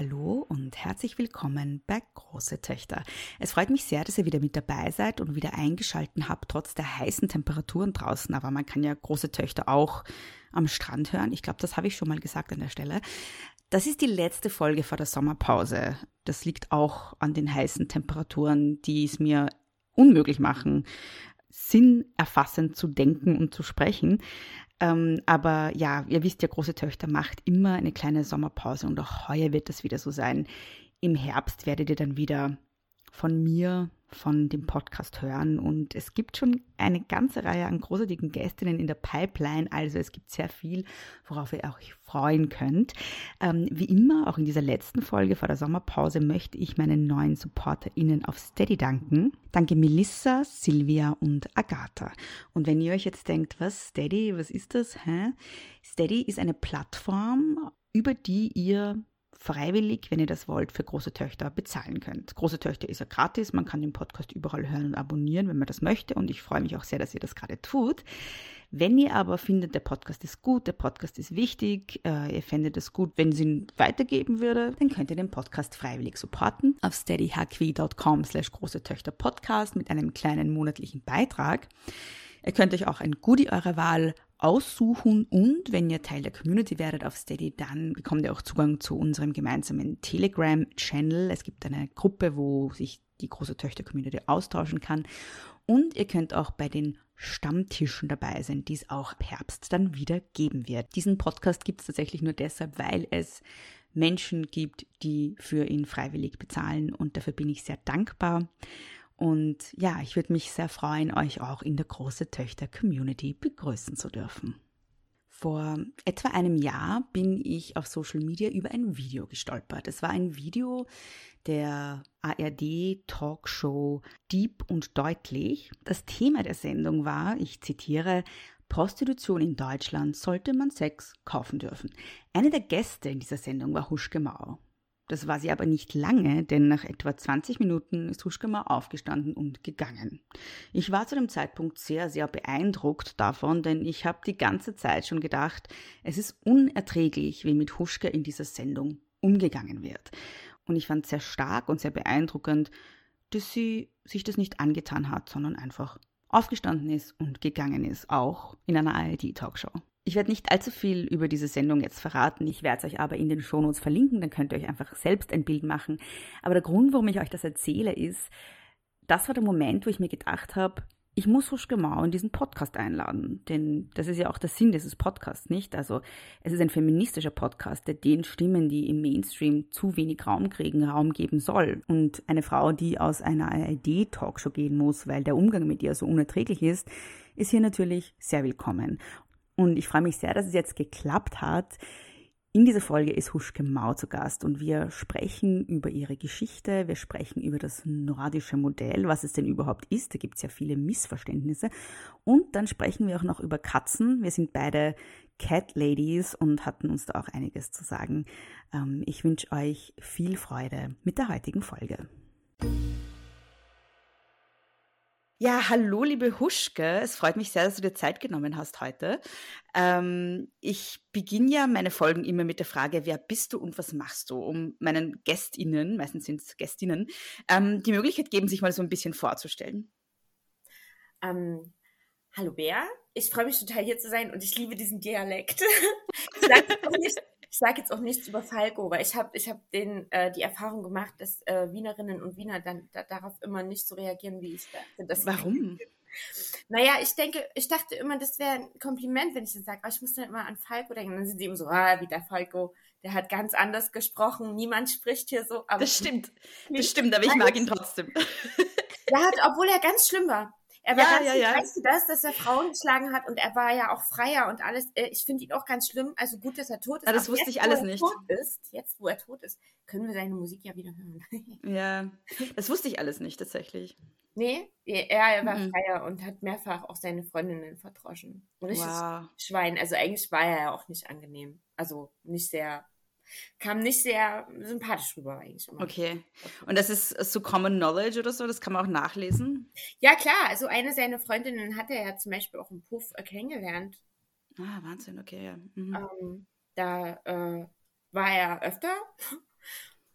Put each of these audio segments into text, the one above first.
Hallo und herzlich willkommen bei Große Töchter. Es freut mich sehr, dass ihr wieder mit dabei seid und wieder eingeschalten habt, trotz der heißen Temperaturen draußen. Aber man kann ja Große Töchter auch am Strand hören. Ich glaube, das habe ich schon mal gesagt an der Stelle. Das ist die letzte Folge vor der Sommerpause. Das liegt auch an den heißen Temperaturen, die es mir unmöglich machen, sinnerfassend zu denken und zu sprechen. Ähm, aber ja, ihr wisst ja, große Töchter macht immer eine kleine Sommerpause und auch heuer wird das wieder so sein. Im Herbst werdet ihr dann wieder von mir, von dem Podcast hören. Und es gibt schon eine ganze Reihe an großartigen Gästinnen in der Pipeline. Also es gibt sehr viel, worauf ihr euch freuen könnt. Ähm, wie immer, auch in dieser letzten Folge vor der Sommerpause, möchte ich meinen neuen SupporterInnen auf Steady danken. Danke Melissa, Silvia und Agatha. Und wenn ihr euch jetzt denkt, was Steady, was ist das? Hä? Steady ist eine Plattform, über die ihr freiwillig, wenn ihr das wollt, für große Töchter bezahlen könnt. Große Töchter ist ja gratis, man kann den Podcast überall hören und abonnieren, wenn man das möchte und ich freue mich auch sehr, dass ihr das gerade tut. Wenn ihr aber findet, der Podcast ist gut, der Podcast ist wichtig, äh, ihr fändet es gut, wenn sie ihn weitergeben würde, dann könnt ihr den Podcast freiwillig supporten auf steadyhq.com slash große Töchter Podcast mit einem kleinen monatlichen Beitrag. Ihr könnt euch auch ein Goodie eurer Wahl aussuchen und wenn ihr Teil der Community werdet auf Steady, dann bekommt ihr auch Zugang zu unserem gemeinsamen Telegram-Channel. Es gibt eine Gruppe, wo sich die große Töchter-Community austauschen kann und ihr könnt auch bei den Stammtischen dabei sein, die es auch ab Herbst dann wieder geben wird. Diesen Podcast gibt es tatsächlich nur deshalb, weil es Menschen gibt, die für ihn freiwillig bezahlen und dafür bin ich sehr dankbar. Und ja, ich würde mich sehr freuen, euch auch in der Große Töchter Community begrüßen zu dürfen. Vor etwa einem Jahr bin ich auf Social Media über ein Video gestolpert. Es war ein Video der ARD Talkshow Deep und Deutlich. Das Thema der Sendung war, ich zitiere, Prostitution in Deutschland sollte man Sex kaufen dürfen. Eine der Gäste in dieser Sendung war Huschke Mau. Das war sie aber nicht lange, denn nach etwa 20 Minuten ist Huschkammer aufgestanden und gegangen. Ich war zu dem Zeitpunkt sehr, sehr beeindruckt davon, denn ich habe die ganze Zeit schon gedacht, es ist unerträglich, wie mit Huschke in dieser Sendung umgegangen wird. Und ich fand sehr stark und sehr beeindruckend, dass sie sich das nicht angetan hat, sondern einfach aufgestanden ist und gegangen ist, auch in einer ARD-Talkshow. Ich werde nicht allzu viel über diese Sendung jetzt verraten. Ich werde es euch aber in den Shownotes verlinken, dann könnt ihr euch einfach selbst ein Bild machen. Aber der Grund, warum ich euch das erzähle, ist, das war der Moment, wo ich mir gedacht habe, ich muss Huschke Mau in diesen Podcast einladen. Denn das ist ja auch der Sinn dieses Podcasts, nicht? Also es ist ein feministischer Podcast, der den Stimmen, die im Mainstream zu wenig Raum kriegen, Raum geben soll. Und eine Frau, die aus einer ARD-Talkshow gehen muss, weil der Umgang mit ihr so unerträglich ist, ist hier natürlich sehr willkommen. Und ich freue mich sehr, dass es jetzt geklappt hat. In dieser Folge ist Huschke Mau zu Gast und wir sprechen über ihre Geschichte, wir sprechen über das nordische Modell, was es denn überhaupt ist. Da gibt es ja viele Missverständnisse. Und dann sprechen wir auch noch über Katzen. Wir sind beide Cat Ladies und hatten uns da auch einiges zu sagen. Ähm, ich wünsche euch viel Freude mit der heutigen Folge. Ja, hallo, liebe Huschke. Es freut mich sehr, dass du dir Zeit genommen hast heute. Ähm, ich beginne ja meine Folgen immer mit der Frage, wer bist du und was machst du, um meinen GästInnen, meistens sind es GästInnen, ähm, die Möglichkeit geben, sich mal so ein bisschen vorzustellen. Ähm, hallo Bea, ich freue mich total hier zu sein und ich liebe diesen Dialekt. ich sage nicht, ich sage jetzt auch nichts über Falco, weil ich habe ich hab den, äh, die Erfahrung gemacht, dass äh, Wienerinnen und Wiener dann da, darauf immer nicht so reagieren, wie ich das. Warum? Naja, ich denke, ich dachte immer, das wäre ein Kompliment, wenn ich das sage. Aber ich muss dann immer an Falco denken. Dann sind sie immer so, ah, wie der Falco, der hat ganz anders gesprochen. Niemand spricht hier so. Aber das stimmt. Das stimmt, aber ich mag ihn trotzdem. Ja, obwohl er ganz schlimm war. Er war ja, ganz, ja, ja. weißt du das, dass er Frauen geschlagen hat und er war ja auch Freier und alles. Äh, ich finde ihn auch ganz schlimm. Also gut, dass er tot ist. Aber das wusste jetzt, ich alles nicht. Ist, jetzt, wo er tot ist, können wir seine Musik ja wieder hören. ja, das wusste ich alles nicht tatsächlich. Nee, er, er war mhm. Freier und hat mehrfach auch seine Freundinnen verdroschen. Und wow. Schwein. Also eigentlich war er ja auch nicht angenehm. Also nicht sehr kam nicht sehr sympathisch rüber eigentlich. Immer. Okay. Und das ist so Common Knowledge oder so? Das kann man auch nachlesen? Ja, klar. Also eine seiner Freundinnen hat er ja zum Beispiel auch im Puff äh, kennengelernt. Ah, Wahnsinn, okay, ja. Mhm. Ähm, da äh, war er öfter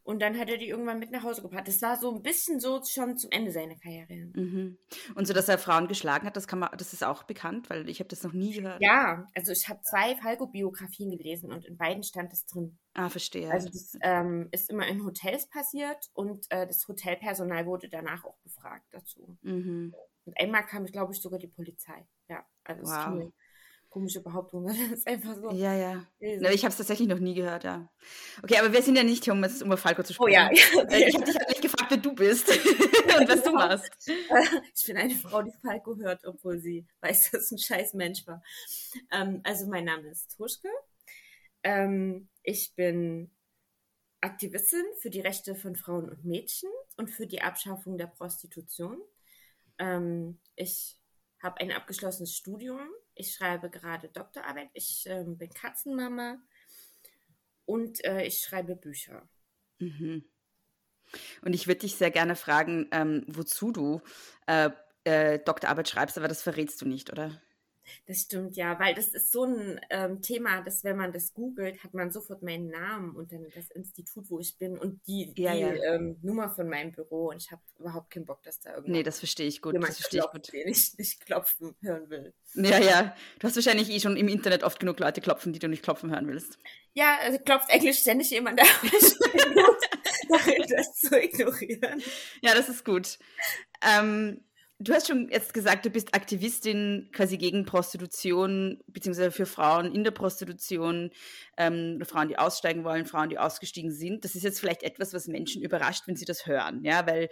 und dann hat er die irgendwann mit nach Hause gebracht. Das war so ein bisschen so schon zum Ende seiner Karriere. Mhm. Und so, dass er Frauen geschlagen hat, das kann man, das ist auch bekannt, weil ich habe das noch nie gehört. Ja, also ich habe zwei Falco-Biografien gelesen und in beiden stand es drin. Ah, verstehe. Also das ähm, ist immer in Hotels passiert und äh, das Hotelpersonal wurde danach auch befragt dazu. Mhm. Und einmal kam, glaube ich, sogar die Polizei. Ja, also wow komische Behauptung. Das ist einfach so. Ja, ja. No, ich habe es tatsächlich noch nie gehört, ja. Okay, aber wir sind ja nicht hier, um jetzt über Falco zu sprechen. Oh ja. Äh, ich habe dich eigentlich gefragt, wer du bist und was du machst. Ich bin eine Frau, die Falco hört, obwohl sie weiß, dass es ein scheiß Mensch war. Ähm, also mein Name ist Tuschke. Ähm, ich bin Aktivistin für die Rechte von Frauen und Mädchen und für die Abschaffung der Prostitution. Ähm, ich habe ein abgeschlossenes Studium ich schreibe gerade Doktorarbeit. Ich äh, bin Katzenmama und äh, ich schreibe Bücher. Mhm. Und ich würde dich sehr gerne fragen, ähm, wozu du äh, äh Doktorarbeit schreibst, aber das verrätst du nicht, oder? Das stimmt, ja, weil das ist so ein ähm, Thema, dass wenn man das googelt, hat man sofort meinen Namen und dann das Institut, wo ich bin und die, ja, die ja. Ähm, Nummer von meinem Büro und ich habe überhaupt keinen Bock, dass da irgendwie. Nee, das verstehe ich gut. Das verstehe ich gut. Den ich nicht klopfen hören will. Ja, ja. Du hast wahrscheinlich eh schon im Internet oft genug Leute klopfen, die du nicht klopfen hören willst. Ja, also klopft eigentlich ständig jemand, da das zu ignorieren. Ja, das ist gut. Ähm, Du hast schon jetzt gesagt, du bist Aktivistin quasi gegen Prostitution, beziehungsweise für Frauen in der Prostitution, ähm, Frauen, die aussteigen wollen, Frauen, die ausgestiegen sind. Das ist jetzt vielleicht etwas, was Menschen überrascht, wenn sie das hören, ja, weil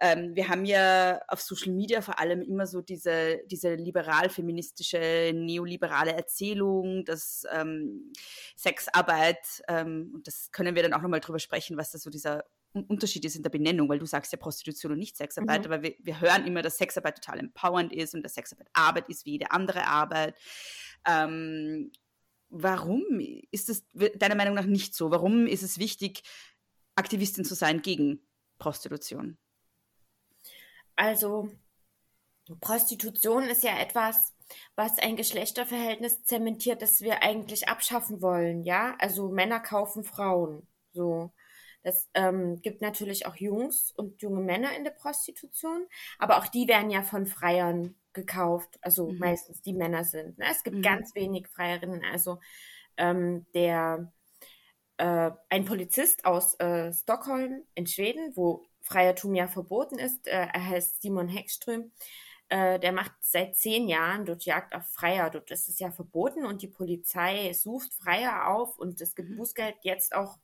ähm, wir haben ja auf Social Media vor allem immer so diese, diese liberal-feministische, neoliberale Erzählung, dass ähm, Sexarbeit, ähm, und das können wir dann auch nochmal drüber sprechen, was da so dieser Unterschied ist in der Benennung, weil du sagst ja Prostitution und nicht Sexarbeit, mhm. aber wir, wir, hören immer, dass Sexarbeit total empowernd ist und dass Sexarbeit Arbeit ist wie jede andere Arbeit. Ähm, warum ist es deiner Meinung nach nicht so? Warum ist es wichtig, Aktivistin zu sein gegen Prostitution? Also, Prostitution ist ja etwas, was ein Geschlechterverhältnis zementiert, das wir eigentlich abschaffen wollen, ja? Also Männer kaufen Frauen, so. Das ähm, gibt natürlich auch Jungs und junge Männer in der Prostitution, aber auch die werden ja von Freiern gekauft, also mhm. meistens die Männer sind. Ne? Es gibt mhm. ganz wenig Freierinnen, also ähm, der äh, ein Polizist aus äh, Stockholm in Schweden, wo Freiertum ja verboten ist, äh, er heißt Simon Heckström, äh, der macht seit zehn Jahren dort Jagd auf Freier. Dort ist es ja verboten und die Polizei sucht Freier auf und es gibt mhm. Bußgeld jetzt auch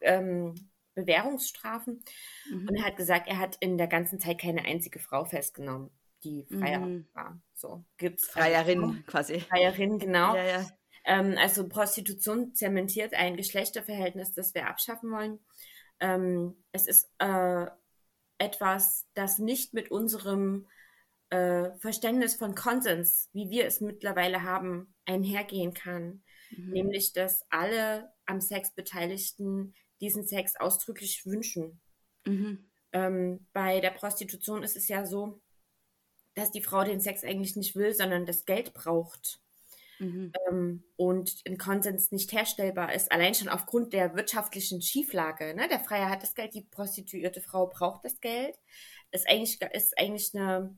ähm, Bewährungsstrafen. Mhm. Und er hat gesagt, er hat in der ganzen Zeit keine einzige Frau festgenommen, die Freier mhm. war. So gibt's Freierin quasi. Freierin, genau. Ja, ja. Ähm, also Prostitution zementiert ein Geschlechterverhältnis, das wir abschaffen wollen. Ähm, es ist äh, etwas, das nicht mit unserem äh, Verständnis von Konsens, wie wir es mittlerweile haben, einhergehen kann. Mhm. Nämlich, dass alle am Sex Beteiligten diesen Sex ausdrücklich wünschen. Mhm. Ähm, bei der Prostitution ist es ja so, dass die Frau den Sex eigentlich nicht will, sondern das Geld braucht. Mhm. Ähm, und ein Konsens nicht herstellbar ist, allein schon aufgrund der wirtschaftlichen Schieflage. Ne? Der Freier hat das Geld, die prostituierte Frau braucht das Geld. Ist eigentlich, ist eigentlich eine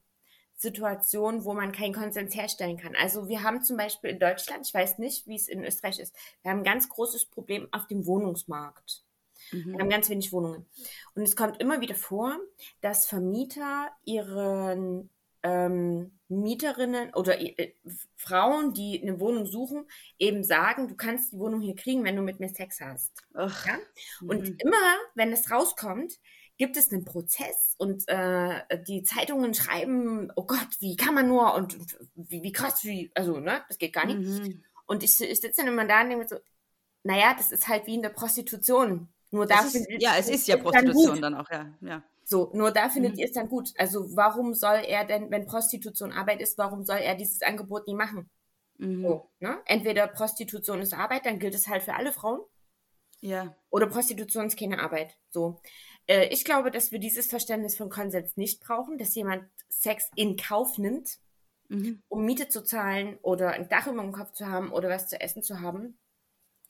Situation, wo man keinen Konsens herstellen kann. Also wir haben zum Beispiel in Deutschland, ich weiß nicht, wie es in Österreich ist, wir haben ein ganz großes Problem auf dem Wohnungsmarkt. Mhm. Wir haben ganz wenig Wohnungen. Und es kommt immer wieder vor, dass Vermieter ihren ähm, Mieterinnen oder äh, Frauen, die eine Wohnung suchen, eben sagen, du kannst die Wohnung hier kriegen, wenn du mit mir Sex hast. Ja? Und mhm. immer, wenn es rauskommt, gibt es einen Prozess und äh, die Zeitungen schreiben, oh Gott, wie kann man nur und, und wie, wie krass, wie, also, ne, das geht gar nicht. Mhm. Und ich, ich sitze dann immer da und denke so, naja, das ist halt wie in der Prostitution. Nur da ist, ja, es ist ja Prostitution dann, dann auch, ja. ja. So, nur da findet mhm. ihr es dann gut. Also warum soll er denn, wenn Prostitution Arbeit ist, warum soll er dieses Angebot nie machen? Mhm. So, ne? Entweder Prostitution ist Arbeit, dann gilt es halt für alle Frauen. Ja. Oder Prostitution ist keine Arbeit. So. Äh, ich glaube, dass wir dieses Verständnis von Konsens nicht brauchen, dass jemand Sex in Kauf nimmt, mhm. um Miete zu zahlen oder ein Dach über dem Kopf zu haben oder was zu essen zu haben.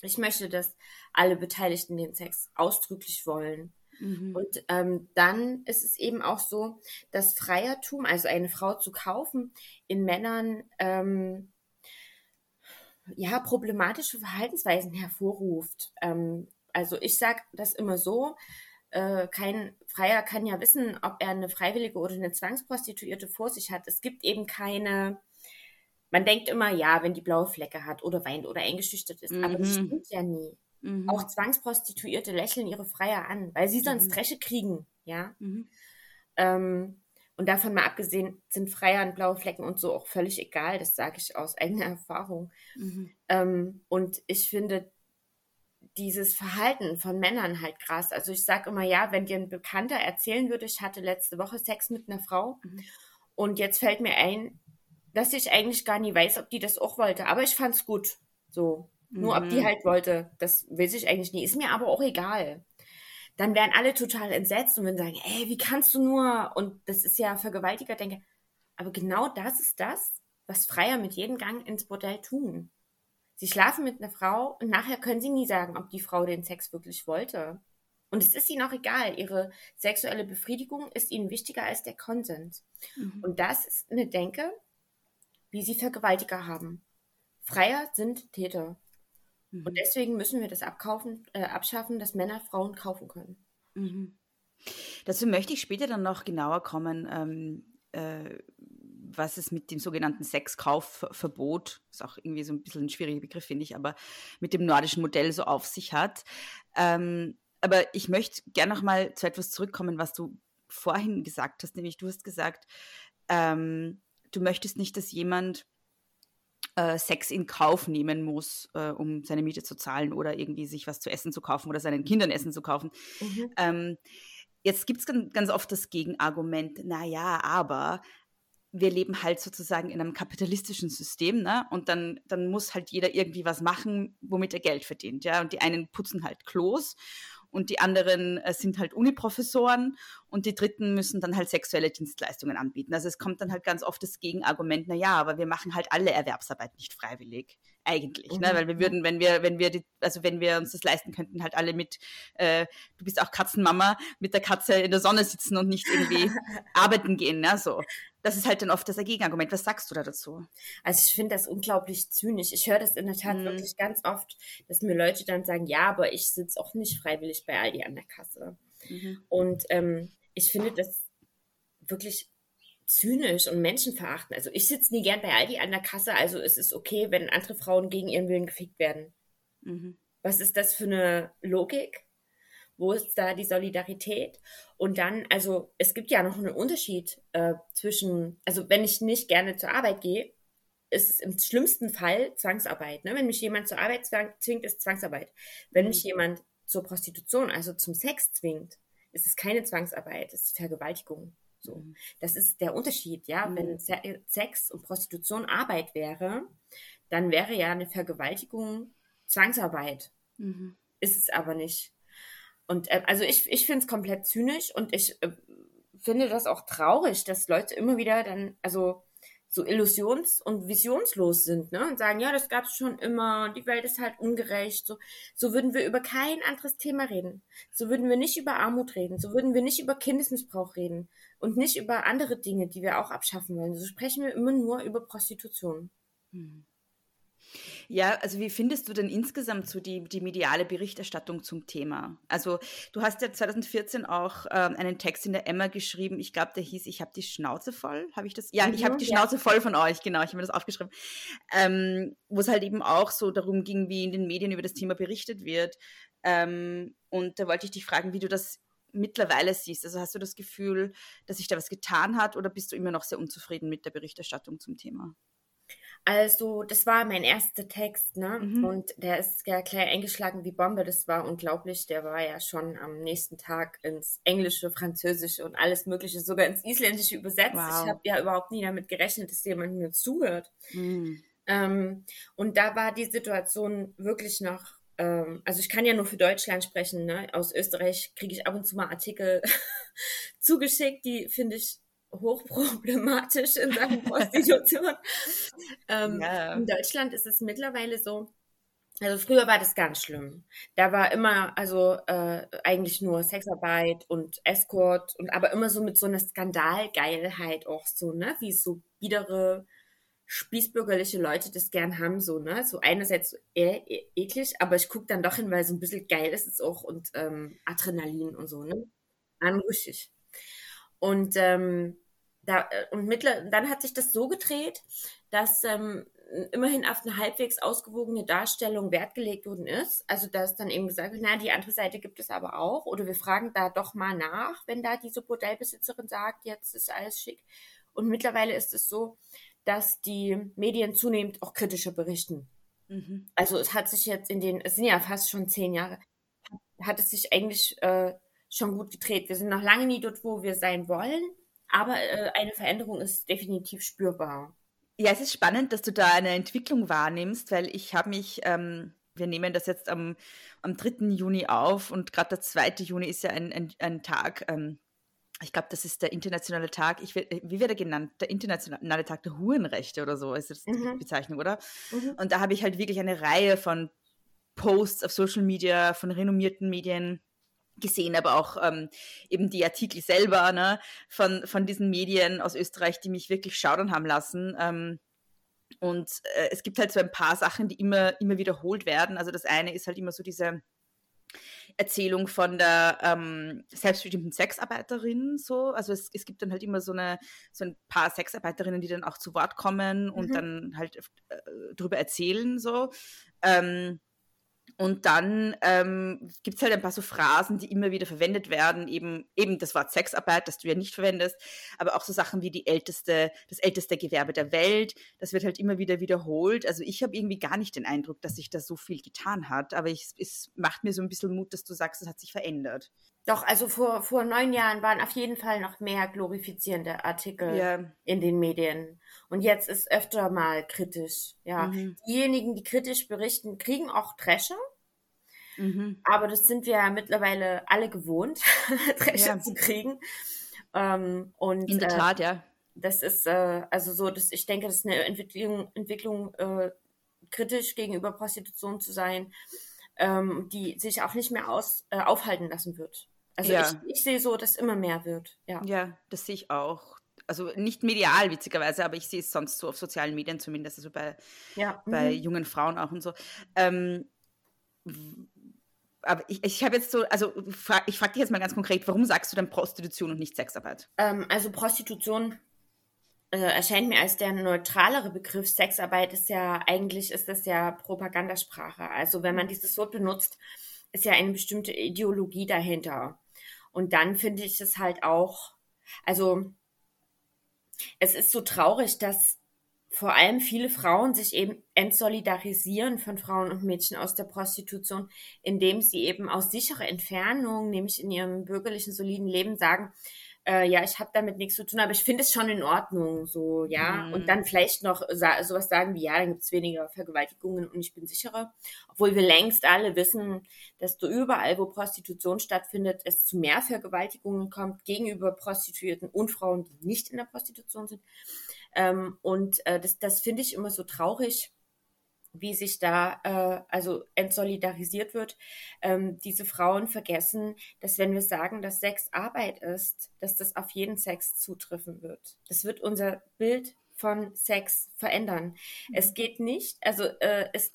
Ich möchte, dass alle Beteiligten den Sex ausdrücklich wollen Mhm. Und ähm, dann ist es eben auch so, dass Freiertum, also eine Frau zu kaufen, in Männern ähm, ja problematische Verhaltensweisen hervorruft. Ähm, also ich sage das immer so, äh, kein Freier kann ja wissen, ob er eine freiwillige oder eine Zwangsprostituierte vor sich hat. Es gibt eben keine, man denkt immer, ja, wenn die blaue Flecke hat oder weint oder eingeschüchtert ist, mhm. aber das stimmt ja nie. Mhm. Auch Zwangsprostituierte lächeln ihre Freier an, weil sie sonst mhm. Dresche kriegen, ja. Mhm. Ähm, und davon mal abgesehen sind Freier und blaue Flecken und so auch völlig egal, das sage ich aus eigener Erfahrung. Mhm. Ähm, und ich finde dieses Verhalten von Männern halt krass. Also ich sage immer, ja, wenn dir ein Bekannter erzählen würde, ich hatte letzte Woche Sex mit einer Frau mhm. und jetzt fällt mir ein, dass ich eigentlich gar nie weiß, ob die das auch wollte, aber ich fand's gut. So. Nur mhm. ob die mhm. halt wollte, das weiß ich eigentlich nie. Ist mir aber auch egal. Dann wären alle total entsetzt und würden sagen, ey, wie kannst du nur? Und das ist ja Vergewaltiger, denke. Aber genau das ist das, was Freier mit jedem Gang ins Bordell tun. Sie schlafen mit einer Frau und nachher können sie nie sagen, ob die Frau den Sex wirklich wollte. Und es ist ihnen auch egal. Ihre sexuelle Befriedigung ist ihnen wichtiger als der Konsens. Mhm. Und das ist eine Denke, wie sie Vergewaltiger haben. Freier sind Täter. Mhm. Und deswegen müssen wir das abkaufen, äh, abschaffen, dass Männer Frauen kaufen können. Mhm. Dazu möchte ich später dann noch genauer kommen, ähm, äh, was es mit dem sogenannten Sexkaufverbot, ist auch irgendwie so ein bisschen ein schwieriger Begriff, finde ich, aber mit dem nordischen Modell so auf sich hat. Ähm, aber ich möchte gerne noch mal zu etwas zurückkommen, was du vorhin gesagt hast, nämlich du hast gesagt, ähm, du möchtest nicht, dass jemand äh, Sex in Kauf nehmen muss, äh, um seine Miete zu zahlen oder irgendwie sich was zu essen zu kaufen oder seinen Kindern Essen zu kaufen. Mhm. Ähm, jetzt gibt es ganz, ganz oft das Gegenargument, naja, aber wir leben halt sozusagen in einem kapitalistischen System, ne? Und dann, dann muss halt jeder irgendwie was machen, womit er Geld verdient, ja. Und die einen putzen halt Klos und die anderen äh, sind halt Uniprofessoren und die dritten müssen dann halt sexuelle Dienstleistungen anbieten. Also es kommt dann halt ganz oft das Gegenargument, na ja, aber wir machen halt alle Erwerbsarbeit nicht freiwillig eigentlich, ne? mhm. ne? weil wir würden, wenn wir, wenn wir, die, also wenn wir uns das leisten könnten, halt alle mit, äh, du bist auch Katzenmama, mit der Katze in der Sonne sitzen und nicht irgendwie arbeiten gehen, ne? so. Das ist halt dann oft das Gegenargument. Was sagst du da dazu? Also ich finde das unglaublich zynisch. Ich höre das in der Tat mhm. wirklich ganz oft, dass mir Leute dann sagen, ja, aber ich sitze auch nicht freiwillig bei Aldi an der Kasse. Mhm. Und ähm, ich finde das wirklich zynisch und menschenverachtend. Also ich sitze nie gern bei Aldi an der Kasse, also es ist okay, wenn andere Frauen gegen ihren Willen gefickt werden. Mhm. Was ist das für eine Logik? Wo ist da die Solidarität? Und dann, also es gibt ja noch einen Unterschied äh, zwischen, also wenn ich nicht gerne zur Arbeit gehe, ist es im schlimmsten Fall Zwangsarbeit. Ne? Wenn mich jemand zur Arbeit zwingt, ist Zwangsarbeit. Wenn mich jemand zur Prostitution, also zum Sex zwingt, ist es keine Zwangsarbeit, es ist Vergewaltigung. So. Mhm. Das ist der Unterschied, ja. Mhm. Wenn Sex und Prostitution Arbeit wäre, dann wäre ja eine Vergewaltigung Zwangsarbeit. Mhm. Ist es aber nicht. Und äh, also ich, ich finde es komplett zynisch und ich äh, finde das auch traurig, dass Leute immer wieder dann, also so illusions- und visionslos sind, ne? Und sagen, ja, das gab es schon immer, die Welt ist halt ungerecht. So, so würden wir über kein anderes Thema reden. So würden wir nicht über Armut reden. So würden wir nicht über Kindesmissbrauch reden. Und nicht über andere Dinge, die wir auch abschaffen wollen. So sprechen wir immer nur über Prostitution. Hm. Ja, also wie findest du denn insgesamt so die, die mediale Berichterstattung zum Thema? Also du hast ja 2014 auch ähm, einen Text in der Emma geschrieben, ich glaube, der hieß, ich habe die Schnauze voll, habe ich das? Ja, mhm, ich habe die ja. Schnauze voll von euch, genau, ich habe mir das aufgeschrieben. Ähm, Wo es halt eben auch so darum ging, wie in den Medien über das Thema berichtet wird. Ähm, und da wollte ich dich fragen, wie du das mittlerweile siehst. Also hast du das Gefühl, dass sich da was getan hat oder bist du immer noch sehr unzufrieden mit der Berichterstattung zum Thema? Also, das war mein erster Text, ne? Mhm. Und der ist ja gleich eingeschlagen wie Bombe. Das war unglaublich. Der war ja schon am nächsten Tag ins Englische, Französische und alles Mögliche, sogar ins Isländische übersetzt. Wow. Ich habe ja überhaupt nie damit gerechnet, dass jemand mir zuhört. Mhm. Ähm, und da war die Situation wirklich noch, ähm, also ich kann ja nur für Deutschland sprechen, ne? Aus Österreich kriege ich ab und zu mal Artikel zugeschickt, die finde ich hochproblematisch in Sachen Prostitution. ähm, ja. In Deutschland ist es mittlerweile so, also früher war das ganz schlimm. Da war immer, also äh, eigentlich nur Sexarbeit und Escort und aber immer so mit so einer Skandalgeilheit auch so, ne? Wie so biedere spießbürgerliche Leute das gern haben, so, ne? So einerseits so e e eklig, aber ich gucke dann doch hin, weil so ein bisschen geil ist es auch und ähm, Adrenalin und so, ne? Anrüchig. Und ähm, da, äh, und mittler, dann hat sich das so gedreht, dass ähm, immerhin auf eine halbwegs ausgewogene Darstellung Wert gelegt worden ist. Also dass dann eben gesagt wird, na, die andere Seite gibt es aber auch. Oder wir fragen da doch mal nach, wenn da diese Bordellbesitzerin sagt, jetzt ist alles schick. Und mittlerweile ist es so, dass die Medien zunehmend auch kritischer berichten. Mhm. Also es hat sich jetzt in den, es sind ja fast schon zehn Jahre, hat es sich eigentlich äh, schon gut gedreht. Wir sind noch lange nie dort, wo wir sein wollen. Aber äh, eine Veränderung ist definitiv spürbar. Ja, es ist spannend, dass du da eine Entwicklung wahrnimmst, weil ich habe mich, ähm, wir nehmen das jetzt am, am 3. Juni auf und gerade der 2. Juni ist ja ein, ein, ein Tag, ähm, ich glaube, das ist der internationale Tag, ich, wie wird er genannt? Der internationale Tag der Hurenrechte oder so ist das mhm. die Bezeichnung, oder? Mhm. Und da habe ich halt wirklich eine Reihe von Posts auf Social Media von renommierten Medien gesehen, aber auch ähm, eben die Artikel selber ne, von, von diesen Medien aus Österreich, die mich wirklich schaudern haben lassen. Ähm, und äh, es gibt halt so ein paar Sachen, die immer, immer wiederholt werden. Also das eine ist halt immer so diese Erzählung von der ähm, selbstbestimmten Sexarbeiterin. So. Also es, es gibt dann halt immer so, eine, so ein paar Sexarbeiterinnen, die dann auch zu Wort kommen und mhm. dann halt äh, drüber erzählen. So. Ähm, und dann ähm, gibt es halt ein paar so Phrasen, die immer wieder verwendet werden, eben, eben das Wort Sexarbeit, das du ja nicht verwendest, aber auch so Sachen wie die älteste, das älteste Gewerbe der Welt, das wird halt immer wieder wiederholt. Also ich habe irgendwie gar nicht den Eindruck, dass sich da so viel getan hat, aber ich, es macht mir so ein bisschen Mut, dass du sagst, es hat sich verändert. Doch, also vor, vor neun Jahren waren auf jeden Fall noch mehr glorifizierende Artikel ja. in den Medien. Und jetzt ist öfter mal kritisch. Ja, mhm. diejenigen, die kritisch berichten, kriegen auch Dresche. Mhm. Aber das sind wir ja mittlerweile alle gewohnt, Dresche ja. zu kriegen. Ähm, und, in der äh, Tat, ja. Das ist äh, also so, dass ich denke, das ist eine Entwicklung, Entwicklung äh, kritisch gegenüber Prostitution zu sein, ähm, die sich auch nicht mehr aus, äh, aufhalten lassen wird. Also ja. ich, ich sehe so, dass immer mehr wird. Ja, ja das sehe ich auch. Also nicht medial, witzigerweise, aber ich sehe es sonst so auf sozialen Medien zumindest, also bei, ja. bei mhm. jungen Frauen auch und so. Ähm, aber ich, ich habe jetzt so, also ich frage dich jetzt mal ganz konkret, warum sagst du denn Prostitution und nicht Sexarbeit? Ähm, also Prostitution äh, erscheint mir als der neutralere Begriff. Sexarbeit ist ja, eigentlich ist das ja Propagandasprache. Also wenn man dieses Wort benutzt, ist ja eine bestimmte Ideologie dahinter. Und dann finde ich es halt auch, also es ist so traurig, dass vor allem viele Frauen sich eben entsolidarisieren von Frauen und Mädchen aus der Prostitution, indem sie eben aus sicherer Entfernung, nämlich in ihrem bürgerlichen, soliden Leben sagen, äh, ja, ich habe damit nichts zu tun, aber ich finde es schon in Ordnung, so, ja. Mhm. Und dann vielleicht noch sa sowas sagen wie, ja, dann gibt es weniger Vergewaltigungen und ich bin sicherer. Obwohl wir längst alle wissen, dass du überall, wo Prostitution stattfindet, es zu mehr Vergewaltigungen kommt gegenüber Prostituierten und Frauen, die nicht in der Prostitution sind. Ähm, und äh, das, das finde ich immer so traurig wie sich da äh, also entsolidarisiert wird. Ähm, diese Frauen vergessen, dass wenn wir sagen, dass Sex Arbeit ist, dass das auf jeden Sex zutreffen wird. Das wird unser Bild von Sex verändern. Mhm. Es geht nicht, also äh, es,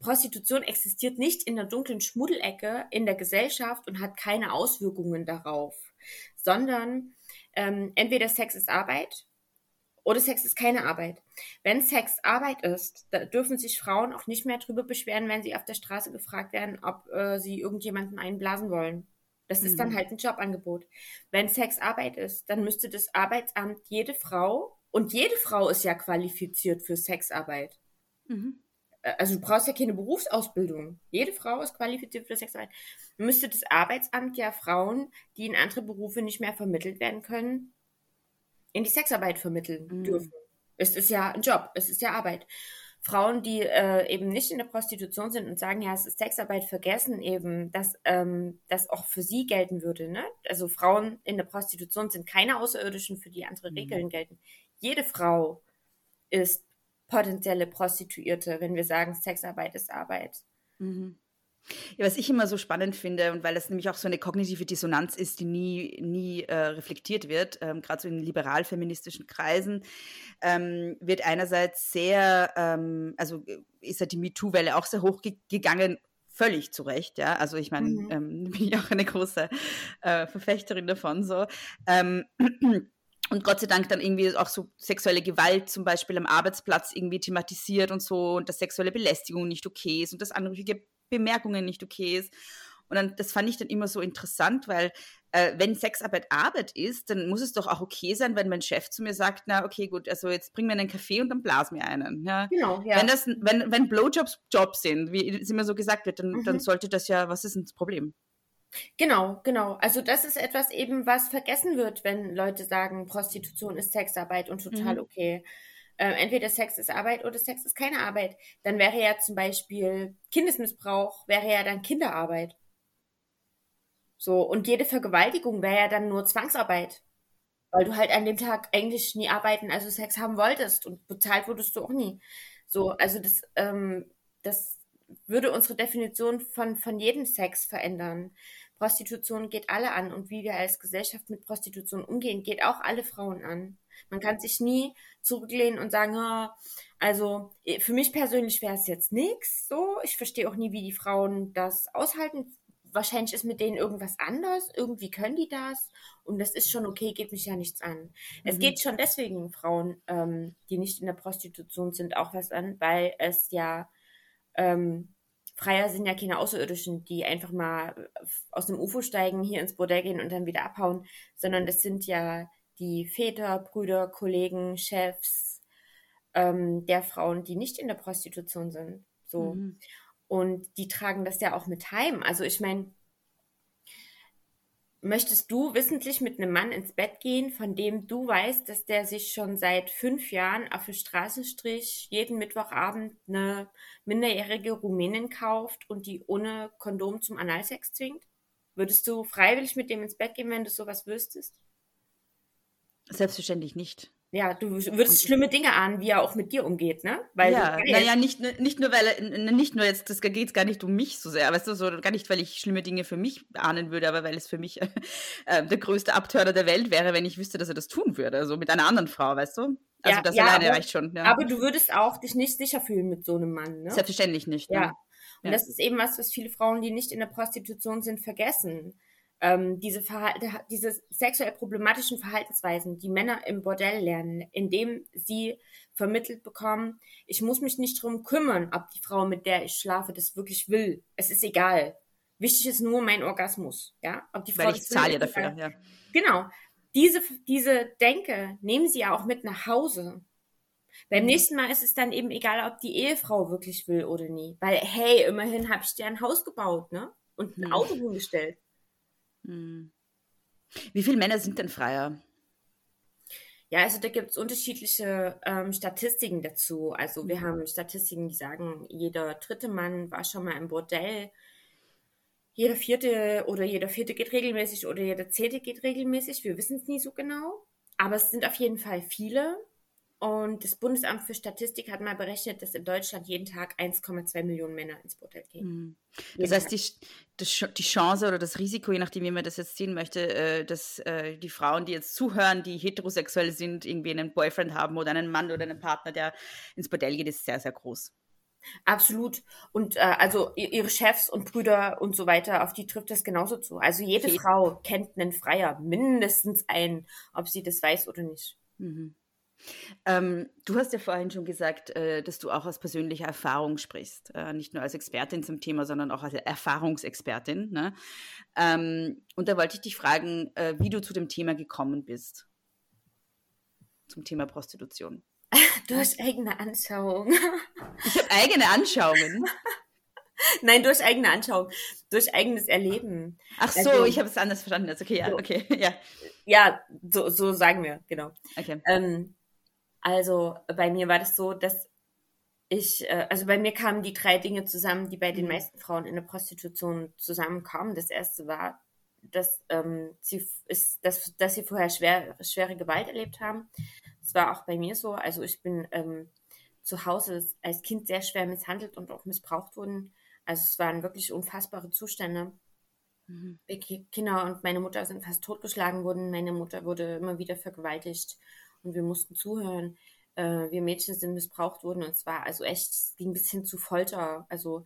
Prostitution existiert nicht in der dunklen Schmuddelecke in der Gesellschaft und hat keine Auswirkungen darauf, sondern ähm, entweder Sex ist Arbeit oder Sex ist keine Arbeit. Wenn Sex Arbeit ist, da dürfen sich Frauen auch nicht mehr drüber beschweren, wenn sie auf der Straße gefragt werden, ob äh, sie irgendjemanden einblasen wollen. Das mhm. ist dann mhm. halt ein Jobangebot. Wenn Sex Arbeit ist, dann müsste das Arbeitsamt jede Frau, und jede Frau ist ja qualifiziert für Sexarbeit. Mhm. Also du brauchst ja keine Berufsausbildung. Jede Frau ist qualifiziert für Sexarbeit. Müsste das Arbeitsamt ja Frauen, die in andere Berufe nicht mehr vermittelt werden können, in die Sexarbeit vermitteln mhm. dürfen. Es ist ja ein Job, es ist ja Arbeit. Frauen, die äh, eben nicht in der Prostitution sind und sagen, ja, es ist Sexarbeit, vergessen eben, dass ähm, das auch für sie gelten würde. Ne? Also Frauen in der Prostitution sind keine Außerirdischen, für die andere mhm. Regeln gelten. Jede Frau ist potenzielle Prostituierte, wenn wir sagen, Sexarbeit ist Arbeit. Mhm. Ja, was ich immer so spannend finde und weil das nämlich auch so eine kognitive Dissonanz ist, die nie, nie äh, reflektiert wird, ähm, gerade so in liberal-feministischen Kreisen, ähm, wird einerseits sehr, ähm, also äh, ist ja die MeToo-Welle auch sehr hochgegangen, völlig zu Recht, ja. Also ich meine, mhm. ähm, bin ich auch eine große äh, Verfechterin davon so. Ähm, und Gott sei Dank dann irgendwie auch so sexuelle Gewalt zum Beispiel am Arbeitsplatz irgendwie thematisiert und so und dass sexuelle Belästigung nicht okay ist und dass anrüchige Bemerkungen nicht okay ist. Und dann, das fand ich dann immer so interessant, weil äh, wenn Sexarbeit Arbeit ist, dann muss es doch auch okay sein, wenn mein Chef zu mir sagt, na okay, gut, also jetzt bring mir einen Kaffee und dann blas mir einen. Ja? Genau, ja. Wenn, das, wenn, wenn Blowjobs Jobs sind, wie es immer so gesagt wird, dann, mhm. dann sollte das ja, was ist denn das Problem? Genau, genau. Also das ist etwas eben, was vergessen wird, wenn Leute sagen, Prostitution ist Sexarbeit und total mhm. okay. Ähm, entweder Sex ist Arbeit oder Sex ist keine Arbeit. Dann wäre ja zum Beispiel Kindesmissbrauch, wäre ja dann Kinderarbeit. So, und jede Vergewaltigung wäre ja dann nur Zwangsarbeit. Weil du halt an dem Tag eigentlich nie arbeiten, also Sex haben wolltest und bezahlt wurdest du auch nie. So, also das, ähm, das würde unsere Definition von, von jedem Sex verändern. Prostitution geht alle an und wie wir als Gesellschaft mit Prostitution umgehen, geht auch alle Frauen an. Man kann sich nie zurücklehnen und sagen, oh, also für mich persönlich wäre es jetzt nichts so. Ich verstehe auch nie, wie die Frauen das aushalten. Wahrscheinlich ist mit denen irgendwas anders. Irgendwie können die das. Und das ist schon okay, geht mich ja nichts an. Mhm. Es geht schon deswegen Frauen, ähm, die nicht in der Prostitution sind, auch was an, weil es ja ähm, Freier sind ja keine Außerirdischen, die einfach mal aus dem UFO steigen, hier ins Bordell gehen und dann wieder abhauen, sondern das sind ja die Väter, Brüder, Kollegen, Chefs ähm, der Frauen, die nicht in der Prostitution sind. So. Mhm. Und die tragen das ja auch mit heim. Also ich meine, möchtest du wissentlich mit einem Mann ins Bett gehen, von dem du weißt, dass der sich schon seit fünf Jahren auf dem Straßenstrich jeden Mittwochabend eine minderjährige Rumänin kauft und die ohne Kondom zum Analsex zwingt? Würdest du freiwillig mit dem ins Bett gehen, wenn du sowas wüsstest? Selbstverständlich nicht. Ja, du würdest schlimme Dinge ahnen, wie er auch mit dir umgeht, ne? Weil ja, naja, nicht, nicht nur, weil er, nicht nur jetzt, das geht gar nicht um mich so sehr, weißt du, so gar nicht, weil ich schlimme Dinge für mich ahnen würde, aber weil es für mich äh, der größte Abtörner der Welt wäre, wenn ich wüsste, dass er das tun würde, so mit einer anderen Frau, weißt du? Also ja, das ja, alleine aber, reicht schon. Ja. Aber du würdest auch dich nicht sicher fühlen mit so einem Mann, ne? Selbstverständlich nicht. Ja. Ne? Und das ist eben was, was viele Frauen, die nicht in der Prostitution sind, vergessen ähm, diese, diese sexuell problematischen Verhaltensweisen, die Männer im Bordell lernen, indem sie vermittelt bekommen, ich muss mich nicht drum kümmern, ob die Frau, mit der ich schlafe, das wirklich will. Es ist egal. Wichtig ist nur mein Orgasmus, ja. Ob die Frau Weil ich zahle ja dafür, ja. Genau. Diese, diese Denke nehmen sie ja auch mit nach Hause. Beim mhm. nächsten Mal ist es dann eben egal, ob die Ehefrau wirklich will oder nie. Weil, hey, immerhin habe ich dir ein Haus gebaut, ne? Und ein mhm. Auto hingestellt. Hm. Wie viele Männer sind denn Freier? Ja, also da gibt es unterschiedliche ähm, Statistiken dazu. Also wir mhm. haben Statistiken, die sagen, jeder dritte Mann war schon mal im Bordell, jeder vierte oder jeder vierte geht regelmäßig oder jeder zehnte geht regelmäßig. Wir wissen es nie so genau. Aber es sind auf jeden Fall viele. Und das Bundesamt für Statistik hat mal berechnet, dass in Deutschland jeden Tag 1,2 Millionen Männer ins Bordell gehen. Mhm. Das heißt, die, die Chance oder das Risiko, je nachdem, wie man das jetzt sehen möchte, äh, dass äh, die Frauen, die jetzt zuhören, die heterosexuell sind, irgendwie einen Boyfriend haben oder einen Mann oder einen Partner, der ins Bordell geht, ist sehr, sehr groß. Absolut. Und äh, also ihre Chefs und Brüder und so weiter, auf die trifft das genauso zu. Also jede okay. Frau kennt einen Freier, mindestens einen, ob sie das weiß oder nicht. Mhm. Ähm, du hast ja vorhin schon gesagt, äh, dass du auch aus persönlicher Erfahrung sprichst. Äh, nicht nur als Expertin zum Thema, sondern auch als Erfahrungsexpertin. Ne? Ähm, und da wollte ich dich fragen, äh, wie du zu dem Thema gekommen bist. Zum Thema Prostitution. Du hast eigene Anschauung. Ich habe eigene Anschauungen. Nein, durch eigene Anschauung, durch eigenes Erleben. Ach so, also, ich habe es anders verstanden. Okay, ja, okay, ja. Ja, so, so sagen wir, genau. Okay. Ähm, also bei mir war das so, dass ich, äh, also bei mir kamen die drei Dinge zusammen, die bei den mhm. meisten Frauen in der Prostitution zusammenkamen. Das erste war, dass ähm, sie ist, dass, dass sie vorher schwer, schwere Gewalt erlebt haben. Das war auch bei mir so. Also ich bin ähm, zu Hause als Kind sehr schwer misshandelt und auch missbraucht worden. Also es waren wirklich unfassbare Zustände. Mhm. Kinder und meine Mutter sind fast totgeschlagen worden. Meine Mutter wurde immer wieder vergewaltigt und wir mussten zuhören. Äh, wir Mädchen sind missbraucht worden und zwar also echt, es ging bis hin zu Folter. Also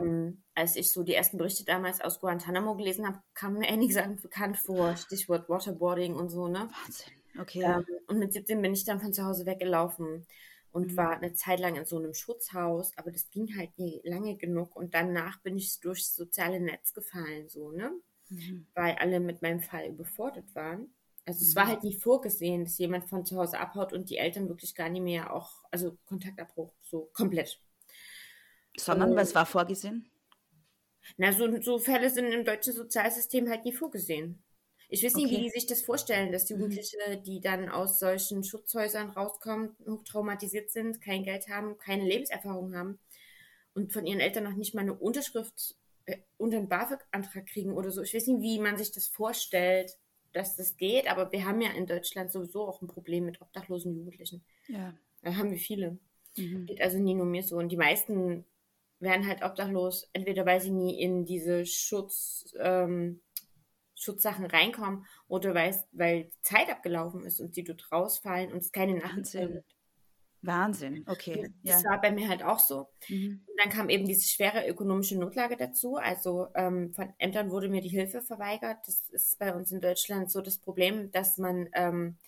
ähm, als ich so die ersten Berichte damals aus Guantanamo gelesen habe, kamen mir einige Sachen bekannt vor, Stichwort Waterboarding und so, ne? Wahnsinn, okay. Ähm, und mit 17 bin ich dann von zu Hause weggelaufen und mhm. war eine Zeit lang in so einem Schutzhaus, aber das ging halt nie lange genug und danach bin ich durchs soziale Netz gefallen, so, ne? Mhm. Weil alle mit meinem Fall überfordert waren. Also es war mhm. halt nie vorgesehen, dass jemand von zu Hause abhaut und die Eltern wirklich gar nicht mehr auch, also Kontaktabbruch, so komplett. Sondern, was war vorgesehen? Na, so, so Fälle sind im deutschen Sozialsystem halt nie vorgesehen. Ich weiß nicht, okay. wie die sich das vorstellen, dass mhm. Jugendliche, die dann aus solchen Schutzhäusern rauskommen, hochtraumatisiert sind, kein Geld haben, keine Lebenserfahrung haben und von ihren Eltern noch nicht mal eine Unterschrift äh, unter einen BAföG-Antrag kriegen oder so. Ich weiß nicht, wie man sich das vorstellt dass das geht, aber wir haben ja in Deutschland sowieso auch ein Problem mit obdachlosen Jugendlichen. Ja. Da haben wir viele. Mhm. Geht also nie nur mir so. Und die meisten werden halt obdachlos, entweder weil sie nie in diese Schutz, ähm, Schutzsachen reinkommen oder weil, weil Zeit abgelaufen ist und sie dort rausfallen und es keine Nachricht gibt. Wahnsinn, okay. Das ja. war bei mir halt auch so. Mhm. dann kam eben diese schwere ökonomische Notlage dazu. Also ähm, von Ämtern wurde mir die Hilfe verweigert. Das ist bei uns in Deutschland so das Problem, dass man ähm,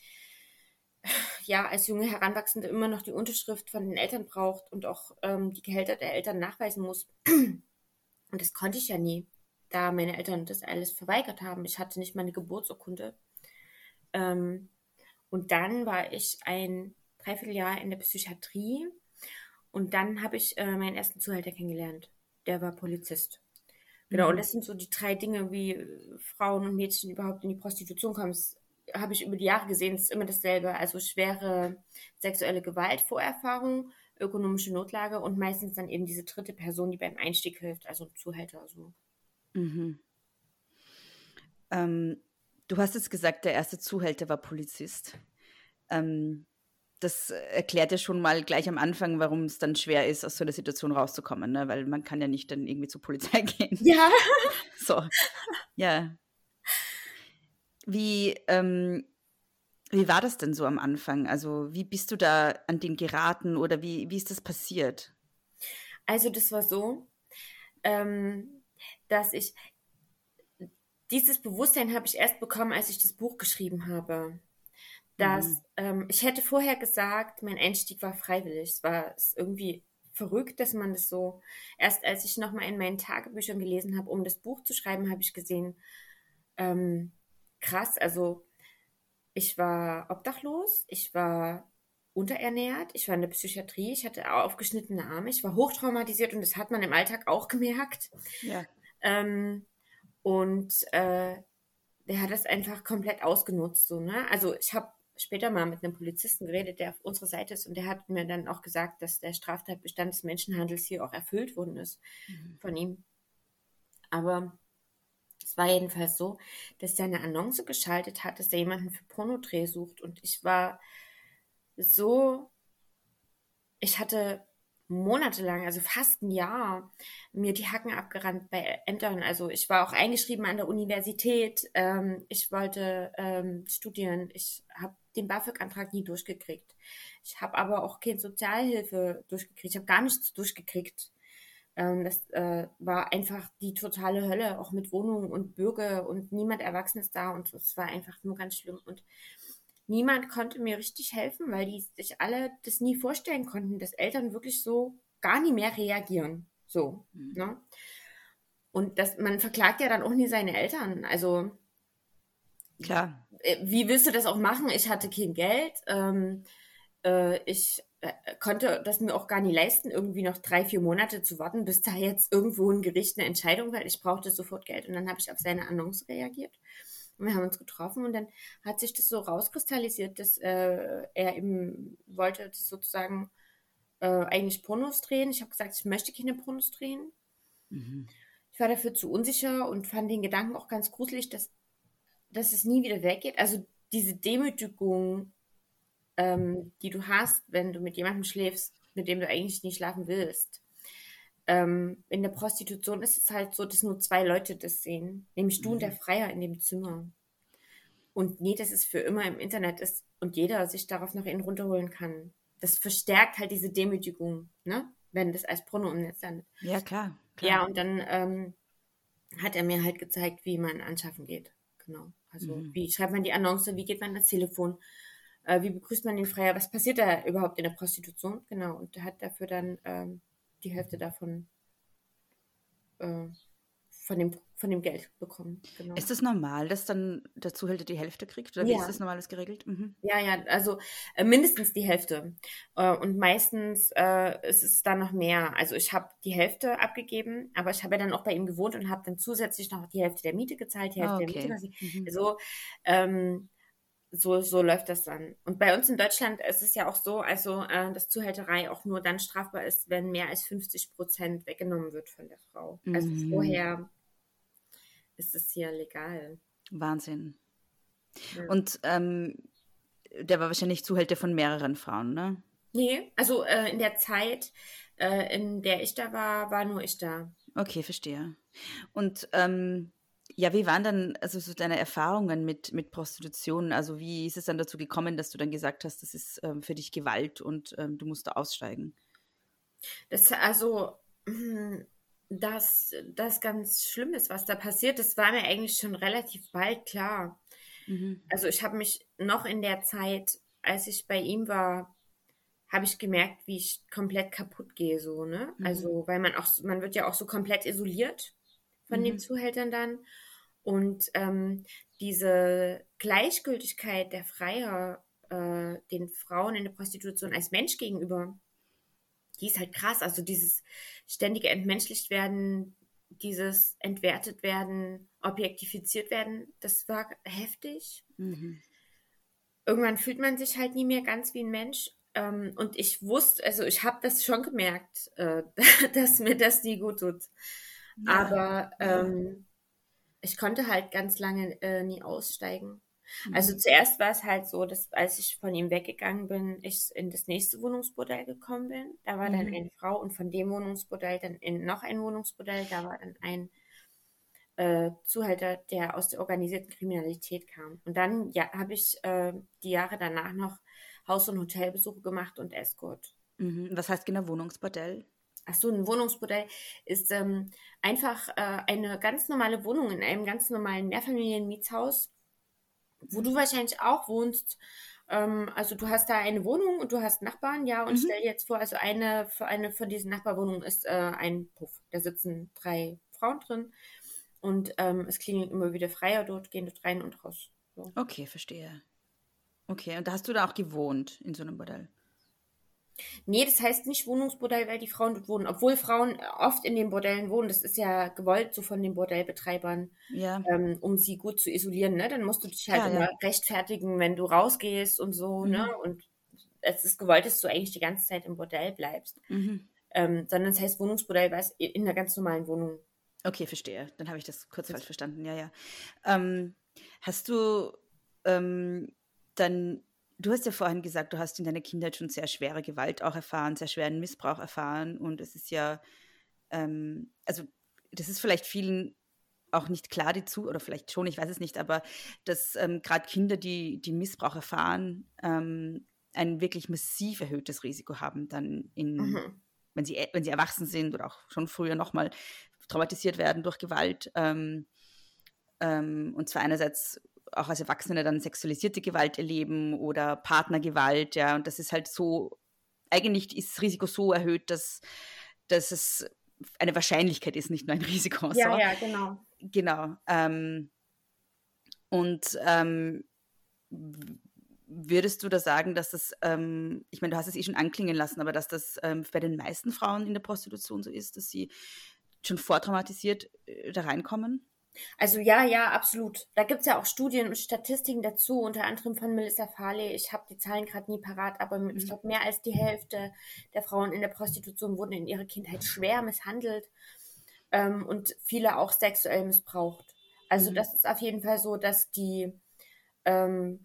ja als junge Heranwachsende immer noch die Unterschrift von den Eltern braucht und auch ähm, die Gehälter der Eltern nachweisen muss. Und das konnte ich ja nie, da meine Eltern das alles verweigert haben. Ich hatte nicht mal eine Geburtsurkunde. Ähm, und dann war ich ein Dreivierteljahr in der Psychiatrie. Und dann habe ich äh, meinen ersten Zuhälter kennengelernt. Der war Polizist. Genau, mhm. und das sind so die drei Dinge, wie äh, Frauen und Mädchen überhaupt in die Prostitution kommen. Das habe ich über die Jahre gesehen, es ist immer dasselbe. Also schwere sexuelle Gewalt, Vorerfahrung, ökonomische Notlage und meistens dann eben diese dritte Person, die beim Einstieg hilft, also ein Zuhälter. So. Mhm. Ähm, du hast jetzt gesagt, der erste Zuhälter war Polizist. Ähm, das erklärt ja schon mal gleich am Anfang, warum es dann schwer ist, aus so einer Situation rauszukommen, ne? weil man kann ja nicht dann irgendwie zur Polizei gehen. Ja. So, ja. Wie, ähm, wie war das denn so am Anfang? Also wie bist du da an den geraten oder wie, wie ist das passiert? Also das war so, ähm, dass ich dieses Bewusstsein habe ich erst bekommen, als ich das Buch geschrieben habe dass mhm. ähm, ich hätte vorher gesagt, mein Einstieg war freiwillig. Es war irgendwie verrückt, dass man das so. Erst als ich nochmal in meinen Tagebüchern gelesen habe, um das Buch zu schreiben, habe ich gesehen, ähm, krass, also ich war obdachlos, ich war unterernährt, ich war in der Psychiatrie, ich hatte aufgeschnittene Arme, ich war hochtraumatisiert und das hat man im Alltag auch gemerkt. Ja. Ähm, und äh, der hat das einfach komplett ausgenutzt, so, ne? Also ich habe später mal mit einem Polizisten geredet, der auf unserer Seite ist und der hat mir dann auch gesagt, dass der Straftatbestand des Menschenhandels hier auch erfüllt worden ist mhm. von ihm. Aber es war jedenfalls so, dass er eine Annonce geschaltet hat, dass er jemanden für Pornodreh sucht und ich war so, ich hatte monatelang, also fast ein Jahr, mir die Hacken abgerannt bei Ämtern. Also ich war auch eingeschrieben an der Universität. Ähm, ich wollte ähm, studieren. Ich habe den BAföG-Antrag nie durchgekriegt. Ich habe aber auch keine Sozialhilfe durchgekriegt. Ich habe gar nichts durchgekriegt. Ähm, das äh, war einfach die totale Hölle, auch mit Wohnungen und Bürger und niemand Erwachsenes da und es war einfach nur ganz schlimm. Und niemand konnte mir richtig helfen, weil die sich alle das nie vorstellen konnten, dass Eltern wirklich so gar nie mehr reagieren. So, mhm. ne? Und das, man verklagt ja dann auch nie seine Eltern. Also klar. Äh, wie willst du das auch machen? Ich hatte kein Geld. Ähm, äh, ich äh, konnte das mir auch gar nicht leisten, irgendwie noch drei, vier Monate zu warten, bis da jetzt irgendwo ein Gericht eine Entscheidung hat. Ich brauchte sofort Geld. Und dann habe ich auf seine Annonce reagiert. Und wir haben uns getroffen und dann hat sich das so rauskristallisiert, dass äh, er eben wollte das sozusagen äh, eigentlich Pornos drehen. Ich habe gesagt, ich möchte keine Pornos drehen. Mhm. Ich war dafür zu unsicher und fand den Gedanken auch ganz gruselig, dass, dass es nie wieder weggeht. Also diese Demütigung, ähm, die du hast, wenn du mit jemandem schläfst, mit dem du eigentlich nicht schlafen willst. Ähm, in der Prostitution ist es halt so, dass nur zwei Leute das sehen, nämlich du mhm. und der Freier in dem Zimmer. Und nie, dass es für immer im Internet ist und jeder sich darauf noch innen runterholen kann. Das verstärkt halt diese Demütigung, ne? wenn das als Porno im Netz landet. Ja, klar. klar. Ja, und dann ähm, hat er mir halt gezeigt, wie man anschaffen geht. Genau. Also, mhm. wie schreibt man die Annonce, wie geht man ans Telefon, äh, wie begrüßt man den Freier, was passiert da überhaupt in der Prostitution? Genau. Und er hat dafür dann ähm, die Hälfte davon äh, von, dem, von dem Geld bekommen. Genau. Ist das normal, dass dann der Zuhälter die Hälfte kriegt? Oder wie ja. ist das normales geregelt? Mhm. Ja, ja, also äh, mindestens die Hälfte. Äh, und meistens äh, ist es dann noch mehr. Also ich habe die Hälfte abgegeben, aber ich habe ja dann auch bei ihm gewohnt und habe dann zusätzlich noch die Hälfte der Miete gezahlt, die Hälfte oh, okay. der Miete. Mhm. Also ähm, so, so läuft das dann. Und bei uns in Deutschland ist es ja auch so, also äh, dass Zuhälterei auch nur dann strafbar ist, wenn mehr als 50 Prozent weggenommen wird von der Frau. Also mhm. Also vorher ist es hier legal. Wahnsinn. Ja. Und ähm, der war wahrscheinlich Zuhälter von mehreren Frauen, ne? Nee, also äh, in der Zeit, äh, in der ich da war, war nur ich da. Okay, verstehe. Und ähm, ja, wie waren dann also so deine Erfahrungen mit, mit Prostitution? Also wie ist es dann dazu gekommen, dass du dann gesagt hast, das ist ähm, für dich Gewalt und ähm, du musst da aussteigen? Das also dass das ganz schlimm ist, was da passiert, das war mir eigentlich schon relativ bald klar. Mhm. Also ich habe mich noch in der Zeit, als ich bei ihm war, habe ich gemerkt, wie ich komplett kaputt gehe, so, ne? Mhm. Also, weil man auch, man wird ja auch so komplett isoliert von mhm. den Zuhältern dann. Und ähm, diese Gleichgültigkeit der Freier äh, den Frauen in der Prostitution als Mensch gegenüber, die ist halt krass. Also dieses ständige entmenschlicht werden, dieses entwertet werden, objektifiziert werden, das war heftig. Mhm. Irgendwann fühlt man sich halt nie mehr ganz wie ein Mensch. Ähm, und ich wusste, also ich habe das schon gemerkt, äh, dass mir das nie gut tut. Ja. Aber ähm, ich konnte halt ganz lange äh, nie aussteigen. Mhm. Also zuerst war es halt so, dass als ich von ihm weggegangen bin, ich in das nächste Wohnungsbordell gekommen bin. Da war mhm. dann eine Frau und von dem Wohnungsbordell dann in noch ein Wohnungsbordell. Da war dann ein äh, Zuhälter, der aus der organisierten Kriminalität kam. Und dann ja, habe ich äh, die Jahre danach noch Haus- und Hotelbesuche gemacht und Escort. Mhm. Was heißt genau Wohnungsbordell? Ach so, ein Wohnungsmodell ist ähm, einfach äh, eine ganz normale Wohnung in einem ganz normalen Mehrfamilienmietshaus, wo du wahrscheinlich auch wohnst. Ähm, also du hast da eine Wohnung und du hast Nachbarn, ja, und mhm. stell dir jetzt vor, also eine, eine von diesen Nachbarwohnungen ist äh, ein Puff. Da sitzen drei Frauen drin und ähm, es klingen immer wieder Freier dort, gehen dort rein und raus. So. Okay, verstehe. Okay, und da hast du da auch gewohnt in so einem Bordell? Nee, das heißt nicht Wohnungsbordell, weil die Frauen dort wohnen. Obwohl Frauen oft in den Bordellen wohnen. Das ist ja gewollt so von den Bordellbetreibern, ja. ähm, um sie gut zu isolieren. Ne? Dann musst du dich halt ja, immer ja. rechtfertigen, wenn du rausgehst und so. Ne? Mhm. Ne? Und es ist gewollt, dass du eigentlich die ganze Zeit im Bordell bleibst. Mhm. Ähm, sondern es heißt Wohnungsbordell, weil es in einer ganz normalen Wohnung. Okay, verstehe. Dann habe ich das kurz falsch verstanden. Ja, ja. Ähm, hast du ähm, dann Du hast ja vorhin gesagt, du hast in deiner Kindheit schon sehr schwere Gewalt auch erfahren, sehr schweren Missbrauch erfahren. Und es ist ja, ähm, also das ist vielleicht vielen auch nicht klar, die zu, oder vielleicht schon, ich weiß es nicht, aber dass ähm, gerade Kinder, die, die Missbrauch erfahren, ähm, ein wirklich massiv erhöhtes Risiko haben, dann in, mhm. wenn, sie, wenn sie erwachsen sind oder auch schon früher nochmal traumatisiert werden durch Gewalt. Ähm, ähm, und zwar einerseits auch als Erwachsene dann sexualisierte Gewalt erleben oder Partnergewalt, ja, und das ist halt so, eigentlich ist das Risiko so erhöht, dass, dass es eine Wahrscheinlichkeit ist, nicht nur ein Risiko. Ja, so. ja, genau. Genau. Ähm, und ähm, würdest du da sagen, dass das, ähm, ich meine, du hast es eh schon anklingen lassen, aber dass das ähm, bei den meisten Frauen in der Prostitution so ist, dass sie schon vortraumatisiert äh, da reinkommen? Also ja, ja, absolut. Da gibt es ja auch Studien und Statistiken dazu, unter anderem von Melissa Farley. Ich habe die Zahlen gerade nie parat, aber mhm. ich glaube, mehr als die Hälfte der Frauen in der Prostitution wurden in ihrer Kindheit schwer misshandelt ähm, und viele auch sexuell missbraucht. Also mhm. das ist auf jeden Fall so, dass die, ähm,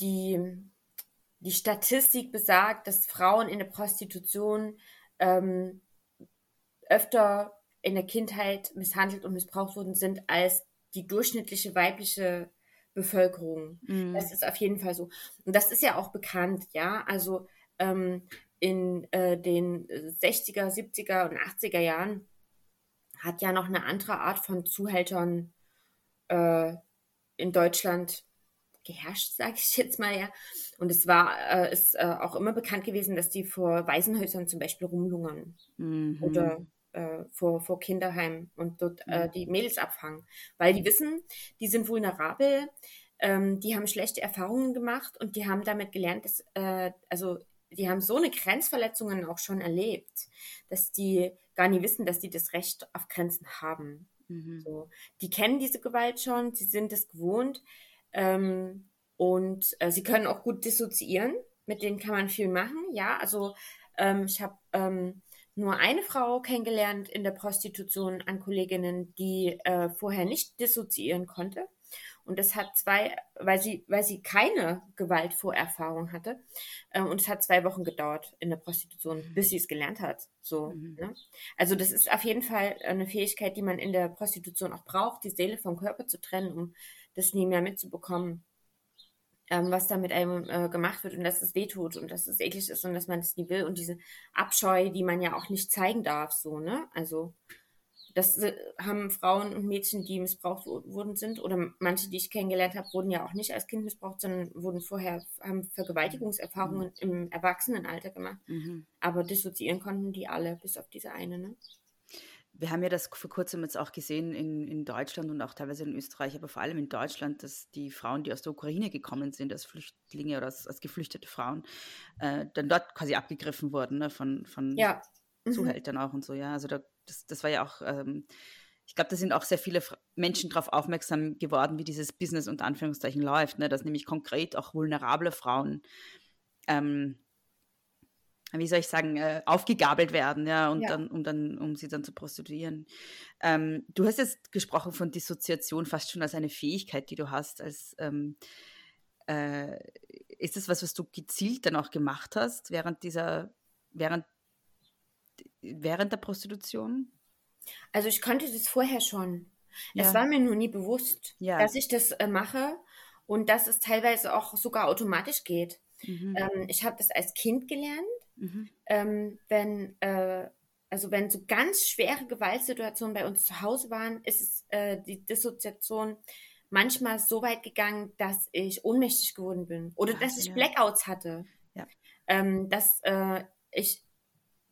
die, die Statistik besagt, dass Frauen in der Prostitution ähm, öfter in der Kindheit misshandelt und missbraucht worden sind als die durchschnittliche weibliche Bevölkerung. Mhm. Das ist auf jeden Fall so. Und das ist ja auch bekannt, ja. Also ähm, in äh, den 60er, 70er und 80er Jahren hat ja noch eine andere Art von Zuhältern äh, in Deutschland geherrscht, sage ich jetzt mal ja. Und es war äh, ist äh, auch immer bekannt gewesen, dass die vor Waisenhäusern zum Beispiel rumlungern mhm. oder äh, vor, vor Kinderheim und dort äh, mhm. die Mädels abfangen, weil die wissen, die sind vulnerabel, ähm, die haben schlechte Erfahrungen gemacht und die haben damit gelernt, dass, äh, also die haben so eine Grenzverletzungen auch schon erlebt, dass die gar nicht wissen, dass die das Recht auf Grenzen haben. Mhm. So. Die kennen diese Gewalt schon, sie sind es gewohnt ähm, und äh, sie können auch gut dissoziieren. Mit denen kann man viel machen. Ja, also ähm, ich habe ähm, nur eine Frau kennengelernt in der Prostitution an Kolleginnen, die äh, vorher nicht dissoziieren konnte. Und das hat zwei, weil sie, weil sie keine Gewaltvorerfahrung hatte. Äh, und es hat zwei Wochen gedauert in der Prostitution, bis sie es gelernt hat. So, mhm. ne? Also das ist auf jeden Fall eine Fähigkeit, die man in der Prostitution auch braucht, die Seele vom Körper zu trennen, um das nie mehr mitzubekommen ähm, was da mit einem äh, gemacht wird und dass es wehtut und dass es eklig ist und dass man es nie will und diese Abscheu, die man ja auch nicht zeigen darf, so, ne? Also das äh, haben Frauen und Mädchen, die missbraucht wurden, sind, oder manche, die ich kennengelernt habe, wurden ja auch nicht als Kind missbraucht, sondern wurden vorher, haben Vergewaltigungserfahrungen mhm. im Erwachsenenalter gemacht. Mhm. Aber dissoziieren konnten die alle, bis auf diese eine, ne? Wir haben ja das vor kurzem jetzt auch gesehen in, in Deutschland und auch teilweise in Österreich, aber vor allem in Deutschland, dass die Frauen, die aus der Ukraine gekommen sind, als Flüchtlinge oder als, als geflüchtete Frauen, äh, dann dort quasi abgegriffen wurden ne, von, von ja. Mhm. Zuhältern auch und so. Ja, also da, das, das war ja auch, ähm, ich glaube, da sind auch sehr viele Menschen darauf aufmerksam geworden, wie dieses Business unter Anführungszeichen läuft, ne, dass nämlich konkret auch vulnerable Frauen ähm, wie soll ich sagen, äh, aufgegabelt werden, ja, und ja. dann, um dann, um sie dann zu prostituieren. Ähm, du hast jetzt gesprochen von Dissoziation fast schon als eine Fähigkeit, die du hast. Als, ähm, äh, ist das was, was du gezielt dann auch gemacht hast während dieser, während, während der Prostitution? Also ich konnte das vorher schon. Ja. Es war mir nur nie bewusst, ja. dass ich das äh, mache und dass es teilweise auch sogar automatisch geht. Mhm. Ähm, ich habe das als Kind gelernt Mhm. Ähm, wenn, äh, also wenn so ganz schwere Gewaltsituationen bei uns zu Hause waren, ist es, äh, die Dissoziation manchmal so weit gegangen, dass ich ohnmächtig geworden bin oder Ach, dass ich ja. Blackouts hatte. Ja. Ähm, dass äh, ich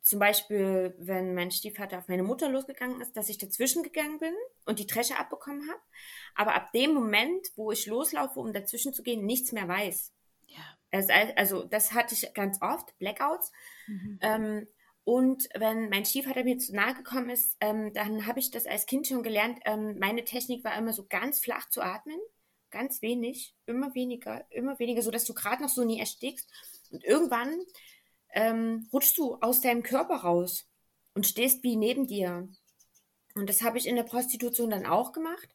zum Beispiel, wenn mein Stiefvater auf meine Mutter losgegangen ist, dass ich dazwischen gegangen bin und die Tresche abbekommen habe. Aber ab dem Moment, wo ich loslaufe, um dazwischen zu gehen, nichts mehr weiß. Also das hatte ich ganz oft, Blackouts. Mhm. Ähm, und wenn mein Stiefvater mir zu nahe gekommen ist, ähm, dann habe ich das als Kind schon gelernt. Ähm, meine Technik war immer so ganz flach zu atmen, ganz wenig, immer weniger, immer weniger, so dass du gerade noch so nie erstickst. Und irgendwann ähm, rutschst du aus deinem Körper raus und stehst wie neben dir. Und das habe ich in der Prostitution dann auch gemacht.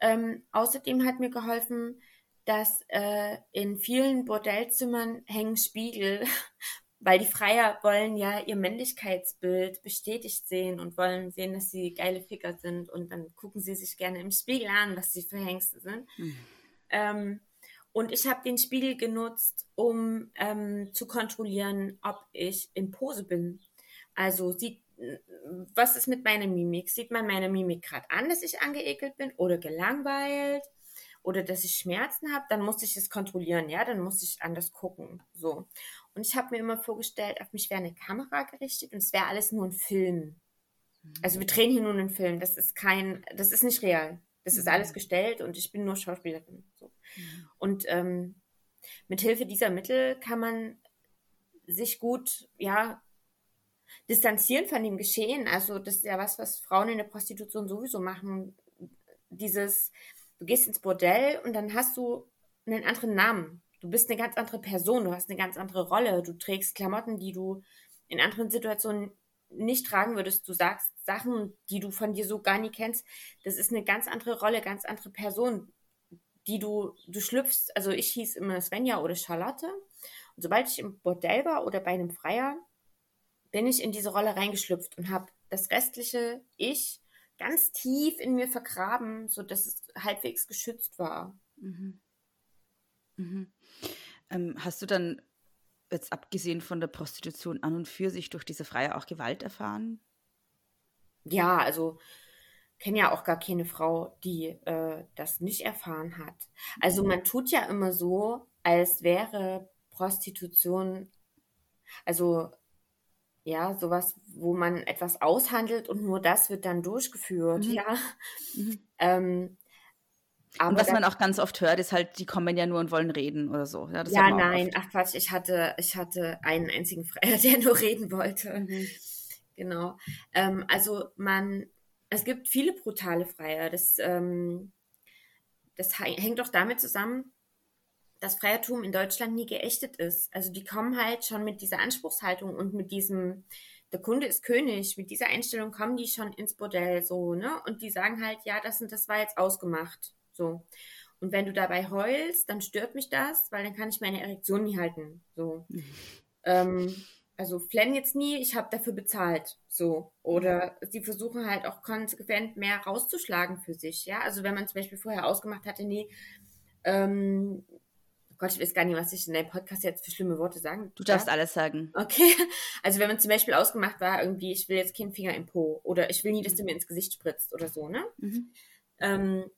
Ähm, außerdem hat mir geholfen, dass äh, in vielen Bordellzimmern hängen Spiegel, weil die Freier wollen ja ihr Männlichkeitsbild bestätigt sehen und wollen sehen, dass sie geile Ficker sind und dann gucken sie sich gerne im Spiegel an, was sie für Hengste sind. Mhm. Ähm, und ich habe den Spiegel genutzt, um ähm, zu kontrollieren, ob ich in Pose bin. Also sieht, was ist mit meiner Mimik? Sieht man meine Mimik gerade an, dass ich angeekelt bin oder gelangweilt? Oder dass ich Schmerzen habe, dann musste ich es kontrollieren, ja, dann musste ich anders gucken, so. Und ich habe mir immer vorgestellt, auf mich wäre eine Kamera gerichtet und es wäre alles nur ein Film. Also wir drehen hier nur einen Film, das ist kein, das ist nicht real. Das ist alles mhm. gestellt und ich bin nur Schauspielerin. So. Mhm. Und ähm, mit Hilfe dieser Mittel kann man sich gut, ja, distanzieren von dem Geschehen. Also das ist ja was, was Frauen in der Prostitution sowieso machen. Dieses, Du gehst ins Bordell und dann hast du einen anderen Namen. Du bist eine ganz andere Person, du hast eine ganz andere Rolle, du trägst Klamotten, die du in anderen Situationen nicht tragen würdest. Du sagst Sachen, die du von dir so gar nie kennst. Das ist eine ganz andere Rolle, ganz andere Person, die du, du schlüpfst. Also ich hieß immer Svenja oder Charlotte. Und sobald ich im Bordell war oder bei einem Freier, bin ich in diese Rolle reingeschlüpft und habe das restliche Ich ganz tief in mir vergraben, so dass es halbwegs geschützt war. Mhm. Mhm. Ähm, hast du dann jetzt abgesehen von der Prostitution an und für sich durch diese Freie auch Gewalt erfahren? Ja, also kenne ja auch gar keine Frau, die äh, das nicht erfahren hat. Also man tut ja immer so, als wäre Prostitution, also ja, sowas, wo man etwas aushandelt und nur das wird dann durchgeführt, mhm. ja. Mhm. Ähm, aber und was man auch ganz oft hört, ist halt, die kommen ja nur und wollen reden oder so. Ja, ja nein, ach Quatsch, ich hatte, ich hatte einen einzigen Freier, der nur reden wollte. Mhm. Genau. Ähm, also man, es gibt viele brutale Freier. Das, ähm, das hängt doch damit zusammen, dass Freiertum in Deutschland nie geächtet ist. Also die kommen halt schon mit dieser Anspruchshaltung und mit diesem, der Kunde ist König, mit dieser Einstellung kommen die schon ins Bordell so, ne? Und die sagen halt, ja, das und das war jetzt ausgemacht. So. Und wenn du dabei heulst, dann stört mich das, weil dann kann ich meine Erektion nie halten. So. Ähm, also flenn jetzt nie, ich habe dafür bezahlt. So. Oder sie versuchen halt auch konsequent mehr rauszuschlagen für sich. Ja, also wenn man zum Beispiel vorher ausgemacht hatte, nee, ähm, Gott, ich weiß gar nicht, was ich in deinem Podcast jetzt für schlimme Worte sagen Du darfst alles sagen. Okay. Also wenn man zum Beispiel ausgemacht war, irgendwie, ich will jetzt keinen Finger im Po oder ich will nie, dass du mir ins Gesicht spritzt oder so, ne? Mhm. Ähm,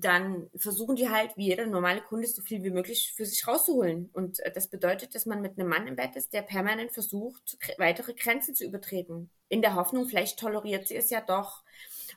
dann versuchen die halt, wie jeder normale Kunde, so viel wie möglich für sich rauszuholen. Und äh, das bedeutet, dass man mit einem Mann im Bett ist, der permanent versucht, weitere Grenzen zu übertreten. In der Hoffnung, vielleicht toleriert sie es ja doch.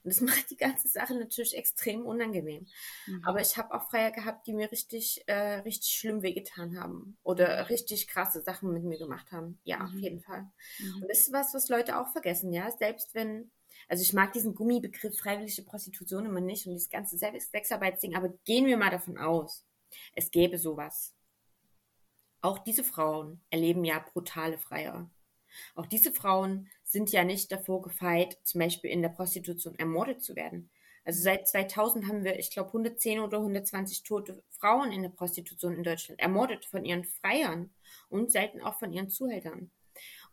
Und das macht die ganze Sache natürlich extrem unangenehm. Mhm. Aber ich habe auch Freier gehabt, die mir richtig, äh, richtig schlimm wehgetan haben oder richtig krasse Sachen mit mir gemacht haben. Ja, mhm. auf jeden Fall. Mhm. Und das ist was, was Leute auch vergessen, ja. Selbst wenn, also ich mag diesen Gummibegriff freiwillige Prostitution immer nicht und dieses ganze Sexarbeitsding, aber gehen wir mal davon aus, es gäbe sowas. Auch diese Frauen erleben ja brutale Freier. Auch diese Frauen sind ja nicht davor gefeit, zum Beispiel in der Prostitution ermordet zu werden. Also seit 2000 haben wir, ich glaube, 110 oder 120 tote Frauen in der Prostitution in Deutschland, ermordet von ihren Freiern und selten auch von ihren Zuhältern.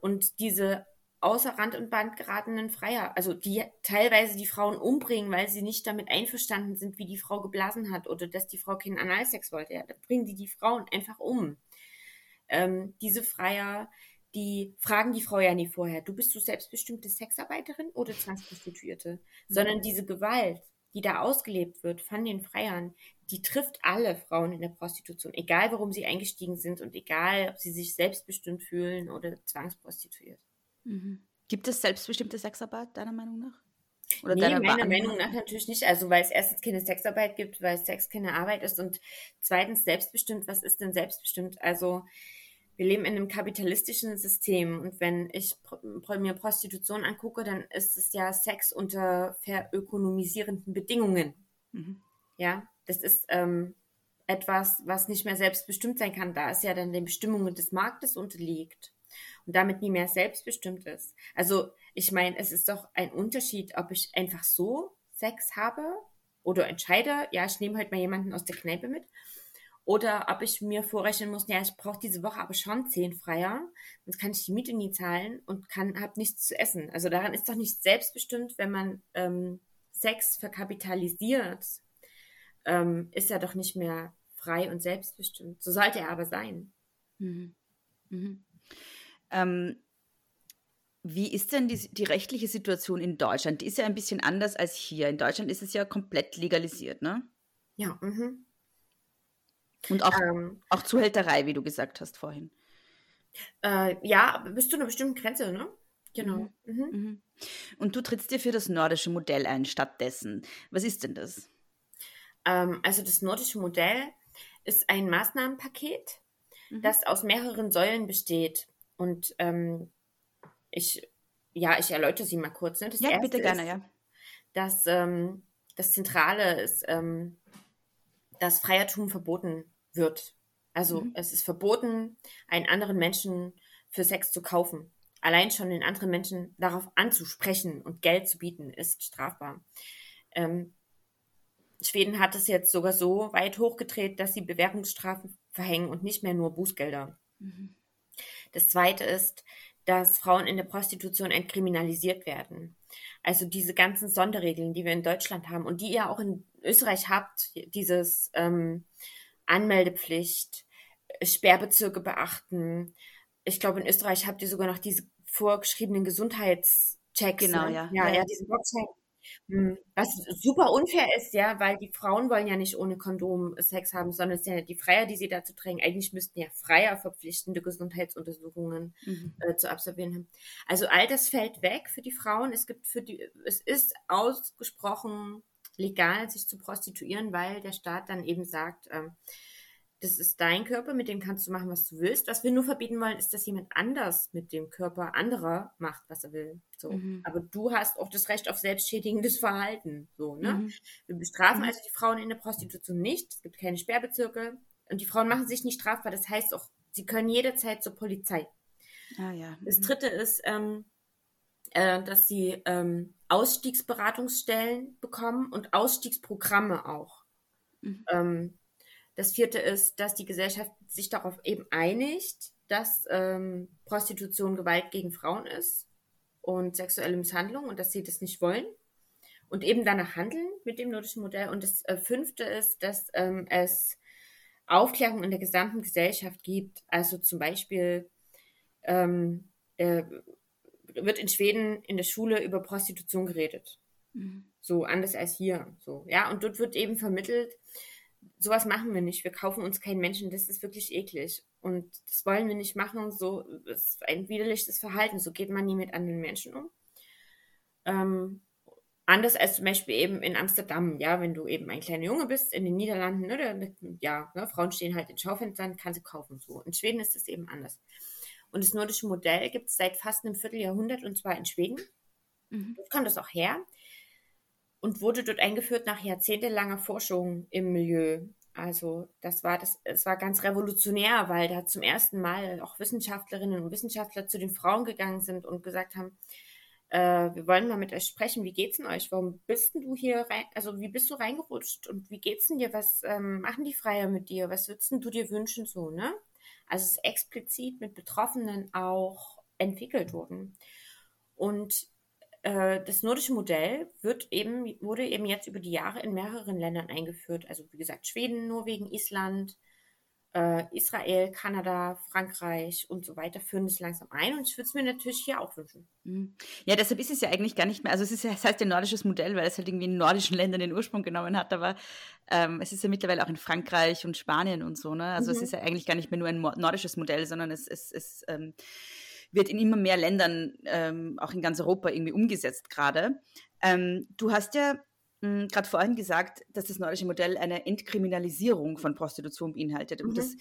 Und diese außer Rand und Band geratenen Freier, also die teilweise die Frauen umbringen, weil sie nicht damit einverstanden sind, wie die Frau geblasen hat oder dass die Frau keinen Analsex wollte, ja, da bringen die die Frauen einfach um. Ähm, diese Freier, die fragen die Frau ja nie vorher, du bist du selbstbestimmte Sexarbeiterin oder Zwangsprostituierte, mhm. sondern diese Gewalt, die da ausgelebt wird von den Freiern, die trifft alle Frauen in der Prostitution, egal warum sie eingestiegen sind und egal, ob sie sich selbstbestimmt fühlen oder zwangsprostituiert. Mhm. Gibt es selbstbestimmte Sexarbeit, deiner Meinung nach? Oder nee, meiner Meinung, Meinung nach natürlich nicht. Also, weil es erstens keine Sexarbeit gibt, weil Sex keine Arbeit ist und zweitens selbstbestimmt. Was ist denn selbstbestimmt? Also, wir leben in einem kapitalistischen System und wenn ich mir Prostitution angucke, dann ist es ja Sex unter verökonomisierenden Bedingungen. Mhm. Ja, das ist ähm, etwas, was nicht mehr selbstbestimmt sein kann, da es ja dann den Bestimmungen des Marktes unterliegt und damit nie mehr selbstbestimmt ist. Also ich meine, es ist doch ein Unterschied, ob ich einfach so Sex habe oder entscheide, ja, ich nehme heute mal jemanden aus der Kneipe mit Oder ob ich mir vorrechnen muss, ja, ich brauche diese Woche aber schon zehn Freier, sonst kann ich die Miete nie zahlen und kann habe nichts zu essen. Also daran ist doch nicht selbstbestimmt, wenn man ähm, Sex verkapitalisiert, ähm, ist er doch nicht mehr frei und selbstbestimmt. So sollte er aber sein. Mhm. Mhm. Ähm, wie ist denn die, die, rechtliche Situation in Deutschland? Die ist ja ein bisschen anders als hier. In Deutschland ist es ja komplett legalisiert, ne? Ja. Mhm. Und auch, ähm, auch Zuhälterei, wie du gesagt hast vorhin. Äh, ja, bis zu einer bestimmten Grenze, ne? Genau. Mhm. Mhm. mhm. Und du trittst dir für das nordische Modell ein stattdessen. Was ist denn das? Ähm, also das nordische Modell ist ein Maßnahmenpaket, mhm. das aus mehreren Säulen besteht. Und ähm, ich, ja, ich erläutere sie mal kurz. Ne? Das ja, bitte gerne, ist, ja. Dass ähm, das Zentrale ist, ähm, dass Freiertum verboten wird. Also mhm. es ist verboten, einen anderen Menschen für Sex zu kaufen. Allein schon den anderen Menschen darauf anzusprechen und Geld zu bieten, ist strafbar. Ähm, Schweden hat es jetzt sogar so weit hochgedreht, dass sie Bewährungsstrafen verhängen und nicht mehr nur Bußgelder. Mhm. Das zweite ist, dass Frauen in der Prostitution entkriminalisiert werden. Also diese ganzen Sonderregeln, die wir in Deutschland haben und die ihr auch in Österreich habt, dieses ähm, Anmeldepflicht, Sperrbezirke beachten. Ich glaube, in Österreich habt ihr sogar noch diese vorgeschriebenen Gesundheitschecks. Genau, ne? ja. Ja, ja, ja diesen Boxcheck. Hm, was super unfair ist, ja, weil die Frauen wollen ja nicht ohne Kondom Sex haben, sondern es sind ja die Freier, die sie dazu drängen. Eigentlich müssten ja Freier verpflichtende Gesundheitsuntersuchungen mhm. äh, zu absolvieren haben. Also all das fällt weg für die Frauen. Es gibt für die, es ist ausgesprochen legal, sich zu prostituieren, weil der Staat dann eben sagt, ähm, das ist dein Körper, mit dem kannst du machen, was du willst. Was wir nur verbieten wollen, ist, dass jemand anders mit dem Körper anderer macht, was er will. So. Mhm. Aber du hast auch das Recht auf selbstschädigendes Verhalten. So, ne? Mhm. Wir bestrafen mhm. also die Frauen in der Prostitution nicht. Es gibt keine Sperrbezirke. Und die Frauen machen sich nicht strafbar. Das heißt auch, sie können jederzeit zur Polizei. Ah, ja. Das mhm. dritte ist, ähm, äh, dass sie ähm, Ausstiegsberatungsstellen bekommen und Ausstiegsprogramme auch. Mhm. Ähm, das vierte ist, dass die Gesellschaft sich darauf eben einigt, dass ähm, Prostitution Gewalt gegen Frauen ist und sexuelle Misshandlung und dass sie das nicht wollen und eben danach handeln mit dem nordischen Modell. Und das äh, fünfte ist, dass ähm, es Aufklärung in der gesamten Gesellschaft gibt. Also zum Beispiel ähm, äh, wird in Schweden in der Schule über Prostitution geredet. Mhm. So anders als hier. So, ja, und dort wird eben vermittelt, sowas machen wir nicht. Wir kaufen uns keinen Menschen. Das ist wirklich eklig. Und das wollen wir nicht machen. So das ist ein widerliches Verhalten. So geht man nie mit anderen Menschen um. Ähm, anders als zum Beispiel eben in Amsterdam, ja, wenn du eben ein kleiner Junge bist, in den Niederlanden, ne, ja, ne, Frauen stehen halt in Schaufenstern, kann sie kaufen. So. In Schweden ist es eben anders. Und das nordische Modell gibt es seit fast einem Vierteljahrhundert und zwar in Schweden. Mhm. Dort kommt das auch her und wurde dort eingeführt nach jahrzehntelanger Forschung im Milieu. Also das war das, es war ganz revolutionär, weil da zum ersten Mal auch Wissenschaftlerinnen und Wissenschaftler zu den Frauen gegangen sind und gesagt haben, äh, wir wollen mal mit euch sprechen, wie geht's denn euch? Warum bist denn du hier rein, also wie bist du reingerutscht und wie geht's denn dir? Was ähm, machen die Freier mit dir? Was würdest du dir wünschen so, ne? Also es ist explizit mit Betroffenen auch entwickelt worden. Und äh, das nordische Modell wird eben, wurde eben jetzt über die Jahre in mehreren Ländern eingeführt. Also wie gesagt, Schweden, Norwegen, Island, äh, Israel, Kanada, Frankreich und so weiter führen das langsam ein. Und ich würde es mir natürlich hier auch wünschen. Mhm. Ja, deshalb ist es ja eigentlich gar nicht mehr, also es, ist, es heißt ja nordisches Modell, weil es halt irgendwie in nordischen Ländern den Ursprung genommen hat, aber ähm, es ist ja mittlerweile auch in Frankreich und Spanien und so. Ne? Also mhm. es ist ja eigentlich gar nicht mehr nur ein nordisches Modell, sondern es, es, es ähm, wird in immer mehr Ländern, ähm, auch in ganz Europa, irgendwie umgesetzt gerade. Ähm, du hast ja hm, gerade vorhin gesagt, dass das nordische Modell eine Entkriminalisierung von Prostitution beinhaltet. Und mhm. das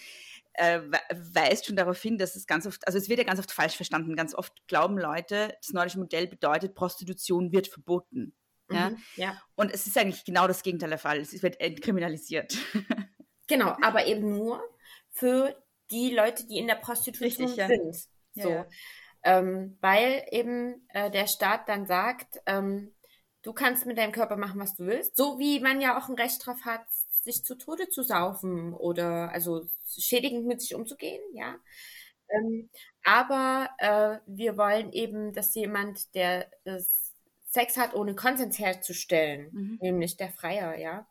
äh, weist schon darauf hin, dass es ganz oft, also es wird ja ganz oft falsch verstanden. Ganz oft glauben Leute, das nordische Modell bedeutet, Prostitution wird verboten. Ja? Mhm, ja. Und es ist eigentlich genau das Gegenteil der Fall. Es wird entkriminalisiert. Genau, aber eben nur für die Leute, die in der Prostitution Richtig, ja. So. Ähm, weil eben äh, der Staat dann sagt, ähm, du kannst mit deinem Körper machen, was du willst. So wie man ja auch ein Recht drauf hat, sich zu Tode zu saufen oder also schädigend mit sich umzugehen, ja. Ähm, aber äh, wir wollen eben, dass jemand, der äh, Sex hat, ohne Konsens herzustellen, mhm. nämlich der Freier, ja,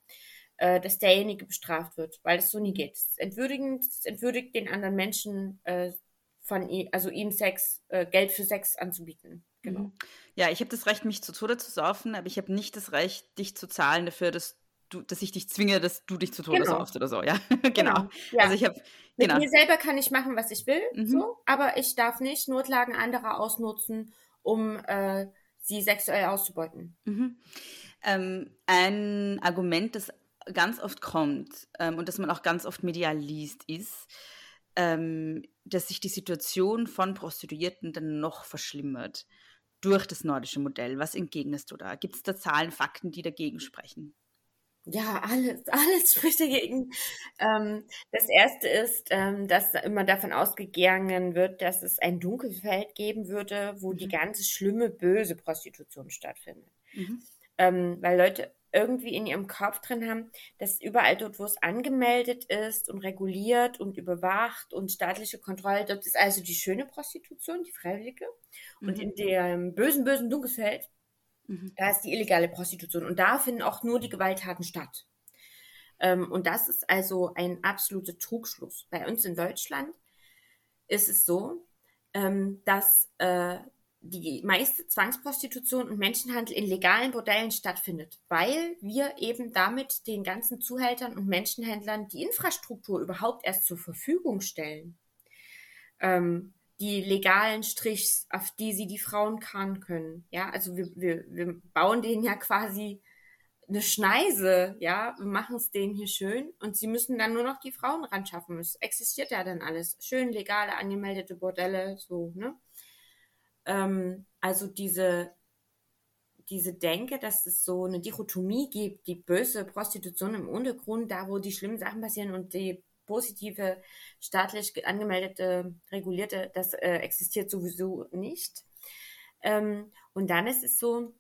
äh, dass derjenige bestraft wird, weil es so nie geht. Es entwürdigend, es entwürdigt den anderen Menschen äh, von ihm, also ihm Sex, äh, Geld für Sex anzubieten. Genau. Mhm. Ja, ich habe das Recht, mich zu Tode zu saufen, aber ich habe nicht das Recht, dich zu zahlen dafür, dass du, dass ich dich zwinge, dass du dich zu Tode genau. saufst oder so, ja. genau. genau. Ja. Also ich habe mit genau. mir selber kann ich machen, was ich will, mhm. so, aber ich darf nicht Notlagen anderer ausnutzen, um äh, sie sexuell auszubeuten. Mhm. Ähm, ein Argument, das ganz oft kommt ähm, und das man auch ganz oft medial liest, ist, ähm, dass sich die Situation von Prostituierten dann noch verschlimmert durch das nordische Modell. Was entgegnest du da? Gibt es da Zahlen, Fakten, die dagegen sprechen? Ja, alles, alles spricht dagegen. Ähm, das erste ist, ähm, dass immer davon ausgegangen wird, dass es ein Dunkelfeld geben würde, wo mhm. die ganze schlimme, böse Prostitution stattfindet. Mhm. Ähm, weil Leute irgendwie in ihrem Kopf drin haben, dass überall dort, wo es angemeldet ist und reguliert und überwacht und staatliche Kontrolle, dort ist also die schöne Prostitution, die freiwillige. Mhm. Und in dem bösen, bösen Dunkelfeld Mhm. Da ist die illegale Prostitution und da finden auch nur die Gewalttaten statt. Ähm, und das ist also ein absoluter Trugschluss. Bei uns in Deutschland ist es so, ähm, dass äh, die meiste Zwangsprostitution und Menschenhandel in legalen Bordellen stattfindet, weil wir eben damit den ganzen Zuhältern und Menschenhändlern die Infrastruktur überhaupt erst zur Verfügung stellen. Ähm, die legalen Strichs, auf die sie die Frauen karren können. Ja, also wir, wir, wir bauen denen ja quasi eine Schneise, ja, wir machen es denen hier schön und sie müssen dann nur noch die Frauen ran schaffen. Es existiert ja dann alles. Schön legale, angemeldete Bordelle, so, ne? Ähm, also diese, diese Denke, dass es so eine Dichotomie gibt, die böse Prostitution im Untergrund, da wo die schlimmen Sachen passieren und die positive, staatlich angemeldete, regulierte, das äh, existiert sowieso nicht. Ähm, und dann ist es so,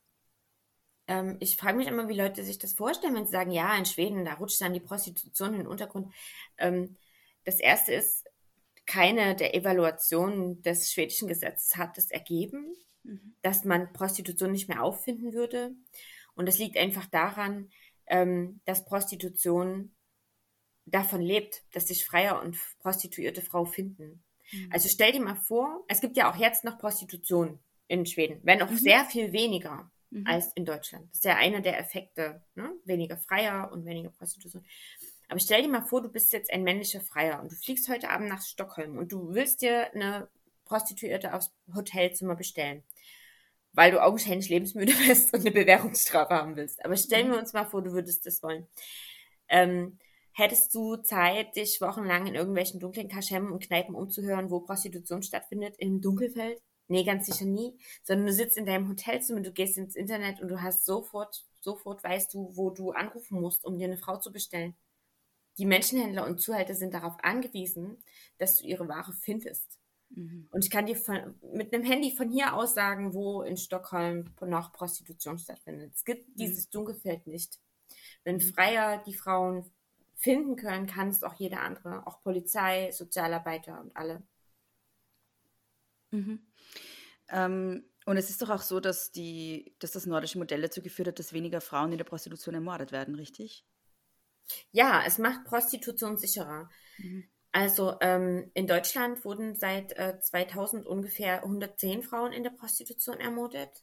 ähm, ich frage mich immer, wie Leute sich das vorstellen, wenn sie sagen, ja, in Schweden, da rutscht dann die Prostitution in den Untergrund. Ähm, das erste ist, keine der Evaluationen des schwedischen Gesetzes hat es ergeben, mhm. dass man Prostitution nicht mehr auffinden würde. Und das liegt einfach daran, ähm, dass Prostitution davon lebt, dass sich Freier und Prostituierte Frau finden. Mhm. Also stell dir mal vor, es gibt ja auch jetzt noch Prostitution in Schweden, wenn auch mhm. sehr viel weniger mhm. als in Deutschland. Das ist ja einer der Effekte, ne? weniger Freier und weniger Prostitution. Aber stell dir mal vor, du bist jetzt ein männlicher Freier und du fliegst heute Abend nach Stockholm und du willst dir eine Prostituierte aufs Hotelzimmer bestellen, weil du augenscheinlich lebensmüde bist und eine Bewährungsstrafe haben willst. Aber stellen mhm. wir uns mal vor, du würdest das wollen. Ähm, Hättest du Zeit, dich wochenlang in irgendwelchen dunklen Kaschemmen und Kneipen umzuhören, wo Prostitution stattfindet, im Dunkelfeld? Nee, ganz sicher nie. Sondern du sitzt in deinem Hotelzimmer, du gehst ins Internet und du hast sofort, sofort weißt du, wo du anrufen musst, um dir eine Frau zu bestellen. Die Menschenhändler und Zuhälter sind darauf angewiesen, dass du ihre Ware findest. Mhm. Und ich kann dir von, mit einem Handy von hier aus sagen, wo in Stockholm noch Prostitution stattfindet. Es gibt mhm. dieses Dunkelfeld nicht. Wenn mhm. Freier die Frauen finden können, kann es auch jeder andere, auch Polizei, Sozialarbeiter und alle. Mhm. Ähm, und es ist doch auch so, dass, die, dass das nordische Modell dazu geführt hat, dass weniger Frauen in der Prostitution ermordet werden, richtig? Ja, es macht Prostitution sicherer. Mhm. Also ähm, in Deutschland wurden seit äh, 2000 ungefähr 110 Frauen in der Prostitution ermordet.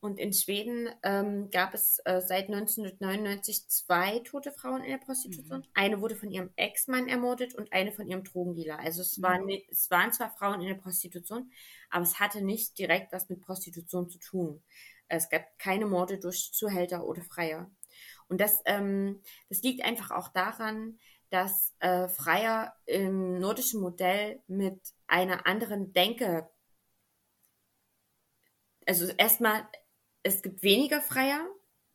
Und in Schweden ähm, gab es äh, seit 1999 zwei tote Frauen in der Prostitution. Mhm. Eine wurde von ihrem Ex-Mann ermordet und eine von ihrem Drogendealer. Also es, mhm. waren, es waren zwar Frauen in der Prostitution, aber es hatte nicht direkt was mit Prostitution zu tun. Es gab keine Morde durch Zuhälter oder Freier. Und das, ähm, das liegt einfach auch daran, dass äh, Freier im nordischen Modell mit einer anderen Denke also erstmal, es gibt weniger Freier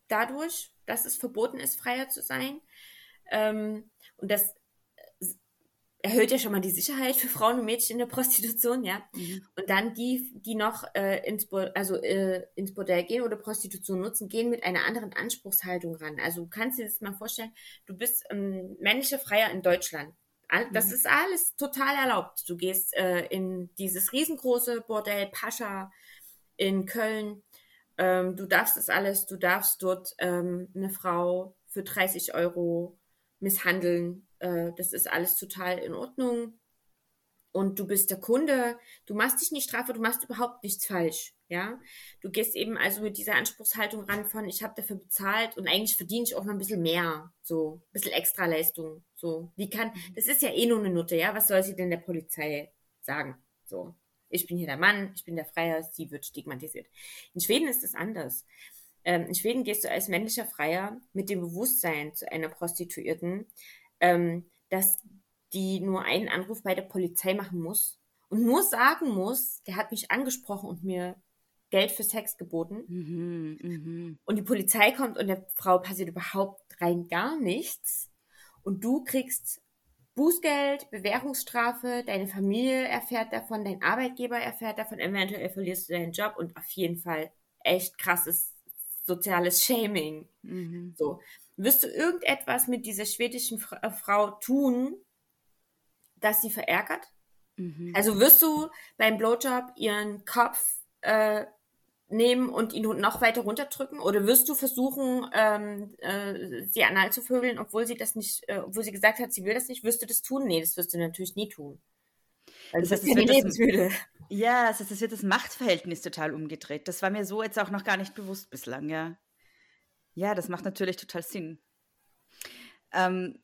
dadurch, dass es verboten ist, Freier zu sein. Ähm, und das erhöht ja schon mal die Sicherheit für Frauen und Mädchen in der Prostitution, ja. Mhm. Und dann die, die noch äh, ins, Bo also, äh, ins Bordell gehen oder Prostitution nutzen, gehen mit einer anderen Anspruchshaltung ran. Also du kannst dir das mal vorstellen, du bist ähm, männlicher Freier in Deutschland. Das mhm. ist alles total erlaubt. Du gehst äh, in dieses riesengroße Bordell Pascha in Köln. Ähm, du darfst das alles. Du darfst dort ähm, eine Frau für 30 Euro misshandeln. Äh, das ist alles total in Ordnung. Und du bist der Kunde, du machst dich nicht strafbar, du machst überhaupt nichts falsch. Ja, du gehst eben also mit dieser Anspruchshaltung ran von, ich habe dafür bezahlt und eigentlich verdiene ich auch noch ein bisschen mehr, so ein bisschen Extraleistung. So, wie kann, mhm. das ist ja eh nur eine Nutte, ja, was soll sie denn der Polizei sagen? So, ich bin hier der Mann, ich bin der Freier, sie wird stigmatisiert. In Schweden ist das anders. Ähm, in Schweden gehst du als männlicher Freier mit dem Bewusstsein zu einer Prostituierten, ähm, dass die nur einen Anruf bei der Polizei machen muss und nur sagen muss, der hat mich angesprochen und mir Geld für Sex geboten. Mhm, mh. Und die Polizei kommt und der Frau passiert überhaupt rein gar nichts. Und du kriegst Bußgeld, Bewährungsstrafe, deine Familie erfährt davon, dein Arbeitgeber erfährt davon, eventuell verlierst du deinen Job und auf jeden Fall echt krasses soziales Shaming. Mhm. So. Wirst du irgendetwas mit dieser schwedischen äh, Frau tun, dass sie verärgert? Mhm. Also wirst du beim Blowjob ihren Kopf äh, nehmen und ihn noch weiter runterdrücken? Oder wirst du versuchen, ähm, äh, sie anal zu vögeln, obwohl sie das nicht, äh, obwohl sie gesagt hat, sie will das nicht? Wirst du das tun? Nee, das wirst du natürlich nie tun. Weil das, heißt, ja, das ja, das heißt, es wird das Machtverhältnis total umgedreht. Das war mir so jetzt auch noch gar nicht bewusst bislang, ja. Ja, das macht natürlich total Sinn. Ähm,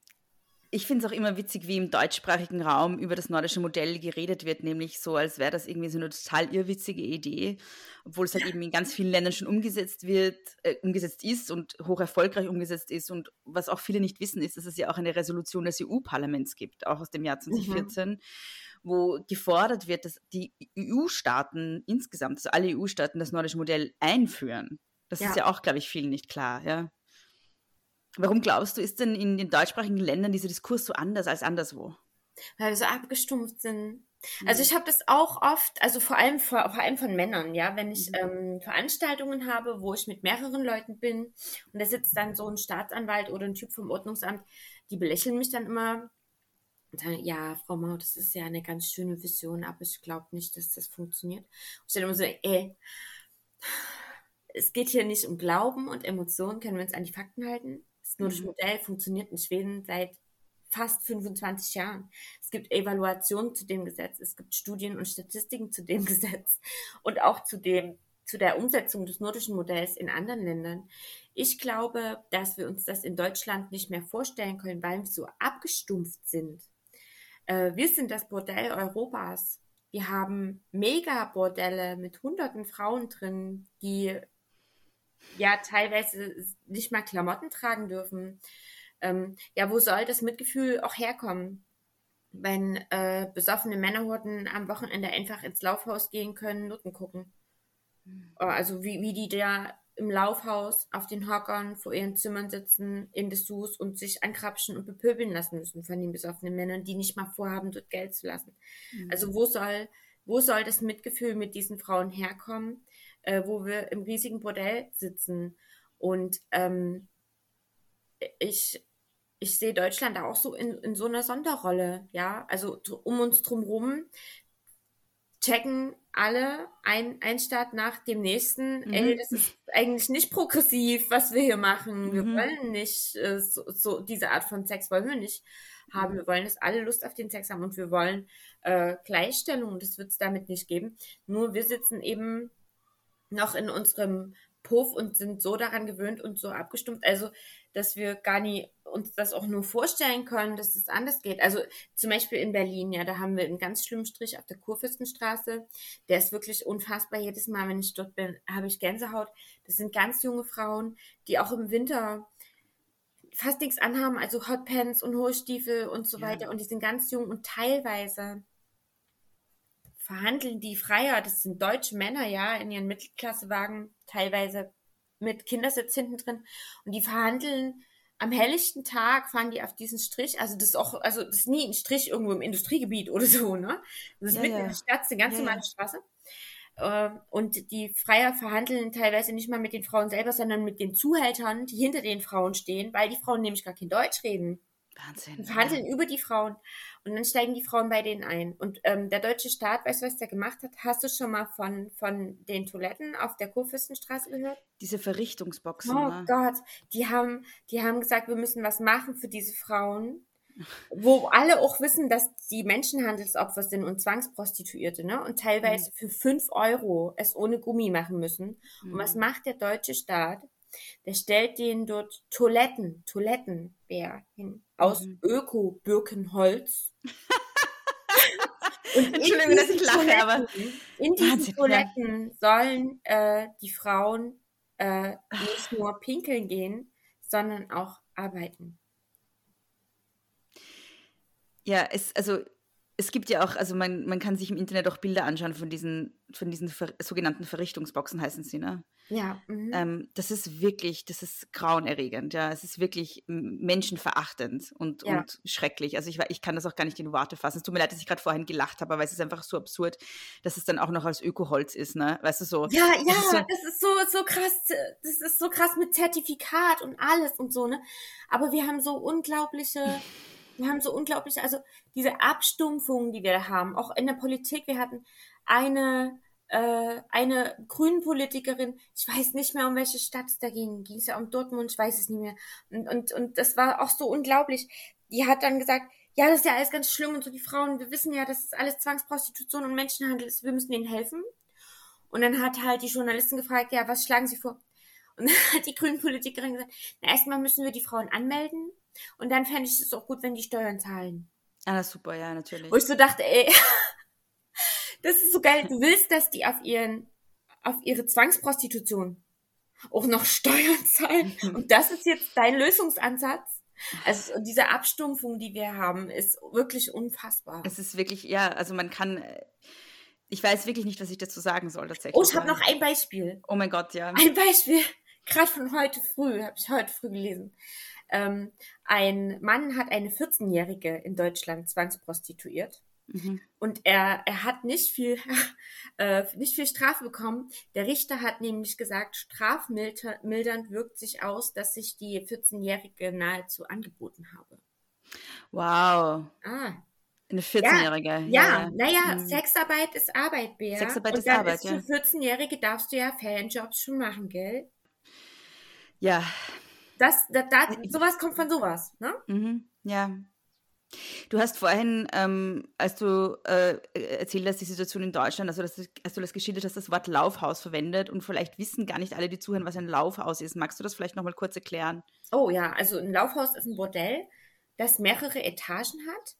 ich finde es auch immer witzig, wie im deutschsprachigen Raum über das nordische Modell geredet wird, nämlich so, als wäre das irgendwie so eine total irrwitzige Idee, obwohl es halt eben in ganz vielen Ländern schon umgesetzt wird, äh, umgesetzt ist und hoch erfolgreich umgesetzt ist. Und was auch viele nicht wissen, ist, dass es ja auch eine Resolution des EU-Parlaments gibt, auch aus dem Jahr 2014, mhm. wo gefordert wird, dass die EU-Staaten insgesamt, also alle EU-Staaten, das nordische Modell einführen. Das ja. ist ja auch, glaube ich, vielen nicht klar, ja. Warum glaubst du, ist denn in den deutschsprachigen Ländern dieser Diskurs so anders als anderswo? Weil wir so abgestumpft sind. Also mhm. ich habe das auch oft, also vor allem vor, vor allem von Männern, ja, wenn ich mhm. ähm, Veranstaltungen habe, wo ich mit mehreren Leuten bin und da sitzt dann so ein Staatsanwalt oder ein Typ vom Ordnungsamt, die belächeln mich dann immer und sagen, ja, Frau Mau, das ist ja eine ganz schöne Vision, aber ich glaube nicht, dass das funktioniert. Und ich dann immer so, ey, es geht hier nicht um Glauben und Emotionen, können wir uns an die Fakten halten. Das nordische mhm. Modell funktioniert in Schweden seit fast 25 Jahren. Es gibt Evaluationen zu dem Gesetz, es gibt Studien und Statistiken zu dem Gesetz und auch zu dem zu der Umsetzung des nordischen Modells in anderen Ländern. Ich glaube, dass wir uns das in Deutschland nicht mehr vorstellen können, weil wir so abgestumpft sind. Äh, wir sind das Bordell Europas. Wir haben Megabordelle mit hunderten Frauen drin, die ja teilweise nicht mal Klamotten tragen dürfen. Ähm, ja, wo soll das Mitgefühl auch herkommen? Wenn äh, besoffene Männerhorten am Wochenende einfach ins Laufhaus gehen können, Nutten gucken. Mhm. Also wie, wie die da im Laufhaus auf den Hockern vor ihren Zimmern sitzen, in Dessous und sich ankrapschen und bepöbeln lassen müssen von den besoffenen Männern, die nicht mal vorhaben, dort Geld zu lassen. Mhm. Also wo soll, wo soll das Mitgefühl mit diesen Frauen herkommen? Äh, wo wir im riesigen Bordell sitzen. Und ähm, ich, ich sehe Deutschland auch so in, in so einer Sonderrolle, ja. Also um uns drumherum checken alle ein, ein Staat nach dem nächsten. Mhm. Ey, das ist eigentlich nicht progressiv, was wir hier machen. Wir mhm. wollen nicht äh, so, so, diese Art von Sex wollen wir nicht haben. Mhm. Wir wollen, dass alle Lust auf den Sex haben und wir wollen äh, Gleichstellung und das wird es damit nicht geben. Nur wir sitzen eben noch in unserem Puff und sind so daran gewöhnt und so abgestumpft, also dass wir gar nie uns das auch nur vorstellen können, dass es anders geht. Also zum Beispiel in Berlin, ja, da haben wir einen ganz schlimmen Strich auf der Kurfürstenstraße. Der ist wirklich unfassbar. Jedes Mal, wenn ich dort bin, habe ich Gänsehaut. Das sind ganz junge Frauen, die auch im Winter fast nichts anhaben, also Hotpants und hohe Stiefel und so ja. weiter. Und die sind ganz jung und teilweise verhandeln die Freier, das sind deutsche Männer, ja, in ihren Mittelklassewagen, teilweise mit Kindersitz hinten drin, und die verhandeln am helllichten Tag fahren die auf diesen Strich, also das ist auch, also das ist nie ein Strich irgendwo im Industriegebiet oder so, ne? Das ist Ja, mitten ja. in der Stadt, eine ganz Ja, normale. Straße. Ähm, Und die Freier verhandeln teilweise nicht mal mit den Frauen selber, sondern mit den Zuhältern, die hinter den Frauen stehen, weil die Frauen nämlich gar kein Deutsch reden. Wahnsinn. Verhandeln über die Frauen und dann steigen die Frauen bei denen ein. Und ähm, der deutsche Staat, weißt du, was der gemacht hat? Hast du schon mal von, von den Toiletten auf der Kurfürstenstraße gehört? Diese Verrichtungsboxen. Oh ne? Gott, die haben, die haben gesagt, wir müssen was machen für diese Frauen, wo alle auch wissen, dass die Menschenhandelsopfer sind und Zwangsprostituierte, ne? Und teilweise für fünf Euro es ohne Gummi machen müssen. Und Mhm. was macht der deutsche Staat? Der stellt denen dort Toiletten, Toilettenbär hin aus Mhm. Öko-Birkenholz. Entschuldigung, dass ich lache, aber in diesen Wahnsinn, ja. Toiletten sollen äh, die Frauen äh, nicht nur pinkeln gehen, sondern auch arbeiten. Ja, es, also es gibt ja auch, also man, man kann sich im Internet auch Bilder anschauen von diesen, von diesen ver sogenannten Verrichtungsboxen, heißen sie, ne? Ja. Mhm. Ähm, das ist wirklich, das ist grauenerregend, ja. Es ist wirklich menschenverachtend und, Ja. und schrecklich. Also ich, ich kann das auch gar nicht in Worte fassen. Es tut mir leid, dass ich gerade vorhin gelacht habe, aber es ist einfach so absurd, dass es dann auch noch als Ökoholz ist, ne? Weißt du so? ja, ja, das ist so- das ist so, so krass, das ist so krass mit Zertifikat und alles und so, ne? Aber wir haben so unglaubliche, wir haben so unglaubliche, also diese Abstumpfungen, die wir da haben, auch in der Politik, wir hatten eine, äh, eine Grünen-Politikerin, ich weiß nicht mehr, um welche Stadt es da ging, ging es ja um Dortmund, ich weiß es nicht mehr. Und, und, und das war auch so unglaublich. Die hat dann gesagt, ja, das ist ja alles ganz schlimm und so die Frauen, wir wissen ja, dass es alles Zwangsprostitution und Menschenhandel ist, wir müssen denen helfen. Und dann hat halt die Journalistin gefragt, ja, was schlagen Sie vor? Und dann hat die Grünen-Politikerin gesagt, na, erstmal müssen wir die Frauen anmelden und dann fände ich es auch gut, wenn die Steuern zahlen. Ah, super, ja, natürlich. Wo ich so dachte, ey, das ist so geil. Du willst, dass die auf ihren, auf ihre Zwangsprostitution auch noch Steuern zahlen. Und das ist jetzt dein Lösungsansatz. Also diese Abstumpfung, die wir haben, ist wirklich unfassbar. Es ist wirklich, ja, also man kann, äh, ich weiß wirklich nicht, was ich dazu sagen soll tatsächlich. Oh, ich habe noch ein Beispiel. Oh mein Gott, ja. Ein Beispiel, gerade von heute früh, habe ich heute früh gelesen. Ähm, ein Mann hat eine 14-Jährige in Deutschland zwangsprostituiert. Mhm. Und er, er hat nicht viel, äh, nicht viel Strafe bekommen. Der Richter hat nämlich gesagt, strafmildernd wirkt sich aus, dass ich die 14-Jährige nahezu angeboten habe. Wow. Ah, Eine 14-Jährige. ja, naja, Mhm. Sexarbeit ist Arbeit, Bea. Sexarbeit Und ist Arbeit, ist für ja. 14-Jährige darfst du ja Fanjobs schon machen, gell? Ja. Das, da, da, sowas kommt von sowas, ne? Mhm. Ja. Du hast vorhin, ähm, als du äh, erzählt hast, die Situation in Deutschland, also dass, als du das geschildert hast, das Wort Laufhaus verwendet und vielleicht wissen gar nicht alle, die zuhören, was ein Laufhaus ist. Magst du das vielleicht nochmal kurz erklären? Oh ja, also ein Laufhaus ist ein Bordell, das mehrere Etagen hat.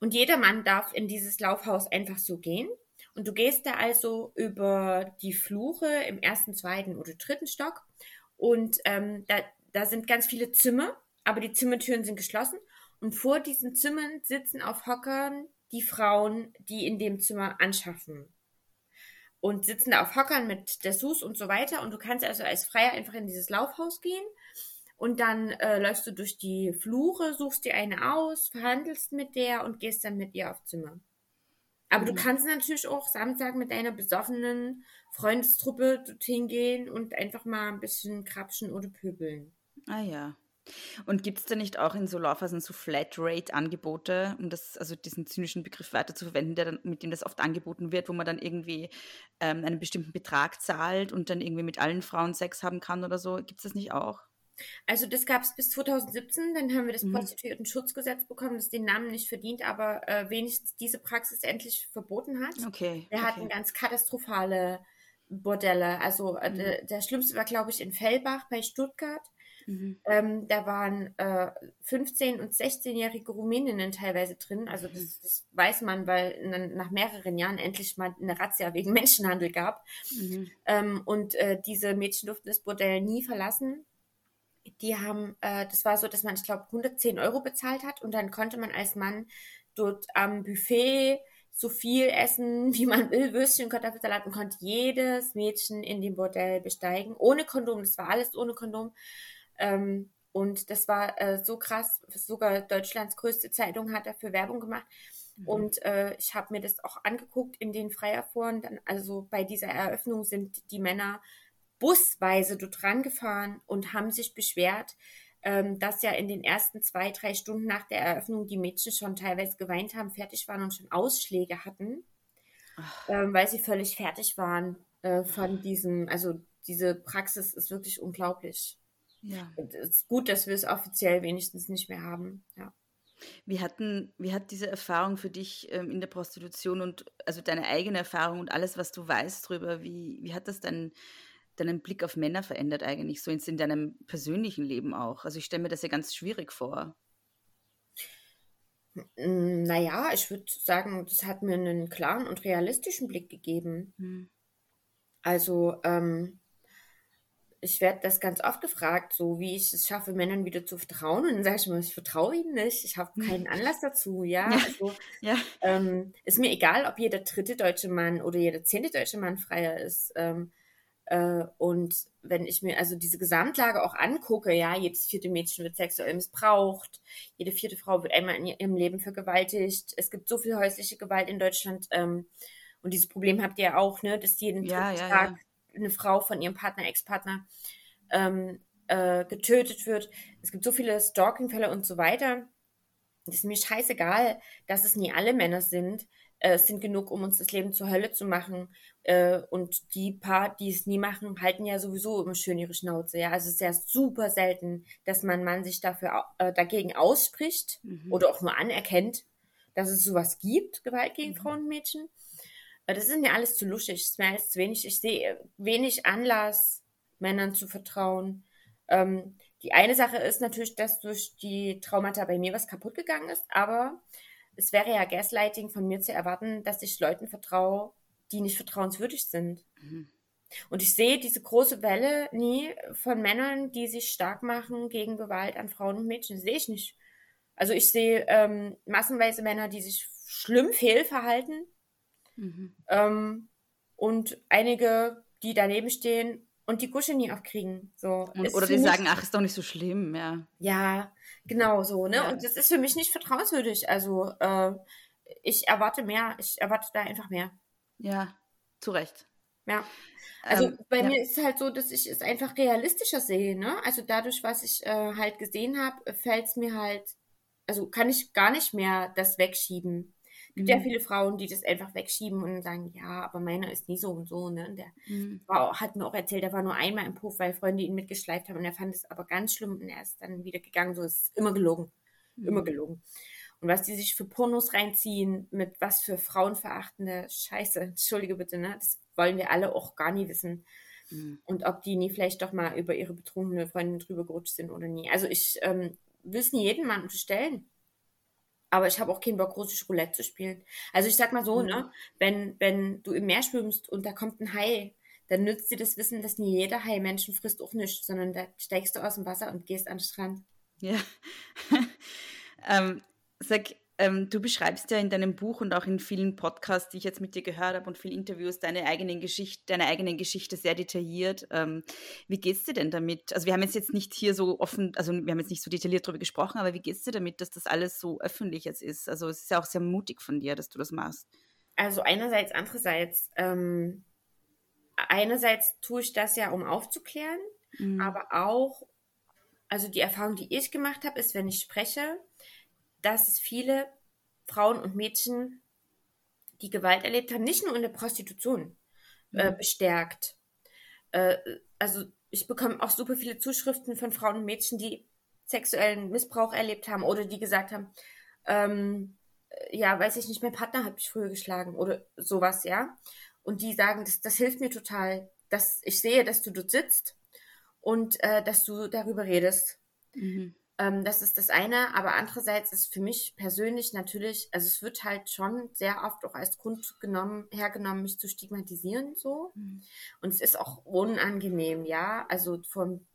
Und jeder Mann darf in dieses Laufhaus einfach so gehen. Und du gehst da also über die Flure im ersten, zweiten oder dritten Stock. Und ähm, da, da sind ganz viele Zimmer, aber die Zimmertüren sind geschlossen. Und vor diesen Zimmern sitzen auf Hockern die Frauen, die in dem Zimmer anschaffen. Und sitzen da auf Hockern mit Dessous und so weiter. Und du kannst also als Freier einfach in dieses Laufhaus gehen. Und dann äh, läufst du durch die Flure, suchst dir eine aus, verhandelst mit der und gehst dann mit ihr auf Zimmer. Aber du Mhm. kannst natürlich auch Samstag mit deiner besoffenen Freundestruppe dorthin gehen und einfach mal ein bisschen krapschen oder pöbeln. Ah ja. Und gibt es da nicht auch in so Laufhäusern so Flatrate-Angebote, um das, also diesen zynischen Begriff weiter zu verwenden, der dann, mit dem das oft angeboten wird, wo man dann irgendwie ähm, einen bestimmten Betrag zahlt und dann irgendwie mit allen Frauen Sex haben kann oder so? Gibt es das nicht auch? Also das gab es bis 2017, dann haben wir das Mhm. Prostituierten-Schutzgesetz bekommen, das den Namen nicht verdient, aber äh, wenigstens diese Praxis endlich verboten hat. Okay. Wir hatten okay. ganz katastrophale Bordelle. Also äh, Mhm. der, der schlimmste war, glaube ich, in Fellbach bei Stuttgart. Mhm. Ähm, da waren äh, 15- und 16-jährige Rumäninnen teilweise drin. Also Mhm. das, das weiß man, weil nach mehreren Jahren endlich mal eine Razzia wegen Menschenhandel gab. Mhm. Ähm, und äh, diese Mädchen durften das Bordell nie verlassen. Die haben, äh, das war so, dass man, ich glaube, 110 Euro bezahlt hat und dann konnte man als Mann dort am Buffet so viel essen, wie man will, Würstchen, Kartoffelsalat und konnte jedes Mädchen in dem Bordell besteigen, ohne Kondom, das war alles ohne Kondom. Ähm, und das war äh, so krass, sogar Deutschlands größte Zeitung hat dafür Werbung gemacht. Mhm. Und äh, ich habe mir das auch angeguckt in den Freierforen. Dann, also bei dieser Eröffnung sind die Männer busweise dort rangefahren und haben sich beschwert, ähm, dass ja in den ersten zwei, drei Stunden nach der Eröffnung die Mädchen schon teilweise geweint haben, fertig waren und schon Ausschläge hatten, ähm, weil sie völlig fertig waren äh, von diesem, also diese Praxis ist wirklich unglaublich. Ja. Und es ist gut, dass wir es offiziell wenigstens nicht mehr haben. Ja. Wie, hatten, wie hat diese Erfahrung für dich ähm, in der Prostitution und also deine eigene Erfahrung und alles, was du weißt darüber, wie, wie hat das deinen, deinen Blick auf Männer verändert eigentlich, so in, in deinem persönlichen Leben auch? Also ich stelle mir das ja ganz schwierig vor. Naja, ich würde sagen, das hat mir einen klaren und realistischen Blick gegeben. Hm. Also, ähm, ich werde das ganz oft gefragt, so wie ich es schaffe, Männern wieder zu vertrauen. Und dann sage ich immer, ich vertraue ihnen nicht, ich habe keinen Anlass dazu. Ja, ja. also ja. Ähm, ist mir egal, ob jeder dritte deutsche Mann oder jeder zehnte deutsche Mann freier ist. Ähm, äh, und wenn ich mir also diese Gesamtlage auch angucke, ja, jedes vierte Mädchen wird sexuell missbraucht, jede vierte Frau wird einmal in ihrem Leben vergewaltigt. Es gibt so viel häusliche Gewalt in Deutschland. Ähm, und dieses Problem habt ihr ja auch, ne, dass jeden ja, Tag eine Frau von ihrem Partner, Ex-Partner ähm, äh, getötet wird. Es gibt so viele Stalking-Fälle und so weiter. Es ist mir scheißegal, dass es nie alle Männer sind. Äh, es sind genug, um uns das Leben zur Hölle zu machen. Äh, und die paar, die es nie machen, halten ja sowieso immer schön ihre Schnauze. Ja, also es ist ja super selten, dass man Mann sich dafür äh, dagegen ausspricht mhm. oder auch nur anerkennt, dass es sowas gibt, Gewalt gegen mhm. Frauen und Mädchen. Das ist mir alles zu luschig, ist mir alles zu wenig. Ich sehe wenig Anlass, Männern zu vertrauen. Ähm, die eine Sache ist natürlich, dass durch die Traumata bei mir was kaputt gegangen ist, aber es wäre ja Gaslighting von mir zu erwarten, dass ich Leuten vertraue, die nicht vertrauenswürdig sind. Mhm. Und ich sehe diese große Welle nie von Männern, die sich stark machen gegen Gewalt an Frauen und Mädchen. Das sehe ich nicht. Also ich sehe ähm, massenweise Männer, die sich schlimm fehlverhalten, Mhm. Ähm, und einige, die daneben stehen und die Gusche nie aufkriegen. So. Oder die sagen, ach, ist doch nicht so schlimm, ja. Ja, genau so, ne? Ja. Und das ist für mich nicht vertrauenswürdig. Also äh, ich erwarte mehr, ich erwarte da einfach mehr. Ja, zu Recht. Ja. Also ähm, bei ja. mir ist es halt so, dass ich es einfach realistischer sehe, ne? Also dadurch, was ich äh, halt gesehen habe, fällt es mir halt, also kann ich gar nicht mehr das wegschieben gibt mhm. ja viele Frauen, die das einfach wegschieben und sagen, ja, aber meiner ist nie so und so. Ne? Und der mhm. war, hat mir auch erzählt, der war nur einmal im Puff, weil Freunde ihn mitgeschleift haben und er fand es aber ganz schlimm und er ist dann wieder gegangen. So ist immer gelogen. Mhm. Immer gelogen. Und was die sich für Pornos reinziehen, mit was für frauenverachtende Scheiße, entschuldige bitte, ne? Das wollen wir alle auch gar nie wissen. Mhm. Und ob die nie vielleicht doch mal über ihre betrunkene Freundin drüber gerutscht sind oder nie. Also ich ähm, will es nie jedem Mann unterstellen. Aber ich habe auch keinen Bock, russisch Roulette zu spielen. Also ich sag mal so, ne, mhm. ne, wenn, wenn du im Meer schwimmst und da kommt ein Hai, dann nützt dir das Wissen, dass nie jeder Hai Menschen frisst auch nichts, sondern da steigst du aus dem Wasser und gehst an den Strand. Ja. ähm, sag, ähm, du beschreibst ja in deinem Buch und auch in vielen Podcasts, die ich jetzt mit dir gehört habe und vielen Interviews, deine eigenen Geschichte, deine eigenen Geschichte sehr detailliert. Ähm, wie geht's dir denn damit? Also wir haben jetzt nicht hier so offen, also wir haben jetzt nicht so detailliert darüber gesprochen, aber wie geht's dir damit, dass das alles so öffentlich jetzt ist? Also es ist ja auch sehr mutig von dir, dass du das machst. Also einerseits, andererseits, ähm, einerseits tue ich das ja, um aufzuklären, mhm. aber auch, also die Erfahrung, die ich gemacht habe, ist, wenn ich spreche, dass es viele Frauen und Mädchen, die Gewalt erlebt haben, nicht nur in der Prostitution äh, mhm. bestärkt. Äh, also ich bekomme auch super viele Zuschriften von Frauen und Mädchen, die sexuellen Missbrauch erlebt haben oder die gesagt haben, ähm, ja, weiß ich nicht, mein Partner hat mich früher geschlagen oder sowas, ja. Und die sagen, das, das hilft mir total, dass ich sehe, dass du dort sitzt und äh, dass du darüber redest. Mhm. Ähm, das ist das eine, aber andererseits ist für mich persönlich natürlich, also es wird halt schon sehr oft auch als Grund genommen, hergenommen, mich zu stigmatisieren so. Mhm. Und es ist auch unangenehm, ja. Also vor ein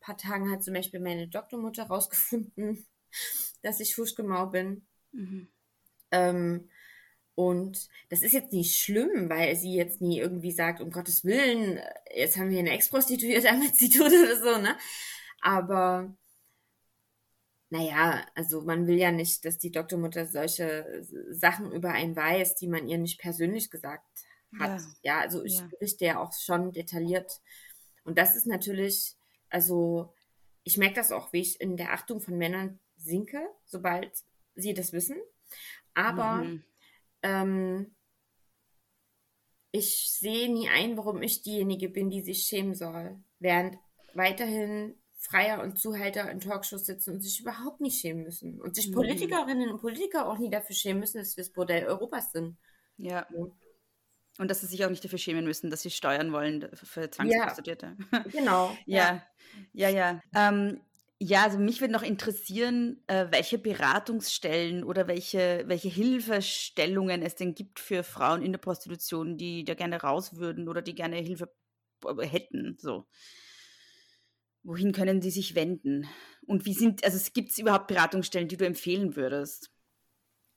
paar Tagen hat zum Beispiel meine Doktormutter rausgefunden, dass ich Fußgemau bin. Mhm. Ähm, und das ist jetzt nicht schlimm, weil sie jetzt nie irgendwie sagt, um Gottes Willen, jetzt haben wir eine Ex-Prostituierte damit sie tut oder so, ne? Aber naja, also man will ja nicht, dass die Doktormutter solche Sachen über einen weiß, die man ihr nicht persönlich gesagt hat. Ja, ja also ich ja. berichte ja auch schon detailliert. Und das ist natürlich, also ich merke das auch, wie ich in der Achtung von Männern sinke, sobald sie das wissen. Aber mhm. ähm, ich sehe nie ein, warum ich diejenige bin, die sich schämen soll. Während weiterhin Freier und Zuhälter in Talkshows sitzen und sich überhaupt nicht schämen müssen. Und sich mhm. Politikerinnen und Politiker auch nie dafür schämen müssen, dass wir das Bordell Europas sind. Ja. Und dass sie sich auch nicht dafür schämen müssen, dass sie steuern wollen für Zwangsprostituierte. Ja, genau. ja, ja, ja. ja. Ähm, ja, also mich würde noch interessieren, äh, welche Beratungsstellen oder welche, welche Hilfestellungen es denn gibt für Frauen in der Prostitution, die da gerne raus würden oder die gerne Hilfe hätten. So. Wohin können sie sich wenden? Und wie sind, also gibt es überhaupt Beratungsstellen, die du empfehlen würdest?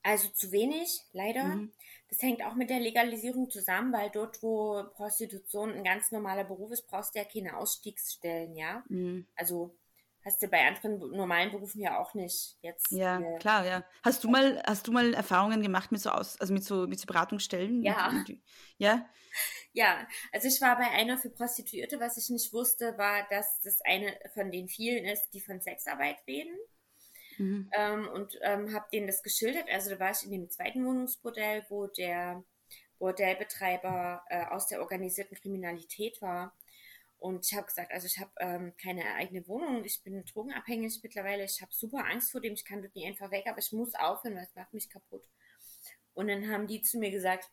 Also zu wenig, leider. Mhm. Das hängt auch mit der Legalisierung zusammen, weil dort, wo Prostitution ein ganz normaler Beruf ist, brauchst du ja keine Ausstiegsstellen, ja. Mhm. Also hast du bei anderen normalen Berufen ja auch nicht jetzt. Ja, äh, klar, ja. Hast du mal, hast du mal Erfahrungen gemacht mit so aus, also mit so, mit so Beratungsstellen? Ja. Ja? Ja, also ich war bei einer für Prostituierte, was ich nicht wusste, war, dass das eine von den vielen ist, die von Sexarbeit reden. Mhm. Ähm, und ähm, habe denen das geschildert. Also da war ich in dem zweiten Wohnungsbordell, wo der Bordellbetreiber äh, aus der organisierten Kriminalität war. Und ich habe gesagt, also ich habe ähm, keine eigene Wohnung, ich bin drogenabhängig mittlerweile, ich habe super Angst vor dem, ich kann dort nicht einfach weg, aber ich muss aufhören, weil es macht mich kaputt. Und dann haben die zu mir gesagt,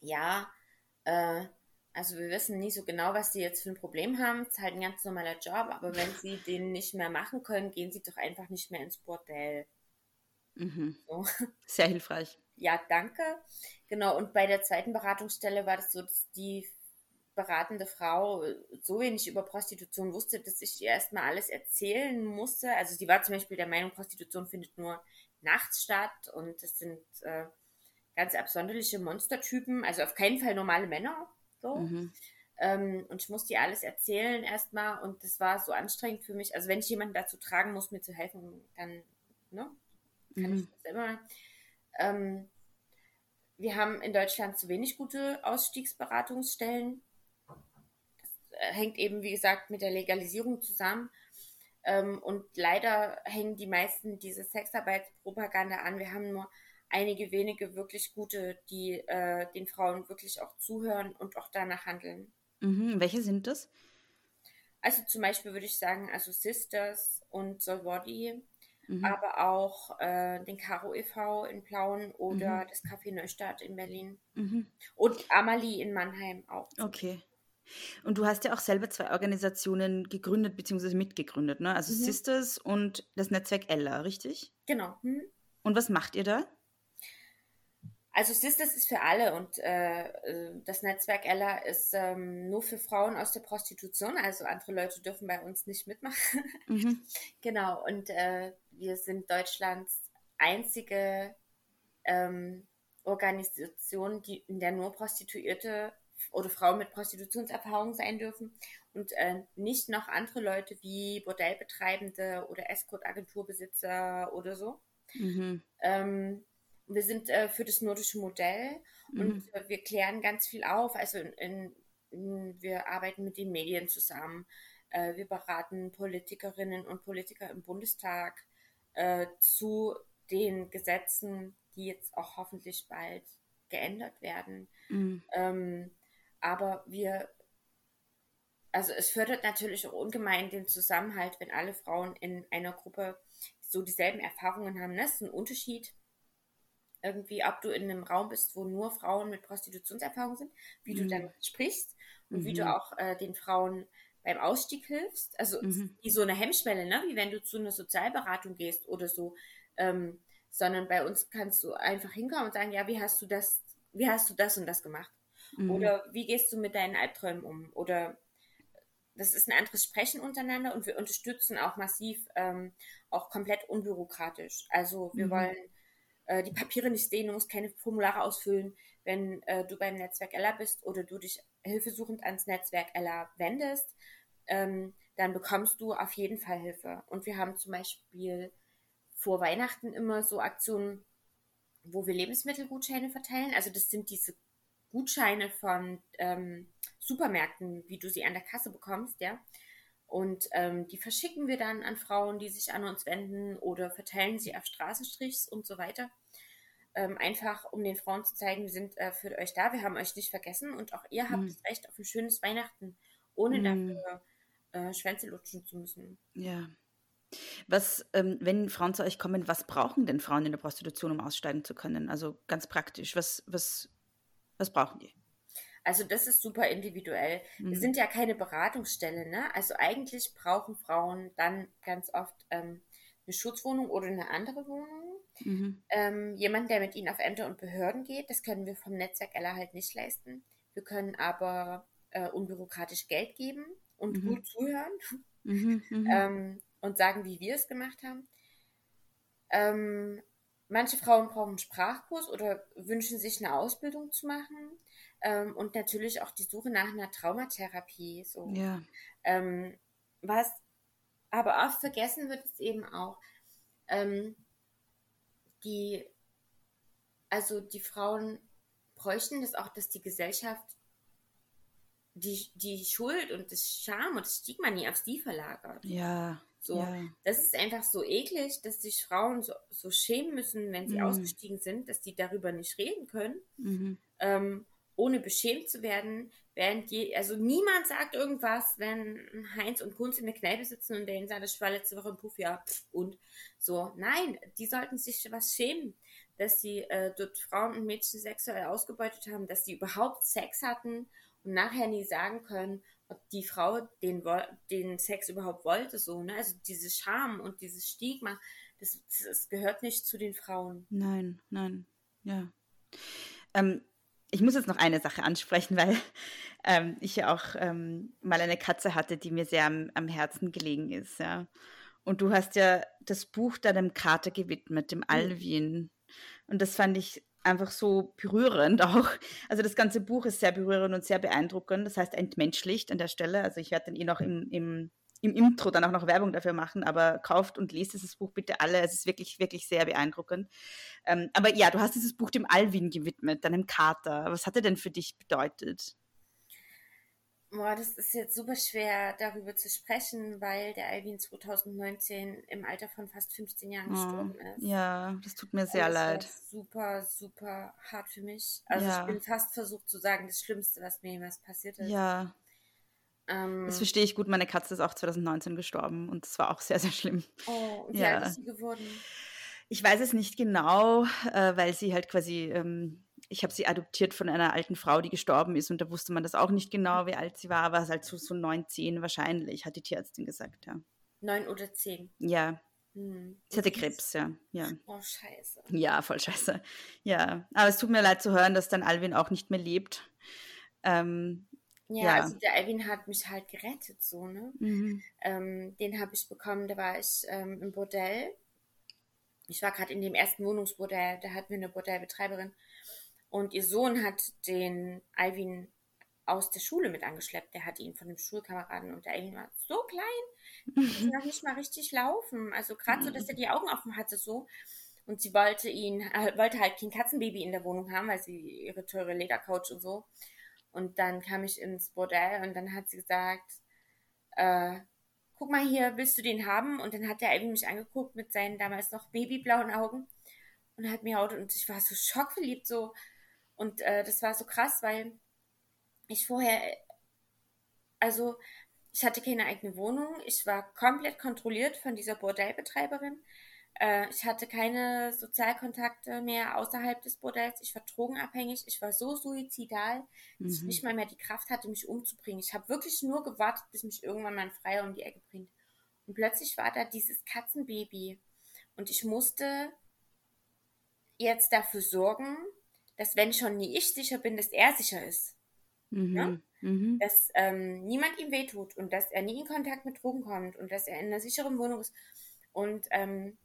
ja, äh, also wir wissen nicht so genau, was sie jetzt für ein Problem haben. Es ist halt ein ganz normaler Job, aber wenn sie den nicht mehr machen können, gehen sie doch einfach nicht mehr ins Bordell. Mhm. So. Sehr hilfreich. Ja, danke. Genau, und bei der zweiten Beratungsstelle war das so, dass die beratende Frau so wenig über Prostitution wusste, dass ich ihr erstmal alles erzählen musste. Also sie war zum Beispiel der Meinung, Prostitution findet nur nachts statt und das sind äh, ganz absonderliche Monstertypen, also auf keinen Fall normale Männer. So. Mhm. Ähm, und ich musste ihr alles erzählen erstmal und das war so anstrengend für mich. Also wenn ich jemanden dazu tragen muss, mir zu helfen, dann ne, kann mhm. ich das immer. Ähm, wir haben in Deutschland zu wenig gute Ausstiegsberatungsstellen hängt eben, wie gesagt, mit der Legalisierung zusammen. Ähm, und leider hängen die meisten diese Sexarbeitspropaganda an. Wir haben nur einige wenige wirklich gute, die äh, den Frauen wirklich auch zuhören und auch danach handeln. Mhm. Welche sind das? Also zum Beispiel würde ich sagen, also Sisters und Solvodi, mhm. aber auch äh, den Caro e.V. in Plauen oder mhm. das Café Neustadt in Berlin mhm. und Amalie in Mannheim auch. Okay. Und du hast ja auch selber zwei Organisationen gegründet bzw. mitgegründet, ne? Also mhm. Sisters und das Netzwerk Ella, richtig? Genau. Mhm. Und was macht ihr da? Also Sisters ist für alle und äh, äh, das Netzwerk Ella ist ähm, nur für Frauen aus der Prostitution. Also andere Leute dürfen bei uns nicht mitmachen. Mhm. genau. Und äh, wir sind Deutschlands einzige ähm, Organisation, die, in der nur Prostituierte oder Frauen mit Prostitutionserfahrung sein dürfen und äh, nicht noch andere Leute wie Bordellbetreibende oder Escort-Agenturbesitzer oder so. Mhm. Ähm, wir sind äh, für das nordische Modell mhm. und äh, wir klären ganz viel auf. Also in, in, wir arbeiten mit den Medien zusammen. Äh, wir beraten Politikerinnen und Politiker im Bundestag äh, zu den Gesetzen, die jetzt auch hoffentlich bald geändert werden. Mhm. Ähm, aber wir, also es fördert natürlich auch ungemein den Zusammenhalt, wenn alle Frauen in einer Gruppe so dieselben Erfahrungen haben. Das ist ein Unterschied. Irgendwie, ob du in einem Raum bist, wo nur Frauen mit Prostitutionserfahrung sind, wie mhm. du dann sprichst und mhm. wie du mhm. auch äh, den Frauen beim Ausstieg hilfst. Also mhm. wie so eine Hemmschwelle, ne? wie wenn du zu einer Sozialberatung gehst oder so. Ähm, sondern bei uns kannst du einfach hinkommen und sagen, ja, wie hast du das, wie hast du das und das gemacht? Mhm. Oder wie gehst du mit deinen Albträumen um? Oder das ist ein anderes Sprechen untereinander und wir unterstützen auch massiv, ähm, auch komplett unbürokratisch. Also wir mhm. wollen äh, die Papiere nicht sehen, du musst keine Formulare ausfüllen, wenn äh, du beim Netzwerk Ella bist oder du dich hilfesuchend ans Netzwerk Ella wendest. Ähm, dann bekommst du auf jeden Fall Hilfe. Und wir haben zum Beispiel vor Weihnachten immer so Aktionen, wo wir Lebensmittelgutscheine verteilen. Also das sind diese Gutscheine von ähm, Supermärkten, wie du sie an der Kasse bekommst, ja. Und ähm, die verschicken wir dann an Frauen, die sich an uns wenden oder verteilen sie auf Straßenstrichs und so weiter. Ähm, einfach um den Frauen zu zeigen, wir sind äh, für euch da, wir haben euch nicht vergessen und auch ihr habt mhm. das Recht auf ein schönes Weihnachten, ohne mhm. dafür äh, Schwänze lutschen zu müssen. Ja. Was, ähm, wenn Frauen zu euch kommen, was brauchen denn Frauen in der Prostitution, um aussteigen zu können? Also ganz praktisch, was, was, was brauchen die? Also das ist super individuell. Mhm. Wir sind ja keine Beratungsstelle, ne? Also eigentlich brauchen Frauen dann ganz oft ähm, eine Schutzwohnung oder eine andere Wohnung. Mhm. Ähm, jemand, der mit ihnen auf Ämter und Behörden geht, das können wir vom Netzwerk Ella halt nicht leisten. Wir können aber äh, unbürokratisch Geld geben und mhm. gut zuhören mhm, mhm. ähm, und sagen, wie wir es gemacht haben. Manche Frauen brauchen einen Sprachkurs oder wünschen sich eine Ausbildung zu machen. Ähm, und natürlich auch die Suche nach einer Traumatherapie. So. Ja. Ähm, was aber oft vergessen wird, ist eben auch, ähm, die, also die Frauen bräuchten das auch, dass die Gesellschaft die, die Schuld und das Scham und das Stigma nie auf sie verlagert. Ja. So, ja. das ist einfach so eklig, dass sich Frauen so, so schämen müssen, wenn sie mhm. ausgestiegen sind, dass die darüber nicht reden können, mhm. ähm, ohne beschämt zu werden. Während je, also niemand sagt irgendwas, wenn Heinz und Kunz in der Kneipe sitzen und denen sagt, ich war letzte Woche im Puff, ja, und so. Nein, die sollten sich was schämen, dass sie äh, dort Frauen und Mädchen sexuell ausgebeutet haben, dass sie überhaupt Sex hatten und nachher nie sagen können, ob die Frau den, den Sex überhaupt wollte, so, ne? Also diese Scham und dieses Stigma, das, das gehört nicht zu den Frauen. Nein, nein, ja. Ähm, ich muss jetzt noch eine Sache ansprechen, weil ähm, ich ja auch ähm, mal eine Katze hatte, die mir sehr am, am, Herzen gelegen ist, ja. Und du hast ja das Buch deinem Kater gewidmet, dem mhm. Alvin. Und das fand ich einfach so berührend auch. Also das ganze Buch ist sehr berührend und sehr beeindruckend. Das heißt entmenschlicht an der Stelle. Also ich werde dann eh noch im, im, im Intro dann auch noch Werbung dafür machen, aber kauft und lest dieses Buch bitte alle. Es ist wirklich, wirklich sehr beeindruckend. Ähm, aber ja, du hast dieses Buch dem Alvin gewidmet, deinem Kater. Was hat er denn für dich bedeutet? Boah, das ist jetzt super schwer darüber zu sprechen, weil der Alvin 2019 im Alter von fast 15 Jahren oh, gestorben ist. Ja, das tut mir sehr das leid. super, super hart für mich. Also ja. ich bin fast versucht zu sagen, das Schlimmste, was mir jemals passiert ist. Ja. Ähm, das verstehe ich gut. Meine Katze ist auch 2019 gestorben und das war auch sehr, sehr schlimm. Oh, und wie ja. alt ist sie geworden? Ich weiß es nicht genau, äh, weil sie halt quasi ähm, ich habe sie adoptiert von einer alten Frau, die gestorben ist und da wusste man das auch nicht genau, wie alt sie war, aber es halt so, so neun, zehn wahrscheinlich, hat die Tierärztin gesagt, ja. Neun oder zehn? Ja. Hm. Sie hatte Krebs, ja. ja. Oh, scheiße. Ja, voll scheiße. Ja, aber es tut mir leid zu hören, dass dann Alvin auch nicht mehr lebt. Ähm, ja, ja, also der Alvin hat mich halt gerettet, so, ne? Mhm. Ähm, den habe ich bekommen, da war ich ähm, im Bordell. Ich war gerade in dem ersten Wohnungsbordell, da hatten wir eine Bordellbetreiberin. Und ihr Sohn hat den Alvin aus der Schule mit angeschleppt. Der hatte ihn von dem Schulkameraden und der Alvin war so klein, konnte noch nicht mal richtig laufen. Also gerade so, dass er die Augen offen hatte so. Und sie wollte ihn, äh, wollte halt kein Katzenbaby in der Wohnung haben, weil sie ihre teure Ledercouch und so. Und dann kam ich ins Bordell und dann hat sie gesagt, äh, guck mal hier, willst du den haben? Und dann hat der Alvin mich angeguckt mit seinen damals noch babyblauen Augen und hat mir haut und ich war so schockverliebt, so, und äh, das war so krass, weil ich vorher, also ich hatte keine eigene Wohnung, ich war komplett kontrolliert von dieser Bordellbetreiberin. Äh, ich hatte keine Sozialkontakte mehr außerhalb des Bordells. Ich war drogenabhängig. Ich war so suizidal, dass mhm. ich nicht mal mehr die Kraft hatte, mich umzubringen. Ich habe wirklich nur gewartet, bis mich irgendwann mein Freier um die Ecke bringt. Und plötzlich war da dieses Katzenbaby. Und ich musste jetzt dafür sorgen, dass wenn schon nie ich sicher bin, dass er sicher ist. Mhm. Ja? Mhm. Dass ähm, niemand ihm wehtut und dass er nie in Kontakt mit Drogen kommt und dass er in einer sicheren Wohnung ist. Und ähm,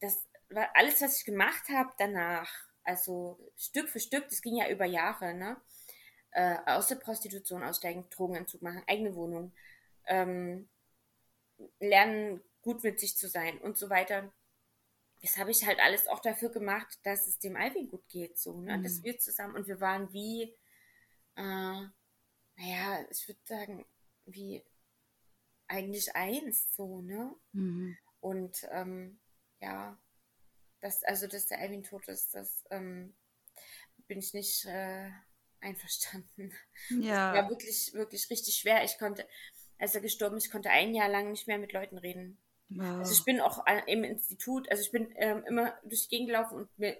das war alles, was ich gemacht habe danach, also Stück für Stück, das ging ja über Jahre, ne? Äh, aus der Prostitution aussteigen, Drogenentzug machen, eigene Wohnung, ähm, lernen, gut mit sich zu sein und so weiter. Das habe ich halt alles auch dafür gemacht, dass es dem Alvin gut geht, so, ne? Mhm. Dass wir zusammen und wir waren wie, äh, naja, ich würde sagen, wie eigentlich eins, so, ne? Mhm. Und ähm, ja, das, also dass der Alvin tot ist, das ähm, bin ich nicht äh, einverstanden. Ja. Das war wirklich, wirklich richtig schwer. Ich konnte, als er gestorben ist, ich konnte ein Jahr lang nicht mehr mit Leuten reden. Wow. Also ich bin auch im Institut, also ich bin ähm, immer durch die Gegend gelaufen und mir,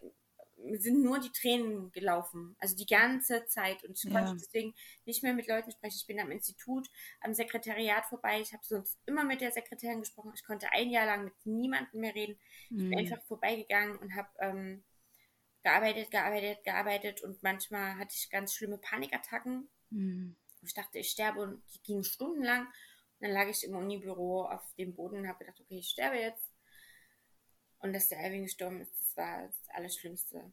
mir, sind nur die Tränen gelaufen. Also die ganze Zeit. Und ich ja. konnte deswegen nicht mehr mit Leuten sprechen. Ich bin am Institut, am Sekretariat vorbei. Ich habe sonst immer mit der Sekretärin gesprochen. Ich konnte ein Jahr lang mit niemandem mehr reden. Ich bin mhm. einfach vorbeigegangen und habe ähm, gearbeitet, gearbeitet, gearbeitet und manchmal hatte ich ganz schlimme Panikattacken. Mhm. Ich dachte, ich sterbe und die gingen stundenlang. Dann lag ich im Unibüro auf dem Boden und habe gedacht, okay, ich sterbe jetzt. Und dass der Alvin gestorben ist, das war das Allerschlimmste.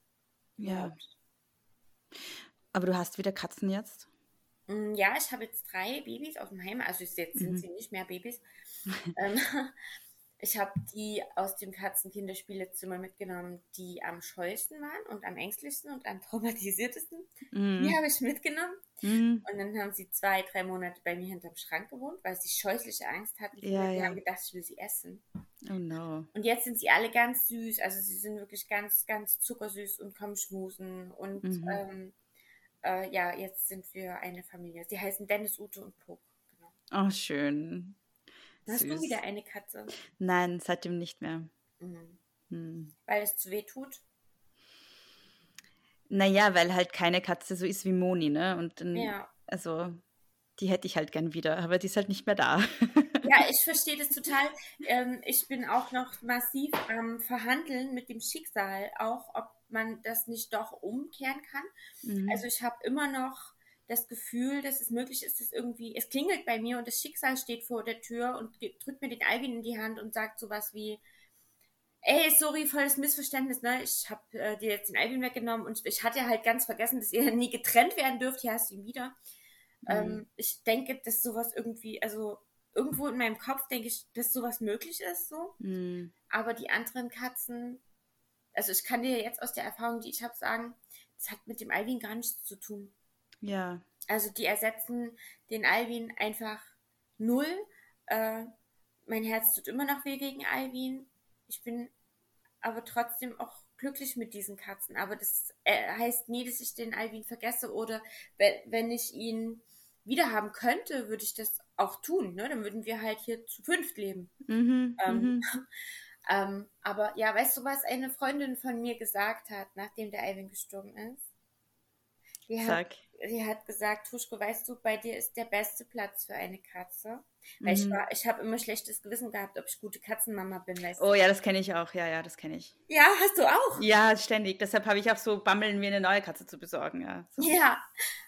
Ja. Aber du hast wieder Katzen jetzt? Mm, ja, ich habe jetzt drei Babys aus dem Heim. Also jetzt sind mhm. sie nicht mehr Babys. ich habe die aus dem Katzenkinderspielezimmer mitgenommen, die am scheuesten waren und am ängstlichsten und am traumatisiertesten. Mm. Die habe ich mitgenommen. Mm. Und dann haben sie zwei, drei Monate bei mir hinterm Schrank gewohnt, weil sie scheußliche Angst hatten. Ja, die ja. haben gedacht, ich will sie essen. Oh no. Und jetzt sind sie alle ganz süß. Also sie sind wirklich ganz, ganz zuckersüß und kommen schmusen. Und mhm. ähm, äh, ja, jetzt sind wir eine Familie. Sie heißen Dennis, Ute und Puck. Genau. Oh, schön. Hast Süß. du wieder eine Katze? Nein, seitdem nicht mehr. Mhm. Hm. Weil es zu weh tut? Naja, weil halt keine Katze so ist wie Moni, ne? Und dann, ja. also, die hätte ich halt gern wieder, aber die ist halt nicht mehr da. ja, ich verstehe das total. Ähm, ich bin auch noch massiv am Verhandeln mit dem Schicksal, auch ob man das nicht doch umkehren kann. Mhm. Also ich habe immer noch das Gefühl, dass es möglich ist, dass irgendwie, es klingelt bei mir und das Schicksal steht vor der Tür und drückt mir den Alvin in die Hand und sagt sowas wie, ey, sorry, volles Missverständnis, ne? Ich habe äh, dir jetzt den Alvin weggenommen und ich hatte halt ganz vergessen, dass ihr nie getrennt werden dürft. Hier hast du ihn wieder. Mhm. Ähm, ich denke, dass sowas irgendwie, also irgendwo in meinem Kopf denke ich, dass sowas möglich ist, so. Mhm. Aber die anderen Katzen, also ich kann dir jetzt aus der Erfahrung, die ich habe, sagen, das hat mit dem Alvin gar nichts zu tun. Ja. Also die ersetzen den Alvin einfach null. Äh, mein Herz tut immer noch weh wegen Alvin. Ich bin aber trotzdem auch glücklich mit diesen Katzen. Aber das äh, heißt nie, dass ich den Alvin vergesse oder wenn ich ihn wieder haben könnte, würde ich das auch tun. Ne? Dann würden wir halt hier zu fünft leben. Mhm, ähm, mhm. ähm, aber ja, weißt du, was eine Freundin von mir gesagt hat, nachdem der Alvin gestorben ist? Sag. Hat, sie hat gesagt, Tuschko, weißt du, bei dir ist der beste Platz für eine Katze. Weil mhm. ich ich habe immer schlechtes Gewissen gehabt, ob ich gute Katzenmama bin. Weißt du? Oh ja, das kenne ich auch. Ja, ja, das kenne ich. Ja, hast du auch? Ja, ständig. Deshalb habe ich auch so Bammeln, mir eine neue Katze zu besorgen. Ja, so. ja.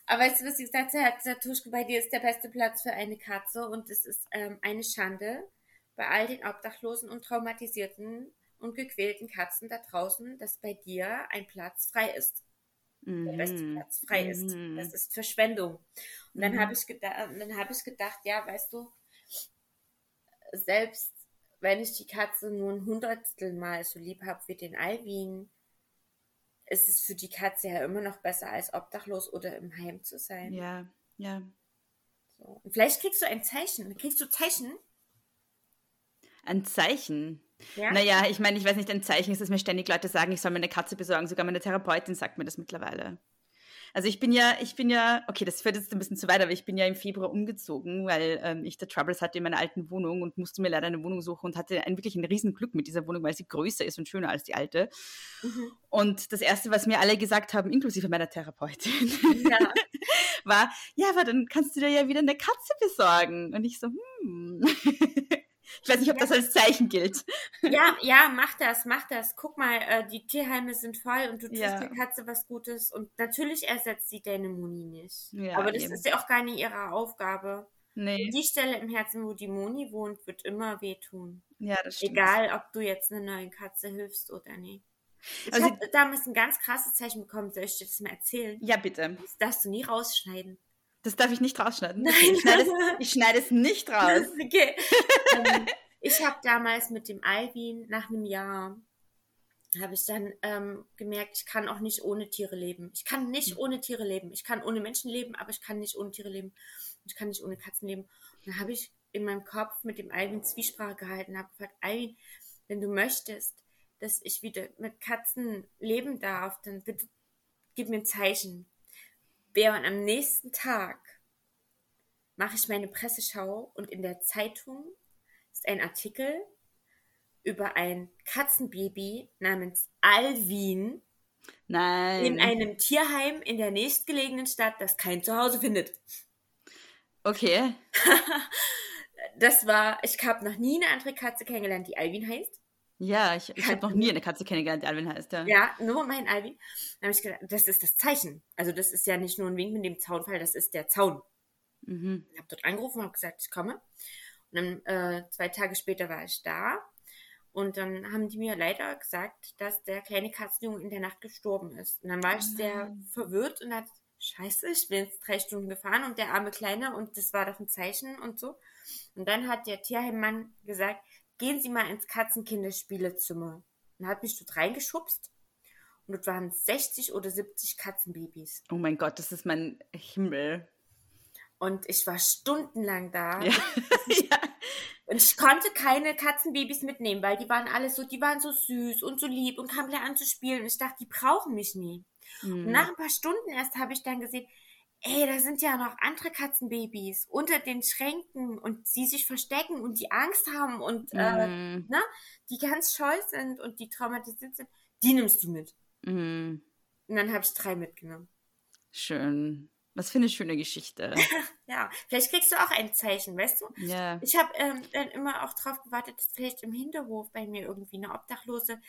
aber weißt du, was sie gesagt hat? Sie hat Tuschko, bei dir ist der beste Platz für eine Katze und es ist ähm, eine Schande bei all den Obdachlosen und traumatisierten und gequälten Katzen da draußen, dass bei dir ein Platz frei ist mhm. Platz frei ist. Mhm. Das ist Verschwendung. Und dann mhm. habe ich, gedacht, hab ich gedacht, ja, weißt du, selbst wenn ich die Katze nur ein Hundertstel Mal so lieb habe wie den Alvin, ist es für die Katze ja immer noch besser, als obdachlos oder im Heim zu sein. Ja, ja. So. Und vielleicht kriegst du ein Zeichen. Kriegst du Zeichen? Ein Zeichen? Ja? Naja, ich meine, ich weiß nicht, ein Zeichen ist, dass mir ständig Leute sagen, ich soll mir eine Katze besorgen. Sogar meine Therapeutin sagt mir das mittlerweile. Also ich bin ja, ich bin ja, okay, das führt jetzt ein bisschen zu weit, aber ich bin ja im Februar umgezogen, weil ähm, ich da Troubles hatte in meiner alten Wohnung und musste mir leider eine Wohnung suchen und hatte ein, wirklich ein Riesenglück mit dieser Wohnung, weil sie größer ist und schöner als die alte. Mhm. Und das Erste, was mir alle gesagt haben, inklusive meiner Therapeutin, ja. war, ja, aber dann kannst du dir ja wieder eine Katze besorgen. Und ich so, hm. Ich weiß nicht, ob das als Zeichen gilt. Ja, ja, mach das, mach das. Guck mal, äh, die Tierheime sind voll und du tust ja. der Katze was Gutes und natürlich ersetzt sie deine Moni nicht. Ja, Aber das eben. ist ja auch gar nicht ihre Aufgabe. Nee. Die Stelle im Herzen, wo die Moni wohnt, wird immer wehtun. Ja, das stimmt. Egal, ob du jetzt einer neuen Katze hilfst oder nicht. Ich also, habe damals ein ganz krasses Zeichen bekommen. Soll ich dir das mal erzählen? Ja, bitte. Das darfst du nie rausschneiden. Das darf ich nicht rausschneiden. Nein. Ich schneide es, ich schneide es nicht raus. Okay. ähm, ich habe damals mit dem Alvin nach einem Jahr habe ich dann ähm, gemerkt, ich kann auch nicht ohne Tiere leben. Ich kann nicht mhm. ohne Tiere leben. Ich kann ohne Menschen leben, aber ich kann nicht ohne Tiere leben. Ich kann nicht ohne Katzen leben. Und dann habe ich in meinem Kopf mit dem Alvin Zwiesprache gehalten, habe gesagt, Alvin, wenn du möchtest, dass ich wieder mit Katzen leben darf, dann bitte gib mir ein Zeichen. Während am nächsten Tag mache ich meine Presseschau und in der Zeitung ist ein Artikel über ein Katzenbaby namens Alvin Nein. in einem Tierheim in der nächstgelegenen Stadt, das kein Zuhause findet. Okay. das war, ich habe noch nie eine andere Katze kennengelernt, die Alvin heißt. Ja, ich, ich habe noch nie eine Katze kennengelernt, die Alvin heißt. Ja, ja nur mein Alvin. Da habe ich gedacht, das ist das Zeichen. Also das ist ja nicht nur ein Wink mit dem Zaunfall, das ist der Zaun. Mhm. Ich habe dort angerufen und habe gesagt, ich komme. Und dann äh, zwei Tage später war ich da. Und dann haben die mir leider gesagt, dass der kleine Katzenjunge in der Nacht gestorben ist. Und dann war ich sehr verwirrt und dachte, scheiße, ich bin jetzt drei Stunden gefahren und der arme Kleine und das war doch ein Zeichen und so. Und dann hat der Tierheimmann gesagt, gehen Sie mal ins Katzenkinderspielezimmer. Und hat mich dort reingeschubst. Und dort waren 60 oder 70 Katzenbabys. Oh mein Gott, das ist mein Himmel. Und ich war stundenlang da. Ja. ja. Und ich konnte keine Katzenbabys mitnehmen, weil die waren alle so, die waren so süß und so lieb und kamen gleich an zu spielen. Und ich dachte, die brauchen mich nie. Mhm. Und nach ein paar Stunden erst habe ich dann gesehen, ey, da sind ja noch andere Katzenbabys unter den Schränken und sie sich verstecken und die Angst haben und mm. äh, mhm. ne, die ganz scheu sind und die traumatisiert sind, die nimmst du mit. Mm. Und dann habe ich drei mitgenommen. Schön. Was für eine schöne Geschichte. ja, vielleicht kriegst du auch ein Zeichen, weißt du? Ja. Ich habe ähm, dann immer auch drauf gewartet, dass vielleicht im Hinterhof bei mir irgendwie eine obdachlose,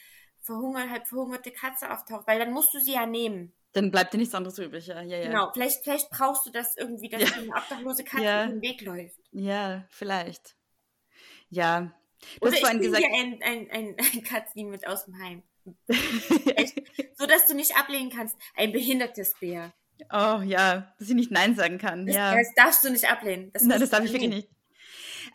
verhungert, halb verhungerte Katze auftaucht, weil dann musst du sie ja nehmen. Dann bleibt dir nichts anderes übrig, ja. ja, ja. Genau, vielleicht, vielleicht brauchst du das irgendwie, dass ja. eine obdachlose Katze ja. den Weg läuft. Ja, vielleicht. Ja. Du Oder hast vorhin gesagt. Dir ein, ein, ein, ein Katzchen mit aus dem Heim. So dass du nicht ablehnen kannst. Ein behindertes Bär. Oh ja, dass ich nicht Nein sagen kann. Das, ja. das darfst du nicht ablehnen. Das Nein, das darf ich wirklich nicht.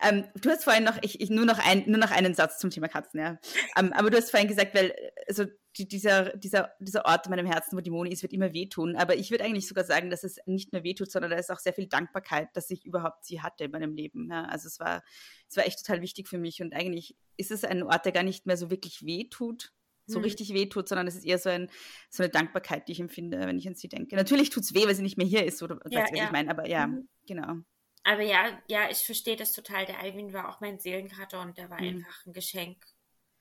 Ähm, du hast vorhin noch, ich, ich, nur, noch ein, nur noch einen Satz zum Thema Katzen, ja. Ähm, aber du hast vorhin gesagt, weil also die, dieser, dieser, dieser Ort in meinem Herzen, wo die Moni ist, wird immer wehtun. Aber ich würde eigentlich sogar sagen, dass es nicht nur wehtut, sondern da ist auch sehr viel Dankbarkeit, dass ich überhaupt sie hatte in meinem Leben. Ja. Also es war, es war echt total wichtig für mich. Und eigentlich ist es ein Ort, der gar nicht mehr so wirklich wehtut, so hm. richtig wehtut, sondern es ist eher so, ein, so eine Dankbarkeit, die ich empfinde, wenn ich an sie denke. Natürlich tut es weh, weil sie nicht mehr hier ist, oder ja, weißt du, was ja. ich meine, aber ja, mhm. genau. Aber ja, ja, ich verstehe das total. Der Alvin war auch mein Seelenkater und der war mhm. einfach ein Geschenk.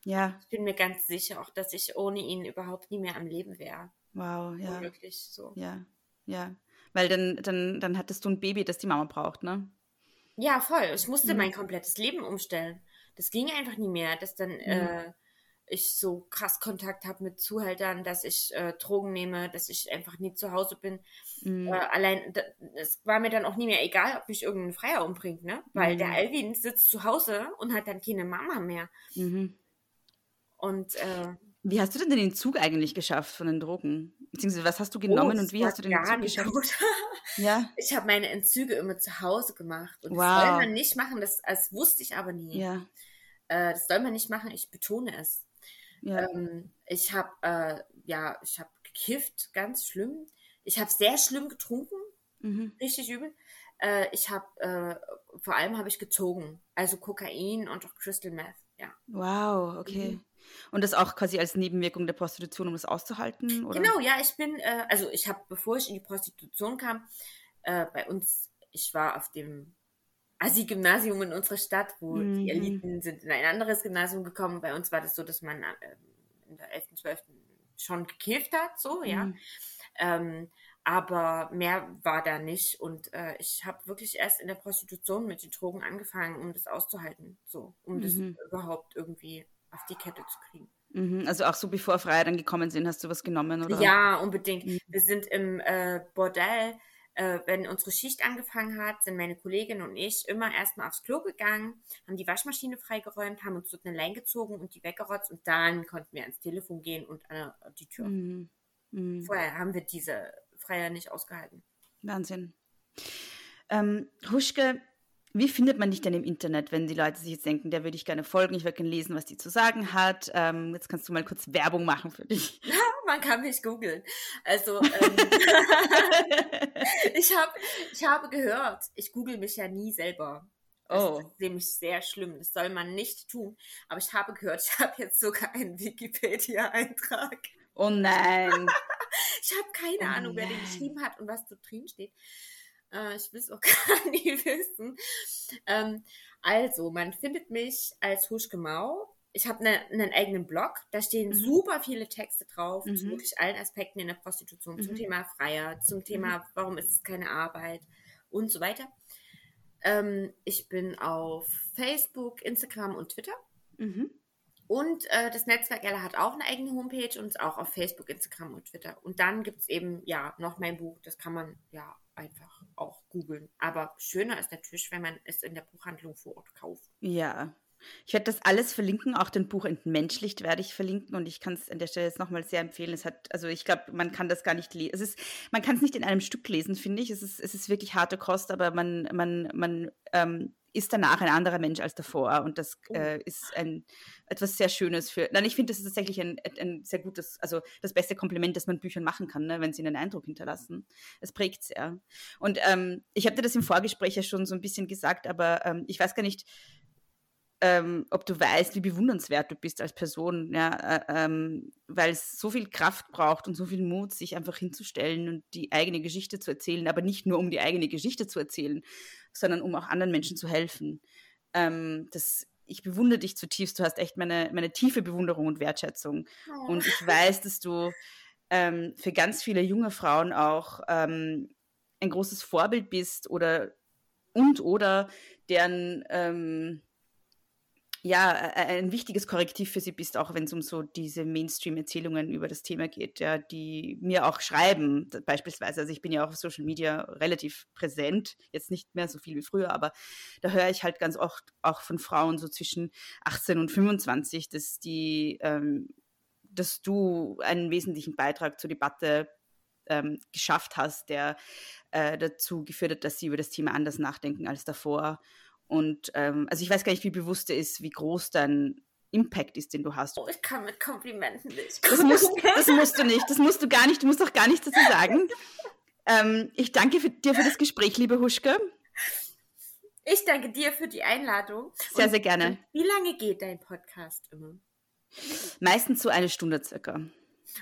Ja. Ich bin mir ganz sicher auch, dass ich ohne ihn überhaupt nie mehr am Leben wäre. Wow, ja. Wirklich so. Ja, ja. Weil dann, dann, dann hattest du ein Baby, das die Mama braucht, ne? Ja, voll. Ich musste mhm. mein komplettes Leben umstellen. Das ging einfach nie mehr, dass dann mhm. äh, ich so krass Kontakt habe mit Zuhältern, dass ich äh, Drogen nehme, dass ich einfach nie zu Hause bin. Mhm. Äh, allein, es war mir dann auch nie mehr egal, ob mich irgendein Freier umbringt, ne? Weil mhm. der Alvin sitzt zu Hause und hat dann keine Mama mehr. Mhm. Und äh, wie hast du denn den Zug eigentlich geschafft von den Drogen? Beziehungsweise was hast du genommen oh, und wie hast du den nicht geschafft? Ja. Ich habe meine Entzüge immer zu Hause gemacht. Und wow. das soll man nicht machen, das, das wusste ich aber nie. Ja. Äh, das soll man nicht machen, ich betone es. Ja. Ähm, ich habe äh, ja, ich habe gekifft, ganz schlimm. Ich habe sehr schlimm getrunken, mhm. richtig übel. Äh, ich habe äh, vor allem habe ich gezogen, also Kokain und auch Crystal Meth. Ja. Wow, okay. Mhm. Und das auch quasi als Nebenwirkung der Prostitution, um das auszuhalten? Oder? Genau, ja, ich bin, äh, also ich habe, bevor ich in die Prostitution kam, äh, bei uns, ich war auf dem Assi-Gymnasium in unserer Stadt, wo mhm. die Eliten sind in ein anderes Gymnasium gekommen. Bei uns war das so, dass man äh, in der 11., 12. schon gekifft hat, so, ja. Mhm. Ähm, aber mehr war da nicht und äh, ich habe wirklich erst in der Prostitution mit den Drogen angefangen, um das auszuhalten, so, um mhm. das überhaupt irgendwie auf die Kette zu kriegen. Mhm. Also auch so bevor Freier dann gekommen sind, hast du was genommen, oder? Ja, unbedingt. Mhm. Wir sind im äh, Bordell äh, wenn unsere Schicht angefangen hat, sind meine Kollegin und ich immer erstmal aufs Klo gegangen, haben die Waschmaschine freigeräumt, haben uns dort eine Leine gezogen und die weggerotzt und dann konnten wir ans Telefon gehen und an die Tür. Mhm. Mhm. Vorher haben wir diese Freier nicht ausgehalten. Wahnsinn. Ähm, Huschke, wie findet man dich denn im Internet, wenn die Leute sich jetzt denken, der würde ich gerne folgen, ich würde gerne lesen, was die zu sagen hat. Ähm, jetzt kannst du mal kurz Werbung machen für dich. Ja, man kann mich googeln. Also ähm, ich, hab, ich habe gehört, ich google mich ja nie selber. Das oh. ist nämlich sehr schlimm. Das soll man nicht tun. Aber ich habe gehört, ich habe jetzt sogar einen Wikipedia-Eintrag. Oh nein. ich habe keine oh Ahnung, nein. wer den geschrieben hat und was da drin steht. Äh, ich will es auch gar nicht wissen. Ähm, also, man findet mich als Huschke Mau. Ich habe ne, einen eigenen Blog, da stehen mhm. super viele Texte drauf mhm. zu wirklich allen Aspekten in der Prostitution, mhm. zum Thema Freiheit, zum Thema, mhm. warum ist es keine Arbeit und so weiter. Ähm, ich bin auf Facebook, Instagram und Twitter. Mhm. Und äh, das Netzwerk Ella hat auch eine eigene Homepage und ist auch auf Facebook, Instagram und Twitter. Und dann gibt es eben, ja, noch mein Buch. Das kann man ja einfach auch googeln. Aber schöner ist natürlich, wenn man es in der Buchhandlung vor Ort kauft. Ja. Ich werde das alles verlinken, auch den Buch Entmenschlicht werde ich verlinken und ich kann es an der Stelle jetzt nochmal sehr empfehlen. Es hat, also ich glaube, man kann das gar nicht lesen. Es ist, man kann es nicht in einem Stück lesen, finde ich. Es ist, es ist wirklich harte Kost, aber man, man, man ähm, ist danach ein anderer Mensch als davor. Und das oh. äh, ist ein, etwas sehr Schönes für. Nein, ich finde, das ist tatsächlich ein, ein sehr gutes, also das beste Kompliment, das man Büchern machen kann, ne, wenn sie einen Eindruck hinterlassen. Es prägt sehr. Und ähm, ich habe dir das im Vorgespräch ja schon so ein bisschen gesagt, aber ähm, ich weiß gar nicht, ähm, ob du weißt, wie bewundernswert du bist als Person, ja, äh, ähm, weil es so viel Kraft braucht und so viel Mut, sich einfach hinzustellen und die eigene Geschichte zu erzählen, aber nicht nur um die eigene Geschichte zu erzählen, sondern um auch anderen Menschen zu helfen. Ähm, das, ich bewundere dich zutiefst, du hast echt meine, meine tiefe Bewunderung und Wertschätzung. Oh. Und ich weiß, dass du ähm, für ganz viele junge Frauen auch ähm, ein großes Vorbild bist oder und oder deren ähm, ja, ein wichtiges Korrektiv für sie bist, auch wenn es um so diese Mainstream-Erzählungen über das Thema geht, ja, die mir auch schreiben, beispielsweise. Also ich bin ja auch auf Social Media relativ präsent, jetzt nicht mehr so viel wie früher, aber da höre ich halt ganz oft auch von Frauen so zwischen 18 und 25, dass die, ähm, dass du einen wesentlichen Beitrag zur Debatte ähm, geschafft hast, der äh, dazu geführt hat, dass sie über das Thema anders nachdenken als davor und ähm, also ich weiß gar nicht, wie bewusst er ist, wie groß dein Impact ist, den du hast. Oh, ich kann mit Komplimenten nicht. Das musst, das musst du nicht, das musst du gar nicht, du musst auch gar nichts dazu sagen. ähm, ich danke für, dir für das Gespräch, liebe Huschke. Ich danke dir für die Einladung. Sehr, Und sehr gerne. Wie lange geht dein Podcast immer? Meistens so eine Stunde circa.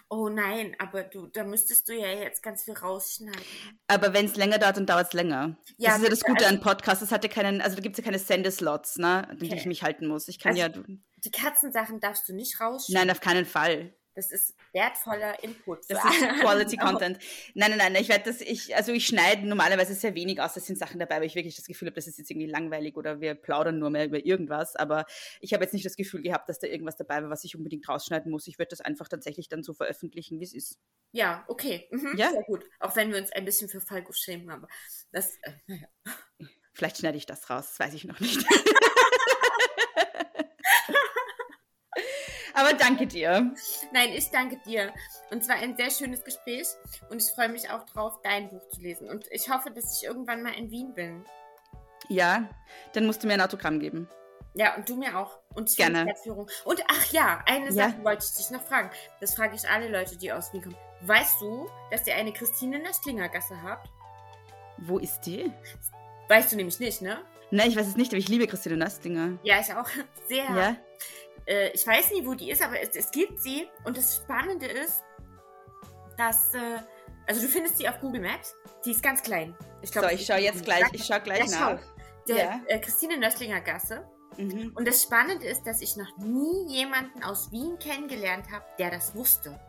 Oh nein, aber du, da müsstest du ja jetzt ganz viel rausschneiden. Aber wenn es länger dauert, dann dauert es länger. Ja, das ist ja das Gute also, an Podcasts. Es hat ja keinen, also da gibt es ja keine Sendeslots, ne, an okay. die ich mich halten muss. Ich kann also, ja. Die Katzensachen darfst du nicht rausschneiden. Nein, auf keinen Fall. Das ist wertvoller Input. Das ist Quality Content. Nein, nein, nein, ich werde das, ich, also ich schneide normalerweise sehr wenig aus. Es sind Sachen dabei, weil ich wirklich das Gefühl habe, das ist jetzt irgendwie langweilig oder wir plaudern nur mehr über irgendwas. Aber ich habe jetzt nicht das Gefühl gehabt, dass da irgendwas dabei war, was ich unbedingt rausschneiden muss. Ich würde das einfach tatsächlich dann so veröffentlichen, wie es ist. Ja, okay. Mhm, ja? Sehr gut. Auch wenn wir uns ein bisschen für Falco schämen, aber das, äh, naja. Vielleicht schneide ich das raus, das weiß ich noch nicht. Aber danke dir. Nein, ich danke dir. Und zwar ein sehr schönes Gespräch und ich freue mich auch drauf, dein Buch zu lesen. Und ich hoffe, dass ich irgendwann mal in Wien bin. Ja, dann musst du mir ein Autogramm geben. Ja, und du mir auch. Und Gerne. Und ach ja, eine ja. Sache wollte ich dich noch fragen. Das frage ich alle Leute, die aus Wien kommen. Weißt du, dass ihr eine Christine Nöstlinger Gasse habt? Wo ist die? Weißt du nämlich nicht, ne? Nein, ich weiß es nicht, aber ich liebe Christine Nöstlinger. Ja, ich auch. Sehr. Ja äh, ich weiß nie, wo die ist, aber es, es gibt sie. Und das Spannende ist, dass, äh, also du findest sie auf Google Maps. Die ist ganz klein. Ich glaub, so, ich schaue jetzt gleich, ich schaue gleich nach. Der ja. äh, Christine Nöstlinger Gasse. Mhm. Und das Spannende ist, dass ich noch nie jemanden aus Wien kennengelernt habe, der das wusste.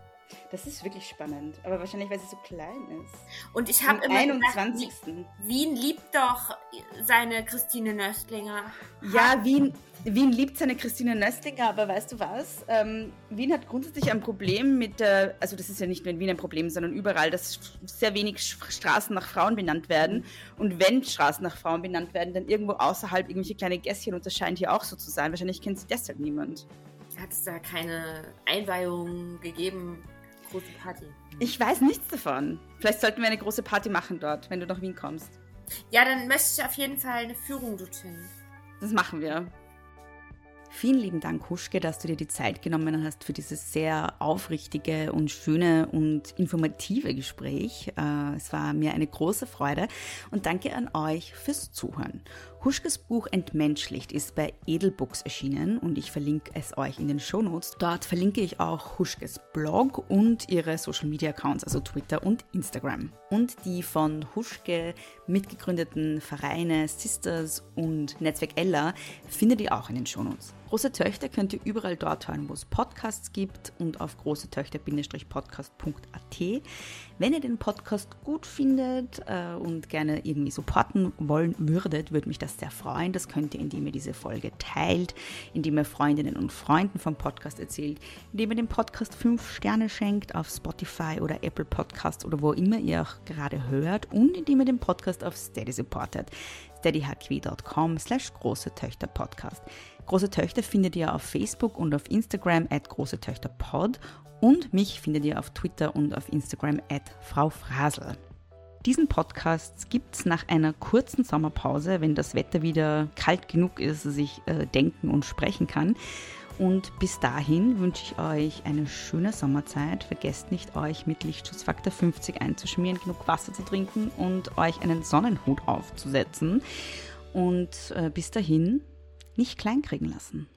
Das ist wirklich spannend, aber wahrscheinlich, weil sie so klein ist. Und ich habe immer 21. Gedacht, Wien liebt doch seine Christine Nöstlinger. Ja, Wien, Wien liebt seine Christine Nöstlinger, aber weißt du was? Ähm, Wien hat grundsätzlich ein Problem mit der, also das ist ja nicht nur in Wien ein Problem, sondern überall, dass sehr wenig Straßen nach Frauen benannt werden. Und wenn Straßen nach Frauen benannt werden, dann irgendwo außerhalb irgendwelche kleine Gässchen und das scheint hier auch so zu sein. Wahrscheinlich kennt sie deshalb niemand. Hat es da keine Einweihung gegeben große Party. Ich weiß nichts davon. Vielleicht sollten wir eine große Party machen dort, wenn du nach Wien kommst. Ja, dann möchte ich auf jeden Fall eine Führung dorthin. Das machen wir. Vielen lieben Dank, Huschke, dass du dir die Zeit genommen hast für dieses sehr aufrichtige und schöne und informative Gespräch. Äh, es war mir eine große Freude und danke an euch fürs Zuhören. Huschkes Buch Entmenschlicht ist bei Edelbooks erschienen und ich verlinke es euch in den Shownotes. Dort verlinke ich auch Huschkes Blog und ihre Social Media Accounts, also Twitter und Instagram. Und die von Huschke mitgegründeten Vereine Sisters und Netzwerk Ella findet ihr auch in den Shownotes. Große Töchter könnt ihr überall dort hören, wo es Podcasts gibt und auf großetöchter-podcast.at. Wenn ihr den Podcast gut findet äh, und gerne irgendwie supporten wollen würdet, würde mich das sehr freuen. Das könnt ihr, indem ihr diese Folge teilt, indem ihr Freundinnen und Freunden vom Podcast erzählt, indem ihr dem Podcast fünf Sterne schenkt auf Spotify oder Apple Podcasts oder wo immer ihr auch gerade hört und indem ihr den Podcast auf Steady supportet steadyhq.com slash große Töchter Podcast. Große Töchter findet ihr auf Facebook und auf Instagram at große Töchter Pod und mich findet ihr auf Twitter und auf Instagram at Frau Frasel. Diesen Podcast gibt es nach einer kurzen Sommerpause, wenn das Wetter wieder kalt genug ist, dass ich äh, denken und sprechen kann. Und bis dahin wünsche ich euch eine schöne Sommerzeit. Vergesst nicht, euch mit Lichtschutzfaktor 50 einzuschmieren, genug Wasser zu trinken und euch einen Sonnenhut aufzusetzen. Und äh, bis dahin nicht kleinkriegen lassen.